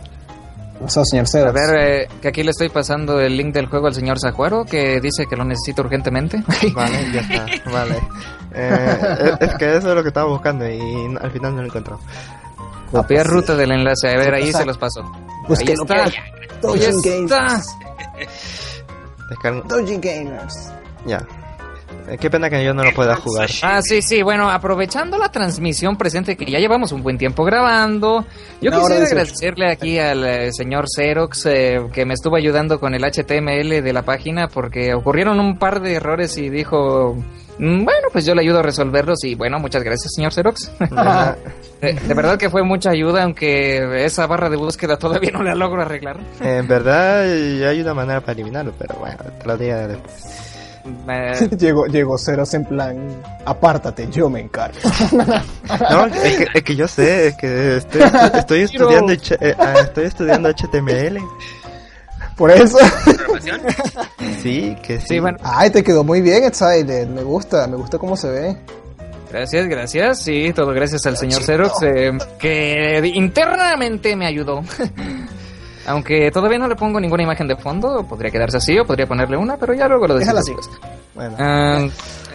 O sea, señor A Cero. ver, eh, que aquí le estoy pasando el link del juego al señor Zajuaro, que dice que lo necesita urgentemente. Vale, ya está. Vale. Eh, es, es que eso es lo que estaba buscando y al final no lo encontré. Copiar ruta del enlace. A ver, ahí Exacto. se los paso. Pues ahí que está. Ahí está. Gamers. Descarga. Gamers. Ya. Eh, qué pena que yo no lo pueda jugar. Ah, sí, sí, bueno, aprovechando la transmisión presente que ya llevamos un buen tiempo grabando, yo quisiera agradecerle aquí al eh, señor Xerox eh, que me estuvo ayudando con el HTML de la página porque ocurrieron un par de errores y dijo, "Mm, bueno, pues yo le ayudo a resolverlos y bueno, muchas gracias, señor Xerox. Ya. de, de verdad que fue mucha ayuda, aunque esa barra de búsqueda todavía no la logro arreglar. En verdad, hay una manera para eliminarlo, pero bueno, te lo diré después. Eh, llegó, llegó Ceros en plan, apártate, yo me encargo. No, es que, es que yo sé, es que estoy, estoy estudiando, eh, ah, estoy estudiando HTML. Por eso. ¿Programación? Sí, que sí. sí, bueno. Ay, te quedó muy bien, Excited. Me gusta, me gusta cómo se ve. Gracias, gracias. Sí, todo gracias al señor Xerox, eh, que internamente me ayudó. Aunque todavía no le pongo ninguna imagen de fondo, podría quedarse así o podría ponerle una, pero ya luego lo decido. Déjala así. Bueno, Ah,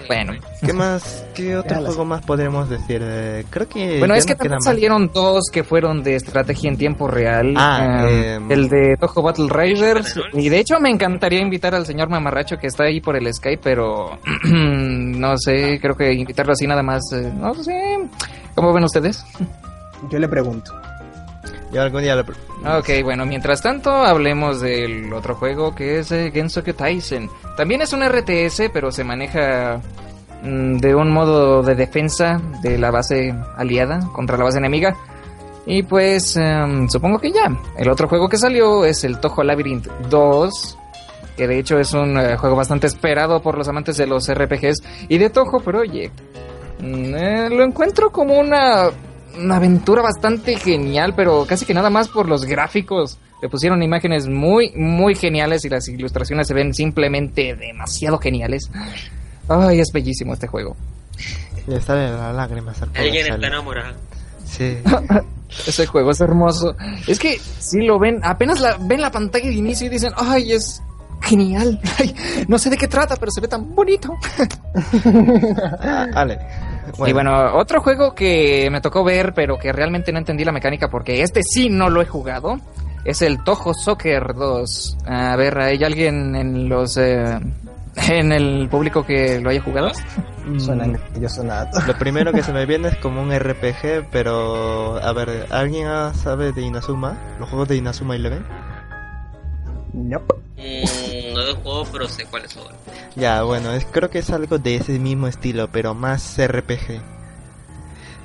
bueno, ¿qué más? ¿Qué otro Déjala juego más podríamos decir? Eh, creo que. bueno es que también más. salieron dos que fueron de estrategia en tiempo real. Ah, Ah, em, el de Toho Battle Raiders. Y de hecho me encantaría invitar al señor Mamarracho que está ahí por el Skype, pero no sé, creo que invitarlo así nada más, eh, no sé. ¿Cómo ven ustedes? Yo le pregunto. Yo algún día lo. Ok, bueno, mientras tanto hablemos del otro juego que es eh, Gensoku. También es un RTS, pero se maneja mm, de un modo de defensa de la base aliada contra la base enemiga. Y pues em, supongo que ya. El otro juego que salió es el Toho Labyrinth 2. Que de hecho es un eh, juego bastante esperado por los amantes de los RPGs y de Toho, oye, mm, eh, lo encuentro como una, una aventura bastante genial, pero casi que nada más por los gráficos. Le pusieron imágenes muy, muy geniales y las ilustraciones se ven simplemente demasiado geniales. Ay, es bellísimo este juego. Le sale la lágrima al pobre Alguien está enamorado. Sí. Ese juego es hermoso. Es que si lo ven, apenas la, ven la pantalla de inicio y dicen, ay, es genial. Ay, no sé de qué trata, pero se ve tan bonito. Vale. Y bueno, otro juego que me tocó ver, pero que realmente no entendí la mecánica porque este sí no lo he jugado, es el Toho Soccer 2. A ver, ¿hay alguien en los eh, en el público que lo haya jugado? Suena Mm, yo suena. Lo primero que se me viene es como un RPG, pero a ver, ¿alguien sabe de Inazuma? ¿Los juegos de Inazuma Eleven? Nope. Mm, no lo juego, pero sé cuáles son. Ya, bueno, es, creo que es algo de ese mismo estilo, pero más RPG.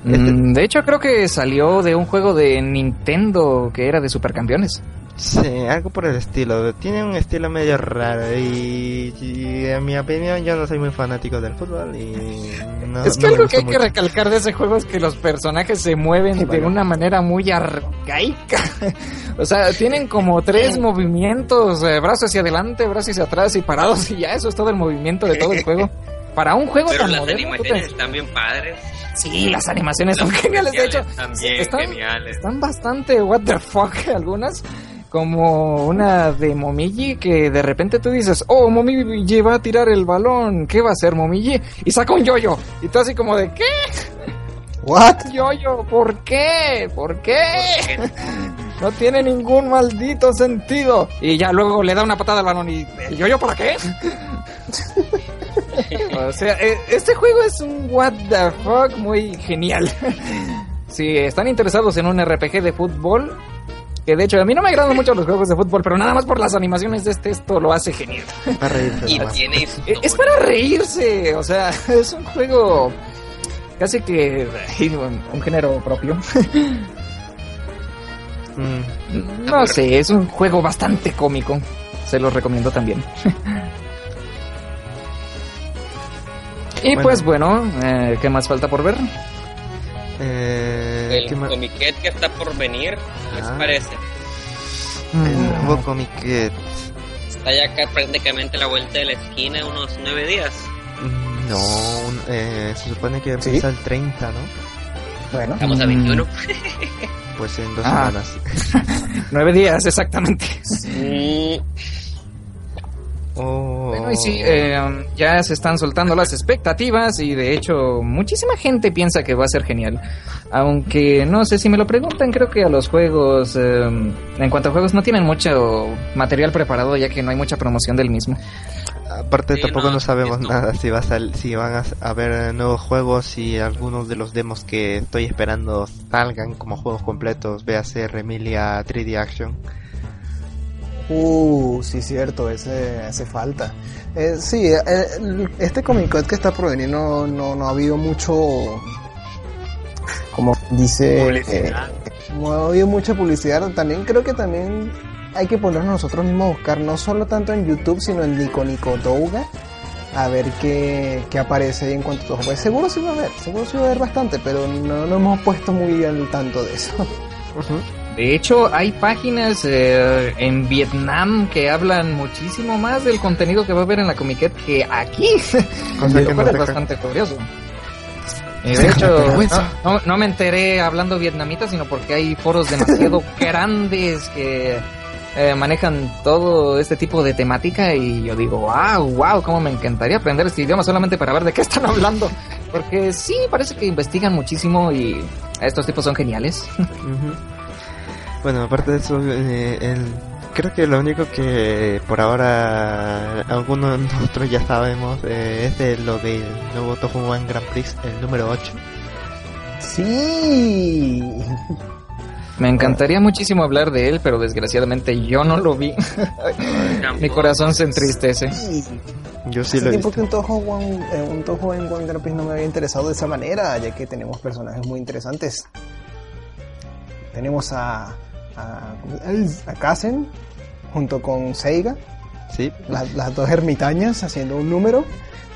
Este- Mm, de hecho, creo que salió de un juego de Nintendo que era de Supercampeones. Sí, algo por el estilo. Tiene un estilo medio raro y, y en mi opinión yo no soy muy fanático del fútbol y no, es que no algo que hay que recalcar de ese juego es que los personajes se mueven Sí, de una manera muy arcaica. o sea, tienen como tres movimientos, eh, brazos hacia adelante, brazos hacia atrás y parados y ya eso es todo el movimiento de todo el juego. Para un juego Pero tan las moderno, animaciones están bien padres. sí, las animaciones son geniales, de hecho, están, geniales. están bastante what the fuck algunas. Como una de Momiji que de repente tú dices, oh, Momiji va a tirar el balón, ¿qué va a hacer Momiji? Y saca un yoyo. Y tú así como de, ¿qué? ¿What? Yoyo, ¿por qué? ¿Por qué? No tiene ningún maldito sentido. Y ya luego le da una patada al balón y, ¿el yoyo para qué? o sea, eh, este juego es un what the fuck muy genial. si están interesados en un RPG de fútbol, que de hecho a mí no me agradan mucho los juegos de fútbol, pero nada más por las animaciones de este esto lo hace genial. Para reírse. Y tiene es para reírse, o sea, es un juego casi que un, un género propio. Mm, No sé, es un juego bastante cómico. Se los recomiendo también. y Bueno. pues bueno, eh, ¿qué más falta por ver? Eh, ¿qué el comiquet que está por venir, ¿qué les Ah. parece? El nuevo comiquet. Está ya acá prácticamente a la vuelta de la esquina, unos nueve días. Mm, No, un- eh, se supone que ¿Sí? empieza el 30, ¿no? Bueno, Estamos a Mm. 21. Pues en dos Ah. semanas. Nueve días, exactamente. Mm, Oh. Bueno, y sí, eh, ya se están soltando las expectativas y de hecho muchísima gente piensa que va a ser genial. Aunque no sé si me lo preguntan, creo que a los juegos, eh, en cuanto a juegos, no tienen mucho material preparado ya que no hay mucha promoción del mismo. Aparte Sí, tampoco no, no, sabemos esto- nada si va a sal- si van a, a haber nuevos juegos y algunos de los demos que estoy esperando salgan como juegos completos, véase Remilia 3D Action. Uh, sí, cierto, ese hace falta. Eh, sí, eh, este Comic Con que está por venir no, no, no ha habido mucho, como dice, Publicidad. eh, no ha habido mucha publicidad. También creo que también hay que ponernos nosotros mismos a buscar, no solo tanto en YouTube, sino en Nico Nico Douga, a ver qué, qué aparece ahí en cuanto a todo. Pues seguro sí va a haber, seguro sí va a haber bastante, pero no nos hemos puesto muy al tanto de eso. De hecho, hay páginas eh, en Vietnam que hablan muchísimo más del contenido que va a haber en la Comiquet que aquí. Cosa que nos es bastante curioso. De hecho, no, no- no me enteré hablando vietnamita, sino porque hay foros demasiado grandes que eh, manejan todo este tipo de temática y yo digo, wow, wow, cómo me encantaría aprender este idioma solamente para ver de qué están hablando. Porque sí, parece que investigan muchísimo y estos tipos son geniales. Ujú. Bueno, aparte de eso, eh, el- creo que lo único que por ahora algunos de nosotros ya sabemos eh, es de lo del nuevo Tofu One Grand Prix, el número 8. Sí. Me encantaría muchísimo hablar de él, pero desgraciadamente yo no lo vi. Mi corazón se entristece. Sí. Yo sí Hace lo he tiempo visto. que un Toho, One, eh, un Toho en One Grand Prix no me había interesado de esa manera, ya que tenemos personajes muy interesantes. Tenemos a, a, a Kazen junto con Seiga, Sí, las, las dos ermitañas haciendo un número.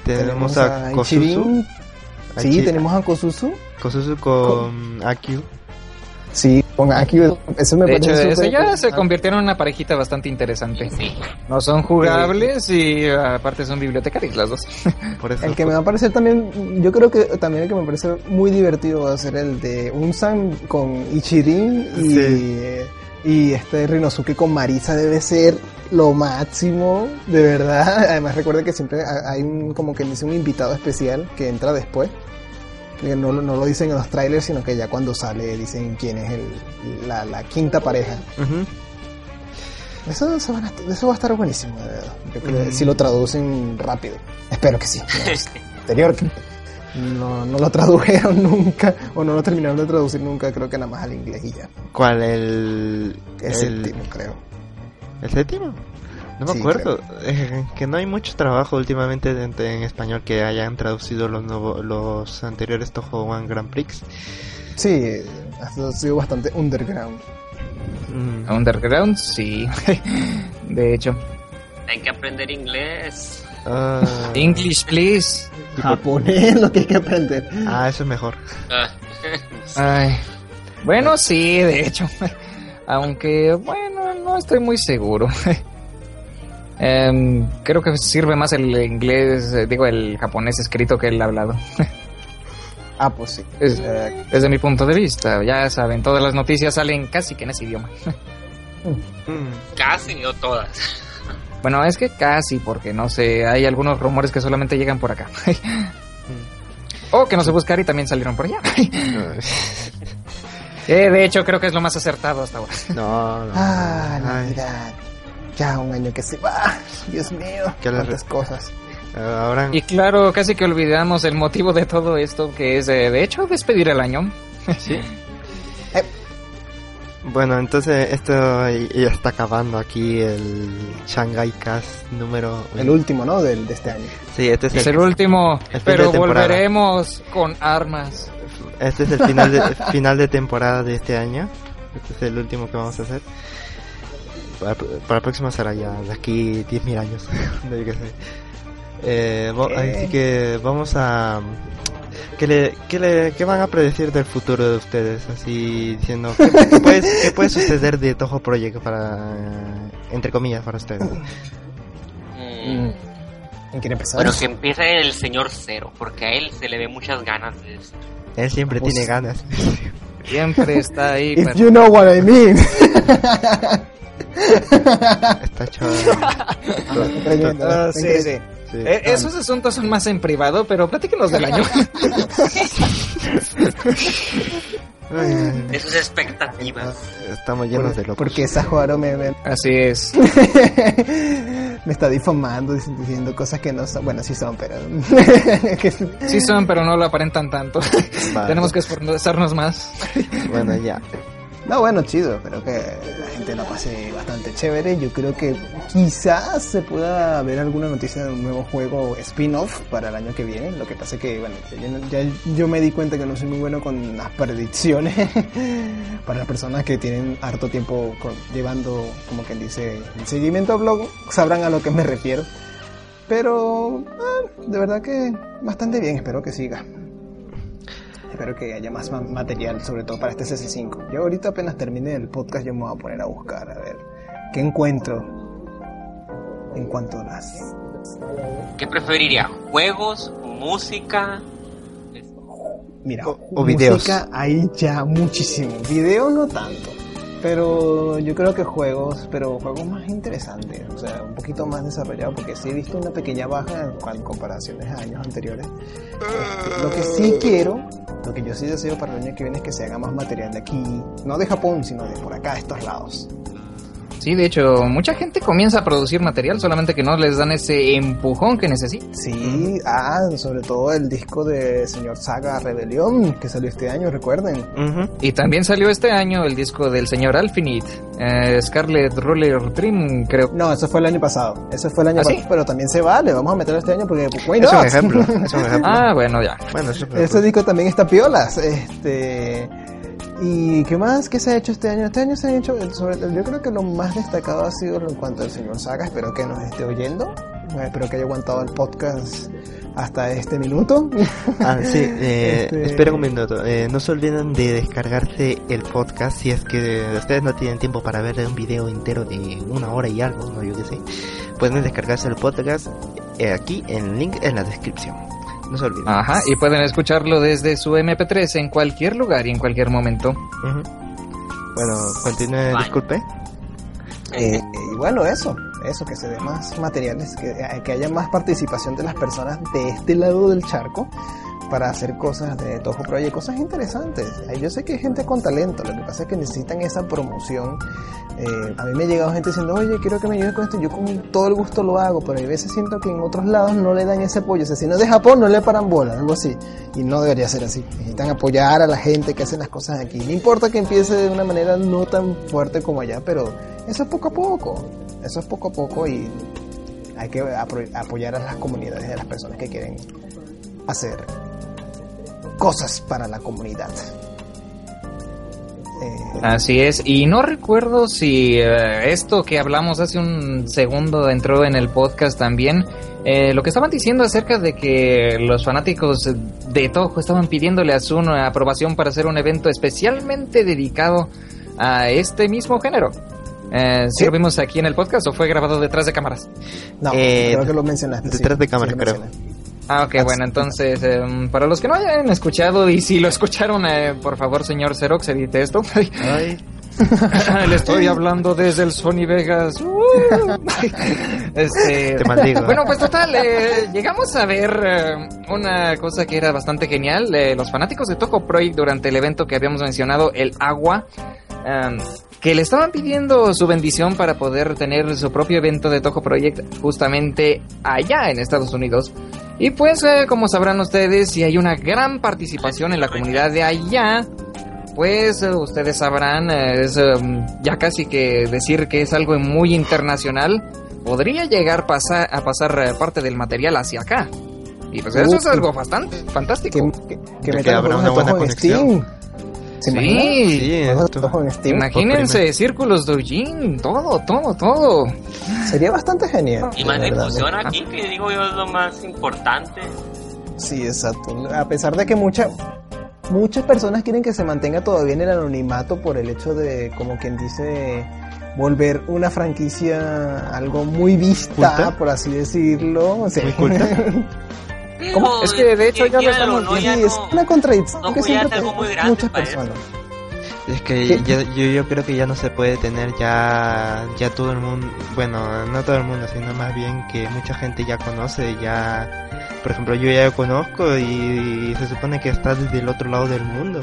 tenemos a Kosuzu, a Sí, Ichi- tenemos a Kosuzu. Kosuzu con Akyu. Sí, con aquí eso me De hecho, parece eso ya se convirtieron en una parejita bastante interesante. No son jugables y aparte son bibliotecarias las dos. Por eso El que me va a parecer también, yo creo que también el que me parece muy divertido va a ser el de Unsan con Ichirin y, Sí. y este Rinosuke con Marisa debe ser lo máximo, de verdad. Además recuerda que siempre ha- hay un, como que dice un invitado especial que entra después. No, lo- no lo dicen en los trailers, sino que ya cuando sale dicen quién es el, la, la quinta pareja. Ujú. Eso, eso, van a- eso va a estar buenísimo, de verdad. Yo creo Mm. si lo traducen rápido. Espero que sí. No, anterior que no, no lo tradujeron nunca o no lo terminaron de traducir nunca, creo que nada más al inglés y ya. ¿Cuál? El, El, el, séptimo, creo. ¿El séptimo? No me Sí, acuerdo. Eh, que no hay mucho trabajo últimamente en, en español que hayan traducido los nuevos, los anteriores Toho One Grand Prix. Sí, ha sido bastante underground. Mm, Underground, sí. De hecho. Hay que aprender inglés. ah, English, please. Japonés lo que hay que aprender. ah, eso es mejor. Ah, Ay. Bueno, sí, de hecho. Aunque, bueno, no estoy muy seguro. Em, creo que sirve más el inglés, eh, digo, el japonés escrito que el hablado. Ah, pues sí. Es- Eh, Desde mi punto de vista, ya saben, todas las noticias salen casi que en ese idioma. Casi o todas. Bueno, es que casi, porque no sé, hay algunos rumores que solamente llegan por acá. o que no sé buscar y también salieron por allá. Eh, de hecho, creo que es lo más acertado hasta ahora. No, no. Ah, Ay, Navidad. Ya un año que se va. Dios mío. ¿Qué le Cuántas cosas. Ahora, Y claro, casi que olvidamos el motivo de todo esto, que es, eh, de hecho, despedir el año. sí. Bueno, entonces esto ya está acabando aquí el Shanghai Cast número... El último, ¿no? Del, de este año. Sí, este es Es el, el último, el de pero volveremos con armas. este es el final de, final de temporada de este año. Este es el último que vamos a hacer. Para, para el próximo será ya de aquí 10.000 años. No, sé. Eh, ¿Qué? así que vamos a... ¿Qué, le, qué, le, ¿Qué van a predecir del futuro de ustedes? Así diciendo, ¿qué, qué puede, qué puede suceder de Toho Project para, eh, entre comillas, para ustedes? Mm, ¿Quién quiere empezar? Bueno, que empiece el señor Cero, porque a él se le ve muchas ganas de eso. Él siempre Pues- tiene ganas. Siempre está ahí. If pero- you know what I mean. Está chaval. Tremendo, Ah, ¿no? sí, Increíble. sí. Sí. Eh, esos asuntos son más en privado, pero platíquenos del año. Sus expectativas. Estamos llenos de locos. Porque esa Juaro me, me, Así es. me está difamando dic- diciendo cosas que no son. Bueno, sí son, pero. Sí son, pero no lo aparentan tanto. Vale. Tenemos que esforzarnos más. Bueno, ya. No, bueno, chido, espero que la gente lo pase bastante chévere. Yo creo que quizás se pueda ver alguna noticia de un nuevo juego spin-off para el año que viene. Lo que pasa es que, bueno, no- ya yo me di cuenta que no soy muy bueno con las predicciones. para las personas que tienen harto tiempo llevando, como quien dice, el seguimiento a blog, sabrán a lo que me refiero. Pero, ah, de verdad que bastante bien, espero que siga. Espero que haya más ma- material, sobre todo para este CC5. Yo ahorita apenas termine el podcast, yo me voy a poner a buscar, a ver qué encuentro en cuanto a las... ¿Qué preferiría? ¿Juegos? ¿Música? Mira, O- o videos. música hay ya muchísimo. Video no tanto. Pero yo creo que juegos, pero juegos más interesantes, o sea, un poquito más desarrollados, porque sí he visto una pequeña baja en comparaciones a años anteriores. Este, lo que sí quiero, lo que yo sí deseo para el año que viene es que se haga más material de aquí, no de Japón, sino de por acá, de estos lados. Sí, de hecho, mucha gente comienza a producir material, solamente que no les dan ese empujón que necesitan. Sí, ah, sobre todo el disco de Señor Saga Rebelión, que salió este año, recuerden. Ujú. Y también salió este año el disco del señor Alfinite, eh, Scarlet Roller Dream, creo. No, eso fue el año pasado. Eso fue el año ¿Ah, sí? pasado, pero también se vale. Vamos a meterlo este año porque why Es un not? ejemplo. Es un ejemplo. Ah, bueno, ya. bueno, eso Ese disco también está piolas. Este. ¿Y qué más? ¿Qué se ha hecho este año? Este año se ha hecho. sobre- yo creo que lo más destacado ha sido en cuanto al señor Saga. Espero que nos esté oyendo. Eh, Espero que haya aguantado el podcast hasta este minuto. Ah, sí, eh, Este- espera un minuto. Eh, no se olviden de descargarse el podcast si es que ustedes no tienen tiempo para ver un video entero de una hora y algo, no yo qué sé. Pueden descargarse el podcast eh, aquí en el link en la descripción. No se olviden. Ajá, y pueden escucharlo desde su MP3 en cualquier lugar y en cualquier momento. Ujú. Bueno, continúe, Vale. disculpe. Eh, y bueno, eso. Eso, que se dé más materiales, que, eh, que haya más participación de las personas de este lado del charco para hacer cosas de Toho Project, cosas interesantes. Yo sé que hay gente con talento, lo que pasa es que necesitan esa promoción. Eh, a mí me ha llegado gente diciendo, oye, quiero que me ayudes con esto, yo con todo el gusto lo hago, pero hay veces siento que en otros lados no le dan ese apoyo, o sea, si no es de Japón no le paran bola, algo así, y no debería ser así. Necesitan apoyar a la gente que hace las cosas aquí. No importa que empiece de una manera no tan fuerte como allá, pero eso es poco a poco, eso es poco a poco y hay que apoyar a las comunidades, a las personas que quieren hacer cosas para la comunidad. Eh, Así es, y no recuerdo si eh, esto que hablamos hace un segundo entró en el podcast también. Eh, lo que estaban diciendo acerca de que los fanáticos de Toho estaban pidiéndole a Zuno aprobación para hacer un evento especialmente dedicado a este mismo género. Eh, ¿sí Sí. lo vimos aquí en el podcast o fue grabado detrás de cámaras? no, eh, creo que lo mencionaste. sí, detrás de sí cámara, lo creo. mencioné. Ah, ok, bueno, entonces, em, para los que no hayan escuchado y si lo escucharon, eh, por favor, señor Xerox, edite esto. Ay, Le estoy hablando desde el Sony Vegas. Uh. este, Te maldigo. Bueno, pues total, eh, llegamos a ver eh, una cosa que era bastante genial. Eh, los fanáticos de Toho Project durante el evento que habíamos mencionado, el agua, em, que le estaban pidiendo su bendición para poder tener su propio evento de Toho Project justamente allá en Estados Unidos. Y pues, eh, como sabrán ustedes, si hay una gran participación en la comunidad de allá, pues eh, ustedes sabrán, eh, es em, ya casi que decir que es algo muy internacional, podría llegar pasa- a pasar eh, parte del material hacia acá. Y pues eso Uh, es algo bastante fantástico. Que, que, que habrá una buena conexión. Sí, de en Steam. imagínense, círculos doujin, todo, todo, todo. Sería bastante genial. Y más de verdad. difusión aquí, que digo yo es lo más importante. Sí, exacto. A pesar de que muchas muchas personas quieren que se mantenga todavía en el anonimato por el hecho de, como quien dice, volver una franquicia algo muy vista, ¿Culta? por así decirlo. O sea, Muy culta. ¿Cómo? Es que, de hecho, ya lo estamos no, es una contradicción no, que siempre es algo muy tienen grande muchas personas. Es que ya- yo, yo creo que ya no se puede tener ya ya todo el mundo, bueno, no todo el mundo, sino más bien que mucha gente ya conoce, ya, por ejemplo, yo ya lo conozco y, se supone que está desde el otro lado del mundo.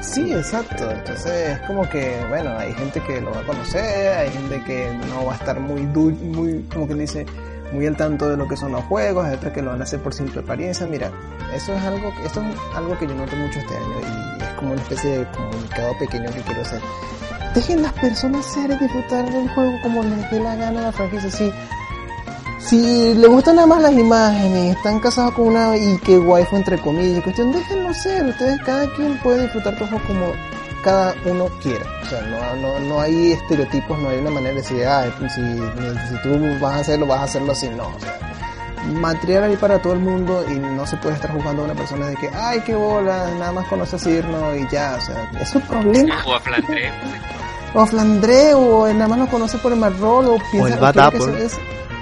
Sí, exacto. Entonces es como que, bueno, hay gente que lo va a conocer, hay gente que no va a estar muy, du- muy como quien dice, muy al tanto de lo que son los juegos, hay otros que lo van a hacer por simple apariencia. Mira, eso es algo, esto es algo que yo noto mucho este año y es como una especie de comunicado pequeño que quiero hacer. Dejen las personas ser y disfrutar del juego como les dé la gana a la franquicia. Si, si le gustan nada más las imágenes, están casados con una y que waifu entre comillas, cuestión, déjenlo ser. Ustedes, cada quien puede disfrutar todo como cada uno quiera. O sea, no, no, no hay estereotipos, no hay una manera de decir, ah, si, si tú vas a hacerlo, vas a hacerlo así. No, o sea, material ahí para todo el mundo y no se puede estar jugando a una persona de que, ay, qué bola, nada más conoce a Cirno y ya. O sea, es su problema. O a Flandre. O a Flandre, o nada más lo conoce por el Marrol, o piensa el Bad que es-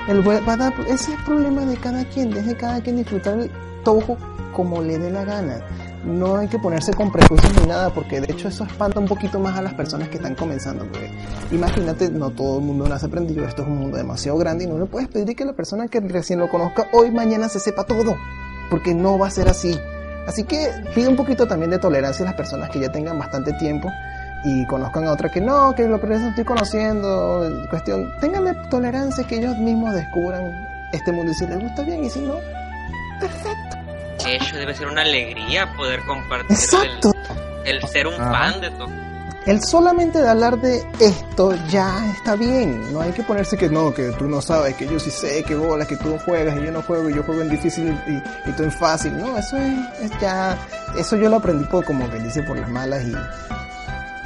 el Bad Bad Apple. Ese es el problema de cada quien. Deje cada quien disfrutar el tojo como le dé la gana. No hay que ponerse con prejuicios ni nada, porque de hecho eso espanta un poquito más a las personas que están comenzando. Porque imagínate, no todo el mundo nace aprendido. Esto es un mundo demasiado grande y no le puedes pedir que la persona que recién lo conozca hoy, mañana se sepa todo. Porque no va a ser así. Así que pide un poquito también de tolerancia a las personas que ya tengan bastante tiempo y conozcan a otra que no, que lo primero estoy conociendo, cuestión, ténganle tolerancia que ellos mismos descubran este mundo y si les gusta bien y si no, perfecto. De hecho, debe ser una alegría poder compartir Exacto. el, el ser un Ajá. fan de todo. El solamente de hablar de esto ya está bien, no hay que ponerse que no, que tú no sabes, que yo sí sé, que bola, que tú juegas y yo no juego, y yo juego en difícil y, y tú en fácil, no, eso es, es ya, eso yo lo aprendí por como que dice por las malas y,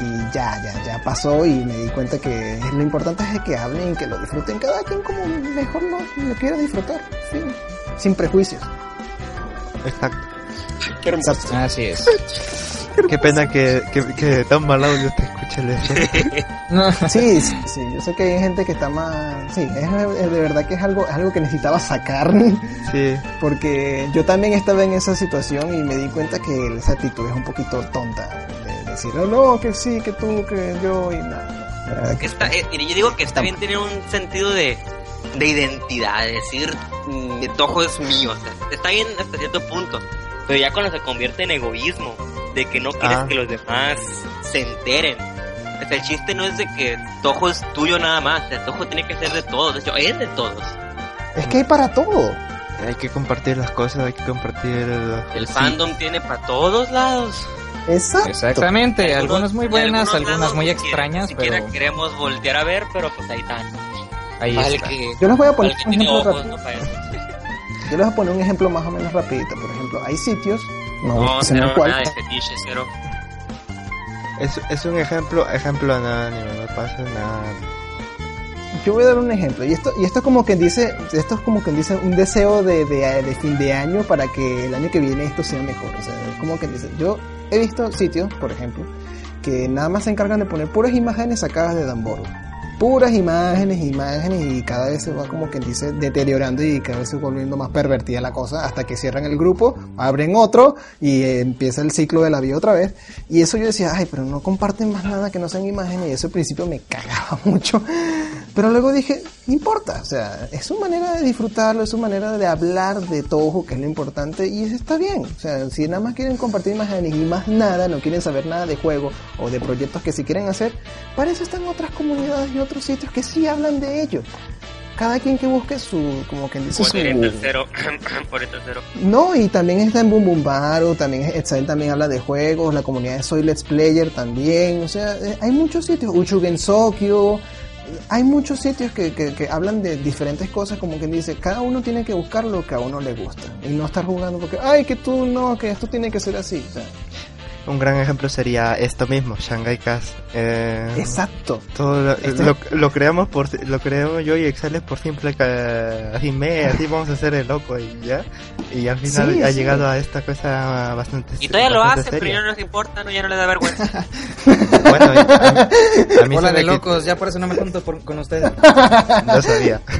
y ya, ya, ya pasó y me di cuenta que lo importante es que hablen, que lo disfruten cada quien como mejor lo, lo quiera disfrutar, sin prejuicios. Exacto. Exacto. Así es. Qué pena que, que, que tan mal audio te escuche leer. No. Sí, sí, sí, yo sé que hay gente que está más, sí, es, es de verdad que es algo, es algo que necesitaba sacar, Sí, porque yo también estaba en esa situación y me di cuenta que esa actitud es un poquito tonta, de decir, no, no, que sí, que tú, que yo, y nada, Está, eh, yo digo que está bien tener un sentido de, de identidad, de decir, mm, Toho es mío, o sea, está bien hasta cierto punto, pero ya cuando se convierte en egoísmo, de que no quieres Ah. que los demás se enteren. O sea, el chiste no es de que Toho es tuyo nada más, o sea, Toho tiene que ser de todos, de hecho, es de todos. es que hay para todo. hay que compartir las cosas, hay que compartir... el- El sí. fandom tiene para todos lados. Exacto. Exactamente, algunas muy buenas, algunas lados muy siquiera- extrañas, ni siquiera pero queremos voltear a ver, pero pues ahí están. Ahí Para el está. que, Yo les voy a poner un ejemplo ojos, rápido. ¿no? Para eso. Yo les voy a poner un ejemplo más o menos rapidito. Por ejemplo, hay sitios, no, No, cero, cuál, cero. Es, es un ejemplo, ejemplo anónimo, no pasa nada. Yo voy a dar un ejemplo, y esto, y esto es como que dice, esto es como que dice un deseo de, de, de fin de año para que el año que viene esto sea mejor. O sea, es como que dice, yo he visto sitios, por ejemplo, que nada más se encargan de poner puras imágenes sacadas de Damboro. Puras imágenes, imágenes y cada vez se va como que dice deteriorando y cada vez se va volviendo más pervertida la cosa hasta que cierran el grupo, abren otro y empieza el ciclo de la vida otra vez. Y eso yo decía, ay, pero no comparten más nada que no sean imágenes y eso al principio me cagaba mucho. Pero luego dije, no importa, o sea, es su manera de disfrutarlo, es su manera de hablar de todo, que es lo importante, y eso está bien. O sea, si nada más quieren compartir imágenes y más nada, no quieren saber nada de juego o de proyectos que si quieren hacer, para eso están otras comunidades y otros sitios que sí hablan de ello. Cada quien que busque su, como que dice Por su... el tercero, por el tercero. No, y también está en Boom Boom Baro, también Etsael también habla de juegos, la comunidad de Soy Let's Player también, o sea, eh, hay muchos sitios, Uchugen Sokyo, hay muchos sitios que, que, hablan de diferentes cosas, como quien dice, cada uno tiene que buscar lo que a uno le gusta y no estar jugando porque, ay, que tú no, que esto tiene que ser así. O sea, Un gran ejemplo sería esto mismo, Shanghai Cast. Eh, exacto. Todo lo, Este- lo, lo creamos por lo creamos yo y Excel es por simple que así me así vamos a hacer el loco y ya y al final Sí, ha sí. llegado a esta cosa bastante Y todavía lo hace, pero ya no nos importa, no, ya no le da vergüenza. bueno a, a mí Hola de locos, ya por eso no me junto por- con ustedes. no sabía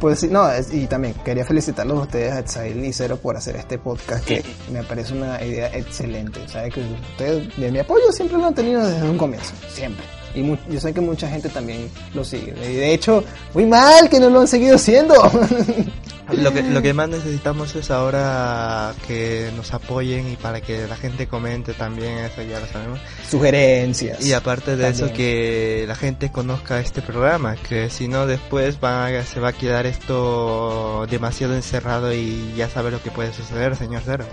Pues sí, no, es- y también quería felicitarlos a ustedes, a Etsail y Cero, por hacer este podcast que me parece una idea excelente. O sea, que ustedes, de mi apoyo, siempre lo han tenido desde un comienzo, siempre. Y mu- yo sé que mucha gente también lo sigue. Y de hecho, muy mal que no lo han seguido haciendo. lo que lo que más necesitamos es ahora que nos apoyen y para que la gente comente también eso ya lo sabemos Sugerencias. Y aparte de eso, que la gente conozca este programa, que si no después va, se va a quedar esto demasiado encerrado y ya sabe lo que puede suceder, señor Cero.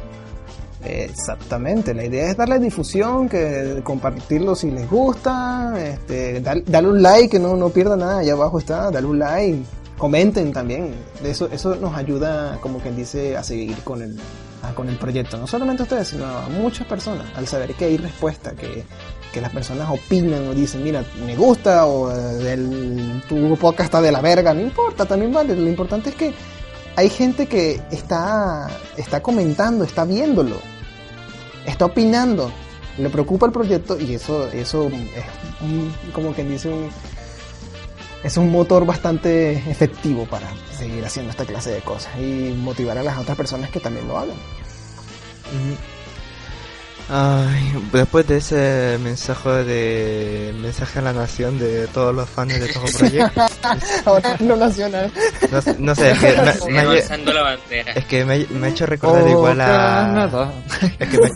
Exactamente, la idea es darle difusión, que compartirlo si les gusta, este, dar- darle un like, que no, no pierda nada, allá abajo está, darle un like, comenten también, eso, eso nos ayuda, como quien dice, a seguir con el, a- con el proyecto, no solamente a ustedes, sino a muchas personas, al saber que hay respuesta, que, que las personas opinan o dicen, mira, me gusta, o eh, el, tu podcast está de la verga, no importa, también vale, lo importante es que hay gente que está, está comentando, está viéndolo, está opinando, le preocupa el proyecto y eso, eso es como quien dice un, es un motor bastante efectivo para seguir haciendo esta clase de cosas y motivar a las otras personas que también lo hagan. Ay, después de ese mensaje de mensaje a la nación de todos los fans de todo proyecto, Ahora no nacional. no, sé- no sé, es que me, me ha- Avanzando la bandera. es que me, me ha hecho recordar igual a. Es que me-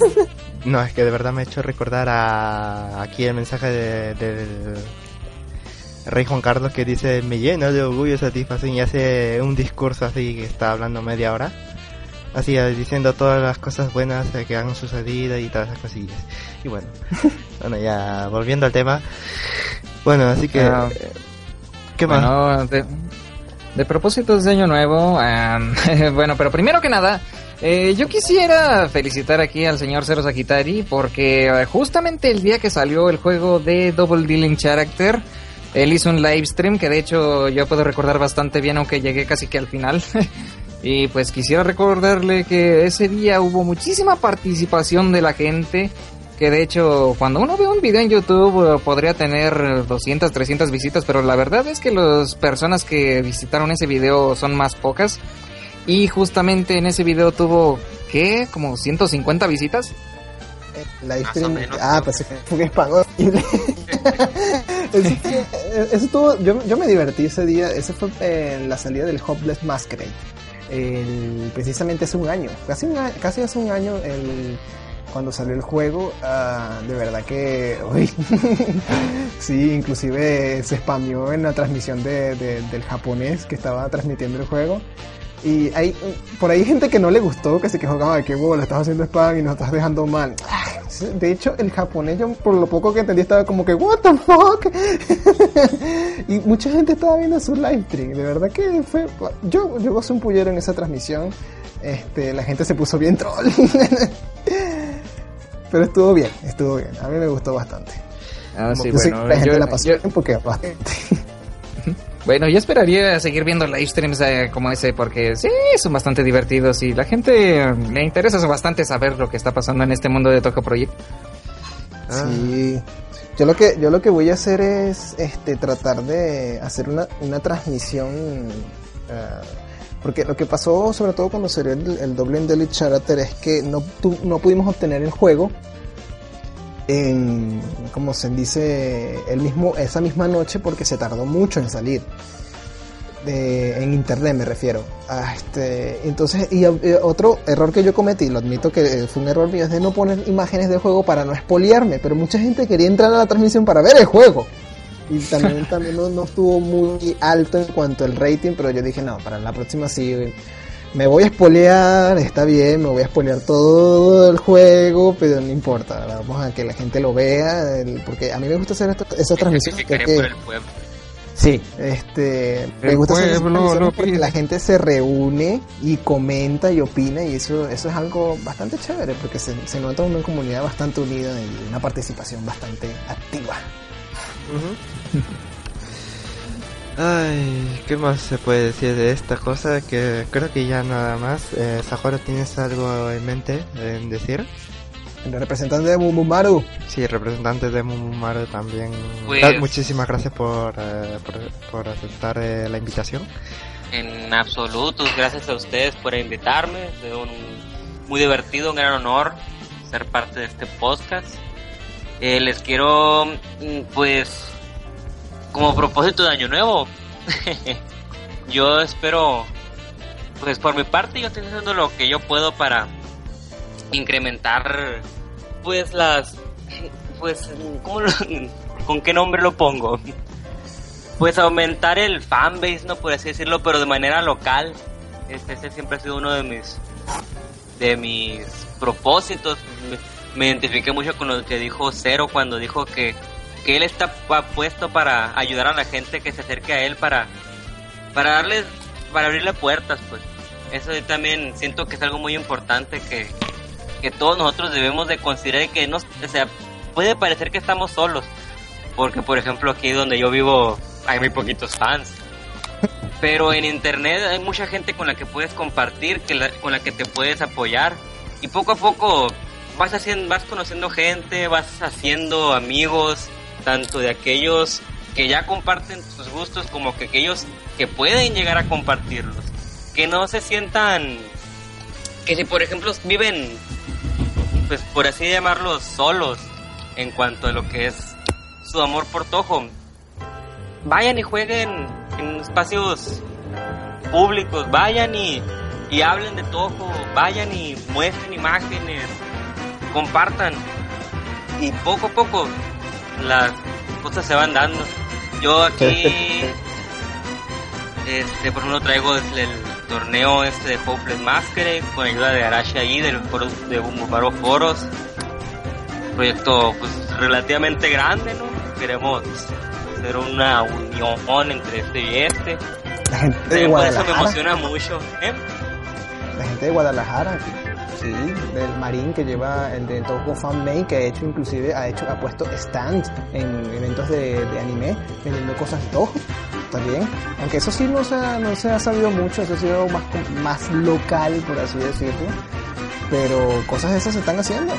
no, es que de verdad me ha hecho recordar a aquí el mensaje de- del rey Juan Carlos que dice me llena de orgullo y satisfacción y hace un discurso así que está hablando media hora. Así eh, diciendo todas las cosas buenas eh, que han sucedido y todas esas cosillas. Y bueno, bueno ya volviendo al tema. Bueno, así que... Ah. eh, ¿Qué más? Bueno, de, de propósitos de año nuevo, am, bueno, pero primero que nada, eh, yo quisiera felicitar aquí al señor Zero Sagitari porque justamente el día que salió el juego de Double Dealing Character, él hizo un live stream que de hecho yo puedo recordar bastante bien aunque llegué casi que al final. y pues quisiera recordarle que ese día hubo muchísima participación de la gente. Que de hecho, cuando uno ve un video en YouTube eh, podría tener 200, 300 visitas, pero la verdad es que las personas que visitaron ese video son más pocas. Y justamente en ese video tuvo, ¿qué? Como 150 visitas. Más stream. Ah, pues un spam horrible. eso, estuvo- yo, yo me divertí ese día. Ese fue eh, la salida del Hopeless Masquerade. El- precisamente hace un año. Casi, casi hace un año el, cuando salió el juego. ah, de verdad que. Uy, sí, inclusive se spameó en la transmisión de- de- del japonés que estaba transmitiendo el juego. Y hay por ahí gente que no le gustó, que se quejó de que "Wow, le estás haciendo spam y nos estás dejando mal. Ah, De hecho, el japonés, yo por lo poco que entendí, estaba como que, ¿What the fuck? y mucha gente estaba viendo su live stream. De verdad que fue. Yo, yo gocé un pullero en esa transmisión. Este, la gente se puso bien troll. Pero estuvo bien, estuvo bien. A mí me gustó bastante. Ah, sí, bueno, la gente yo- la pasó yo- bien porque bastante. Bueno, yo esperaría seguir viendo live streams eh, como ese porque sí, son bastante divertidos y la gente eh, le interesa bastante saber lo que está pasando en este mundo de Toco Project. Ah. Sí. Yo lo que yo lo que voy a hacer es este tratar de hacer una, una transmisión uh, porque lo que pasó sobre todo cuando salió el, el doble Elite Charter es que no, tu, no pudimos obtener el juego en como se dice el mismo esa misma noche porque se tardó mucho en salir de, en internet me refiero. A este, entonces, y, y, otro error que yo cometí, lo admito que fue un error mío, es de no poner imágenes del juego para no espolearme, pero mucha gente quería entrar a la transmisión para ver el juego. Y también, también no, no, estuvo muy alto en cuanto al rating, pero yo dije, no, para la próxima sí. Me voy a espolear, está bien, me voy a espolear todo el juego, pero no importa, vamos a que la gente lo vea, el, porque a mí me gusta hacer esta, esa transmisión. Que, Sí, este, me gusta pueblo, hacer porque la gente se reúne y comenta y opina y eso eso es algo bastante chévere porque se, se nota una comunidad bastante unida y una participación bastante activa. Uh -huh. Ay, ¿qué más se puede decir de esta cosa? Que creo que ya nada más. Eh, Sajoro, ¿tienes algo en mente en decir? El representante de Mumumaru. Sí, representante de Mumumaru también. Pues, Muchísimas gracias por, eh, por, por, aceptar eh, la invitación. En absoluto, gracias a ustedes por invitarme. Es un muy divertido, un gran honor ser parte de este podcast. Eh, les quiero, pues, como propósito de año nuevo, yo espero, pues por mi parte yo estoy haciendo lo que yo puedo para incrementar pues las pues ¿cómo lo, con qué nombre lo pongo pues aumentar el fanbase no por así decirlo pero de manera local. Este, siempre ha sido uno de mis de mis propósitos. Me, me identifiqué mucho con lo que dijo Cero cuando dijo que que él está puesto para ayudar a la gente que se acerque a él para para darles para abrirle puertas pues. Eso yo también siento que es algo muy importante que que todos nosotros debemos de considerar que no, o sea, puede parecer que estamos solos, porque por ejemplo aquí donde yo vivo hay muy poquitos fans, pero en internet hay mucha gente con la que puedes compartir, que la, con la que te puedes apoyar. Y poco a poco vas haciendo, vas conociendo gente, vas haciendo amigos, tanto de aquellos que ya comparten tus gustos como que aquellos que pueden llegar a compartirlos, que no se sientan que si por ejemplo viven pues por así llamarlos solos en cuanto a lo que es su amor por Toho. Vayan y jueguen en espacios públicos, vayan y, y hablen de Toho, vayan y muestren imágenes, compartan y poco a poco las cosas se van dando. Yo aquí, este, por ejemplo, traigo el, torneo este de Hopeless Masquerade con ayuda de Arashi ahí del foro de Bumubaro Foros. Proyecto pues relativamente grande no queremos hacer una unión entre este y este. La gente de por Guadalajara eso me emociona mucho ¿eh? la gente de Guadalajara sí del Marín que lleva el de Toho Fan May que ha hecho inclusive ha hecho ha puesto stands en eventos de, de anime vendiendo cosas de Toho también, aunque eso sí no se, ha, no se ha sabido mucho, eso ha sido más, más local, por así decirlo, pero cosas de esas se están haciendo.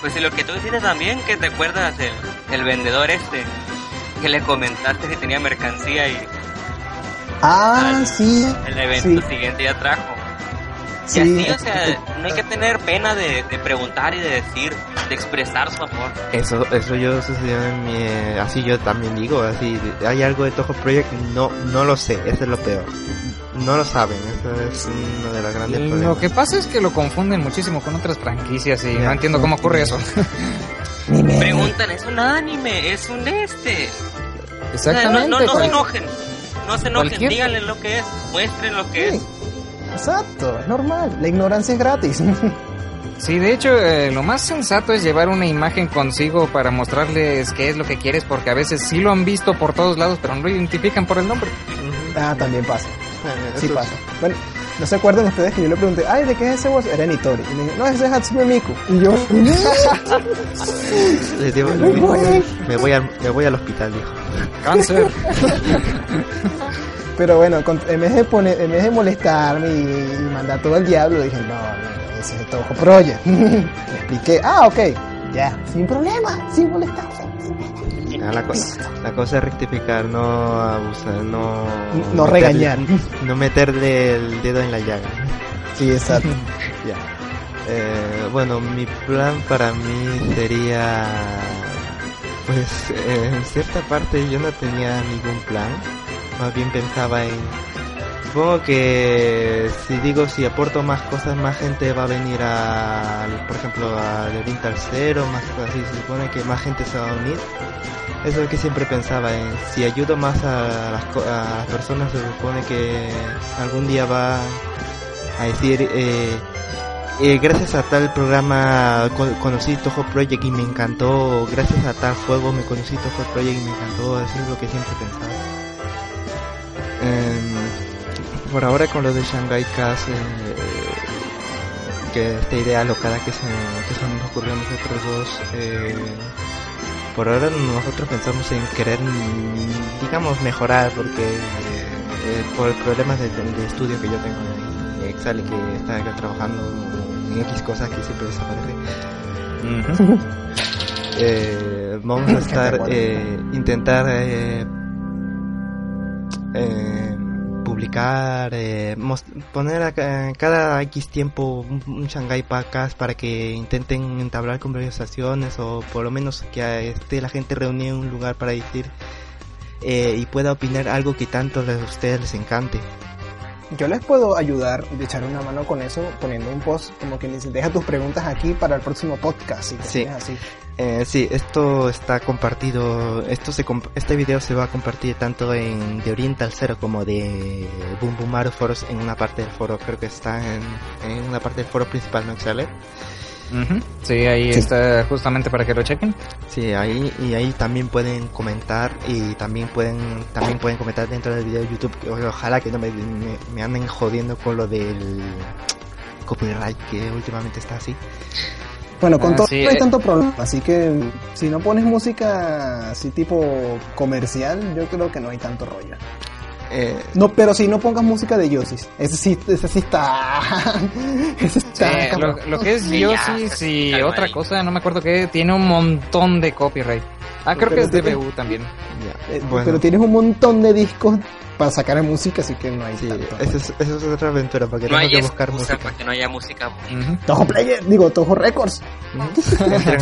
Pues y lo que tú dices también, que te acuerdas el, el vendedor este, que le comentaste que tenía mercancía y... Ah, al, sí. El evento sí. siguiente ya trajo. Sí, y así, o sea, no hay que tener pena de, de, preguntar y de decir, de expresar su amor. Eso, eso yo sucedió en mi, así yo también digo, así, hay algo de Toho Project, no, no lo sé, eso es lo peor. No lo saben, eso es uno de los grandes lo problemas. Lo que pasa es que lo confunden muchísimo con otras franquicias y no entiendo cómo ocurre eso. Preguntan, es un anime, es un este. Exactamente. O sea, no, no, no se enojen, no se enojen, Cualquier... díganle lo que es, muestren lo que sí. es. Exacto, es normal. La ignorancia es gratis. Sí, de hecho, eh, lo más sensato es llevar una imagen consigo para mostrarles qué es lo que quieres, porque a veces sí lo han visto por todos lados, pero no lo identifican por el nombre. Ah, también pasa. Sí pasa. Bueno, ¿no se acuerdan ustedes que yo le pregunté, ay, ¿de qué es ese voz? Era Nitori. Y me dijo, no, ese es Hatsune Miku. Y yo, Les digo, me, voy, me, voy al, me voy al hospital, dijo. Cáncer. Pero bueno, en vez de, poner, en vez de molestarme y, y mandar todo el diablo, dije, no, no ese es Toho Project. Le expliqué, ah, ok, Ya, sin problema, sin molestar. Ah, la, la, cosa es rectificar, no abusar, no... No regañar. No meterle el dedo en la llaga. Sí, exacto. ya. Eh, bueno, mi plan para mí sería... Pues eh, en cierta parte yo no tenía ningún plan. Más bien pensaba en Supongo que si digo si aporto más cosas, más gente va a venir a, por ejemplo, a The Vintage más cosas así. Se supone que más gente se va a unir. Eso es lo que siempre pensaba en si ayudo más a las, personas, se supone que algún día va a decir. Eh, eh, gracias a tal programa conocí Toho Project y me encantó, gracias a tal juego me conocí Toho Project y me encantó, eso es lo que siempre pensaba. Eh, por ahora con lo de Shanghai Cast, eh, que esta idea locada que se, que se nos ocurrió a nosotros dos, eh, por ahora nosotros pensamos en querer, digamos, mejorar, porque eh, por problemas de, de, estudio que yo tengo en Excel y que está trabajando en X cosas que siempre desaparece. eh, vamos a estar, eh, intentar eh, eh, publicar, eh, poner a, cada X tiempo un, Shanghai Podcast para que intenten entablar conversaciones o por lo menos que esté la gente reunida en un lugar para decir eh, y pueda opinar algo que tanto a ustedes les encante. Yo les puedo ayudar de echar una mano con eso poniendo un post como que dice deja tus preguntas aquí para el próximo podcast. sí. Así. Eh, sí, esto está compartido, esto se este video se va a compartir tanto en de Oriental Zero como de Boom Boom Mario Foros en una parte del foro, creo que está en, en una parte del foro principal, ¿no, sale? Sí, ahí está justamente para que lo chequen. Sí, ahí y ahí también pueden comentar y también pueden también pueden comentar dentro del video de YouTube. Ojalá que no me, me anden jodiendo con lo del copyright que últimamente está así. Bueno, con ah, todo no hay eh. tanto problema, así que si no pones música así tipo comercial, yo creo que no hay tanto rollo. Eh, no, pero si no pongas música de Yosis, ese sí, ese sí está. ese está lo, que es Yosis y otra cosa, no me acuerdo qué, tiene un montón de copyright. Ah, creo que es DBU también. Eh, pero tienes un montón de discos para sacar música, así que no hay sí, tanto. Eso es, eso es otra aventura, para que no hay que buscar música. Para que no haya música. Toho Player, digo, Toho Records.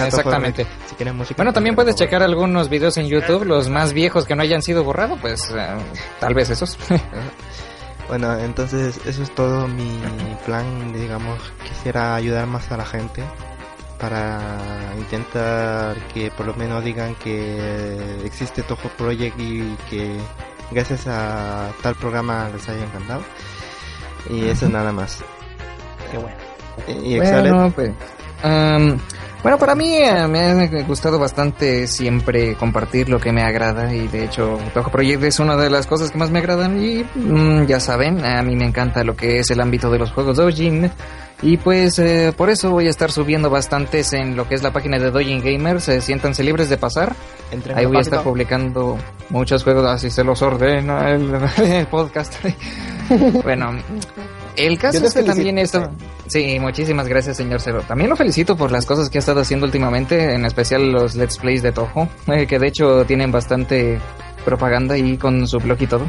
Exactamente. Si quieren música, bueno, también puedes checar algunos videos en YouTube, los más viejos que no hayan sido borrados, pues eh, tal vez esos. bueno, entonces eso es todo mi plan, digamos, quisiera ayudar más a la gente para intentar que por lo menos digan que existe Toho Project y que gracias a tal programa les haya encantado. Y eso nada más. Qué bueno. Y, bueno, pues, bueno, para mí eh, me ha gustado bastante siempre compartir lo que me agrada y de hecho Toho Project es una de las cosas que más me agradan y mm, ya saben, a mí me encanta lo que es el ámbito de los juegos Dojin y pues eh, por eso voy a estar subiendo bastantes en lo que es la página de Dojin Gamers, eh, siéntanse libres de pasar. Ahí voy a estar publicando muchos juegos, así se los ordena el, podcast. bueno, el caso es que también esto... Sí, muchísimas gracias, señor Cero. También lo felicito por las cosas que ha estado haciendo últimamente, en especial los Let's Plays de Toho, eh, que de hecho tienen bastante propaganda y con su blog y todo.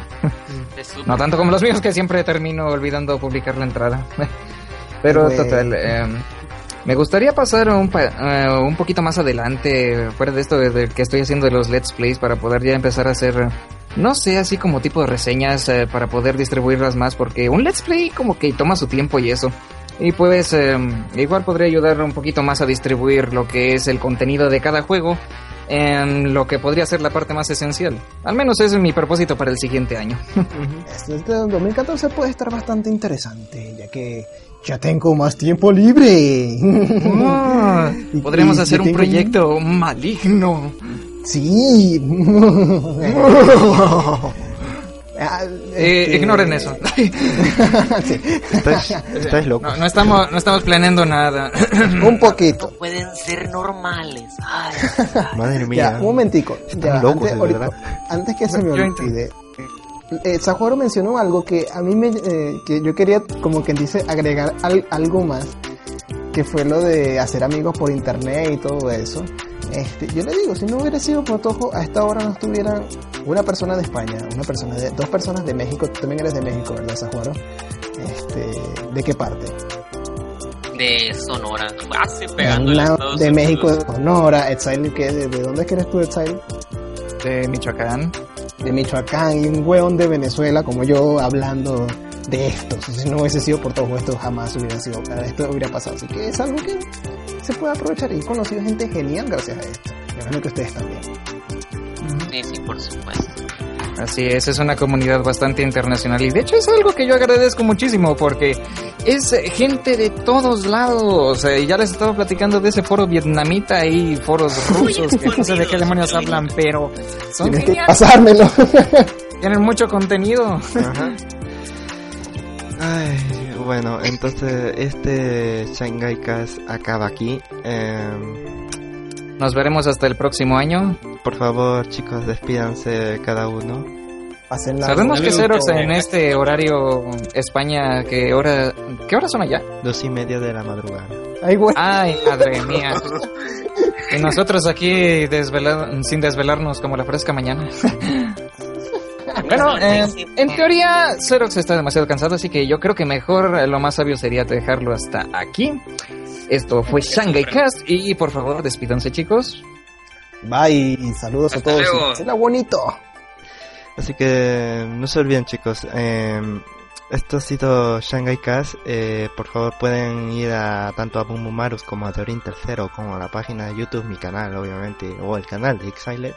no tanto como los míos, que siempre termino olvidando publicar la entrada. Pero total, em, me gustaría pasar un, eh, un poquito más adelante, fuera de esto de, que estoy haciendo de los Let's Plays, para poder ya empezar a hacer, no sé, así como tipo de reseñas, eh, para poder distribuirlas más, porque un Let's Play como que toma su tiempo y eso. Y pues em, igual podría ayudar un poquito más a distribuir lo que es el contenido de cada juego en lo que podría ser la parte más esencial. Al menos ese es mi propósito para el siguiente año. este 2014 puede estar bastante interesante, ya que ya tengo más tiempo libre. Ah, podremos hacer un proyecto maligno. Sí. Eh, ignoren eso. Estáis, locos. No, estamos, no estamos planeando nada. un poquito. No pueden ser normales. Madre mía. un momentico. antes, que se me olvide. Eh, mencionó algo que a mí me, eh, que yo quería como que dice agregar algo más que fue lo de hacer amigos por internet y todo eso. Este, yo le digo, si no hubiera sido por Tojo, a esta hora no estuvieran una persona de España, una persona de, dos personas de México, tú también eres de México, ¿verdad, Sajuaro? Este, ¿de qué parte? De Sonora, casi pegando De México, de Sonora, Exile, ¿qué? ¿De, ¿De dónde es que eres tú, Exile? De Michoacán. De Michoacán y un hueón de Venezuela como yo hablando de esto. Si no hubiese sido por todo esto, jamás hubiera sido, esto hubiera pasado. Así que es algo que se puede aprovechar y he conocido gente genial gracias a esto. Me imagino que ustedes también. Sí, sí, por supuesto. Así es, es una comunidad bastante internacional y de hecho es algo que yo agradezco muchísimo porque es gente de todos lados. Eh, ya les estaba platicando de ese foro vietnamita y foros rusos que no sé de qué demonios hablan, pero son Tienes que pasármelo. Tienen mucho contenido. Ajá. Ay, bueno, entonces este Shanghai Cast acaba aquí. Em, Nos veremos hasta el próximo año. Por favor, chicos, despídanse cada uno. Sabemos que Xerox en este horario España, ¿qué hora, ¿qué horas son allá? Dos y media de la madrugada. Ay, Ay madre mía. y nosotros aquí sin desvelarnos como la fresca mañana. Bueno, eh, en teoría Xerox está demasiado cansado, así que yo creo que mejor eh, lo más sabio sería dejarlo hasta aquí. Esto fue Shanghai Cast y por favor despídanse chicos. Bye, saludos a todos. Será bonito. Así que no se olviden chicos, em, esto ha sido Shanghai Cast. Eh, por favor pueden ir a tanto a Bumumarus como a Teorín Tercero como a la página de YouTube, mi canal obviamente, o el canal de Exiled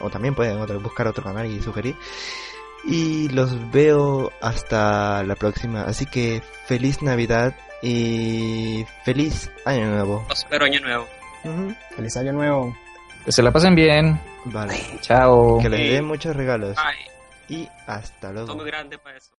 o también pueden buscar otro canal y sugerir. Y los veo hasta la próxima. Así que feliz Navidad y feliz Año Nuevo. Espero Año Nuevo. Feliz Año Nuevo. Que se la pasen bien. Vale. Chao. Que les den muchos regalos. Y hasta luego. grande para eso.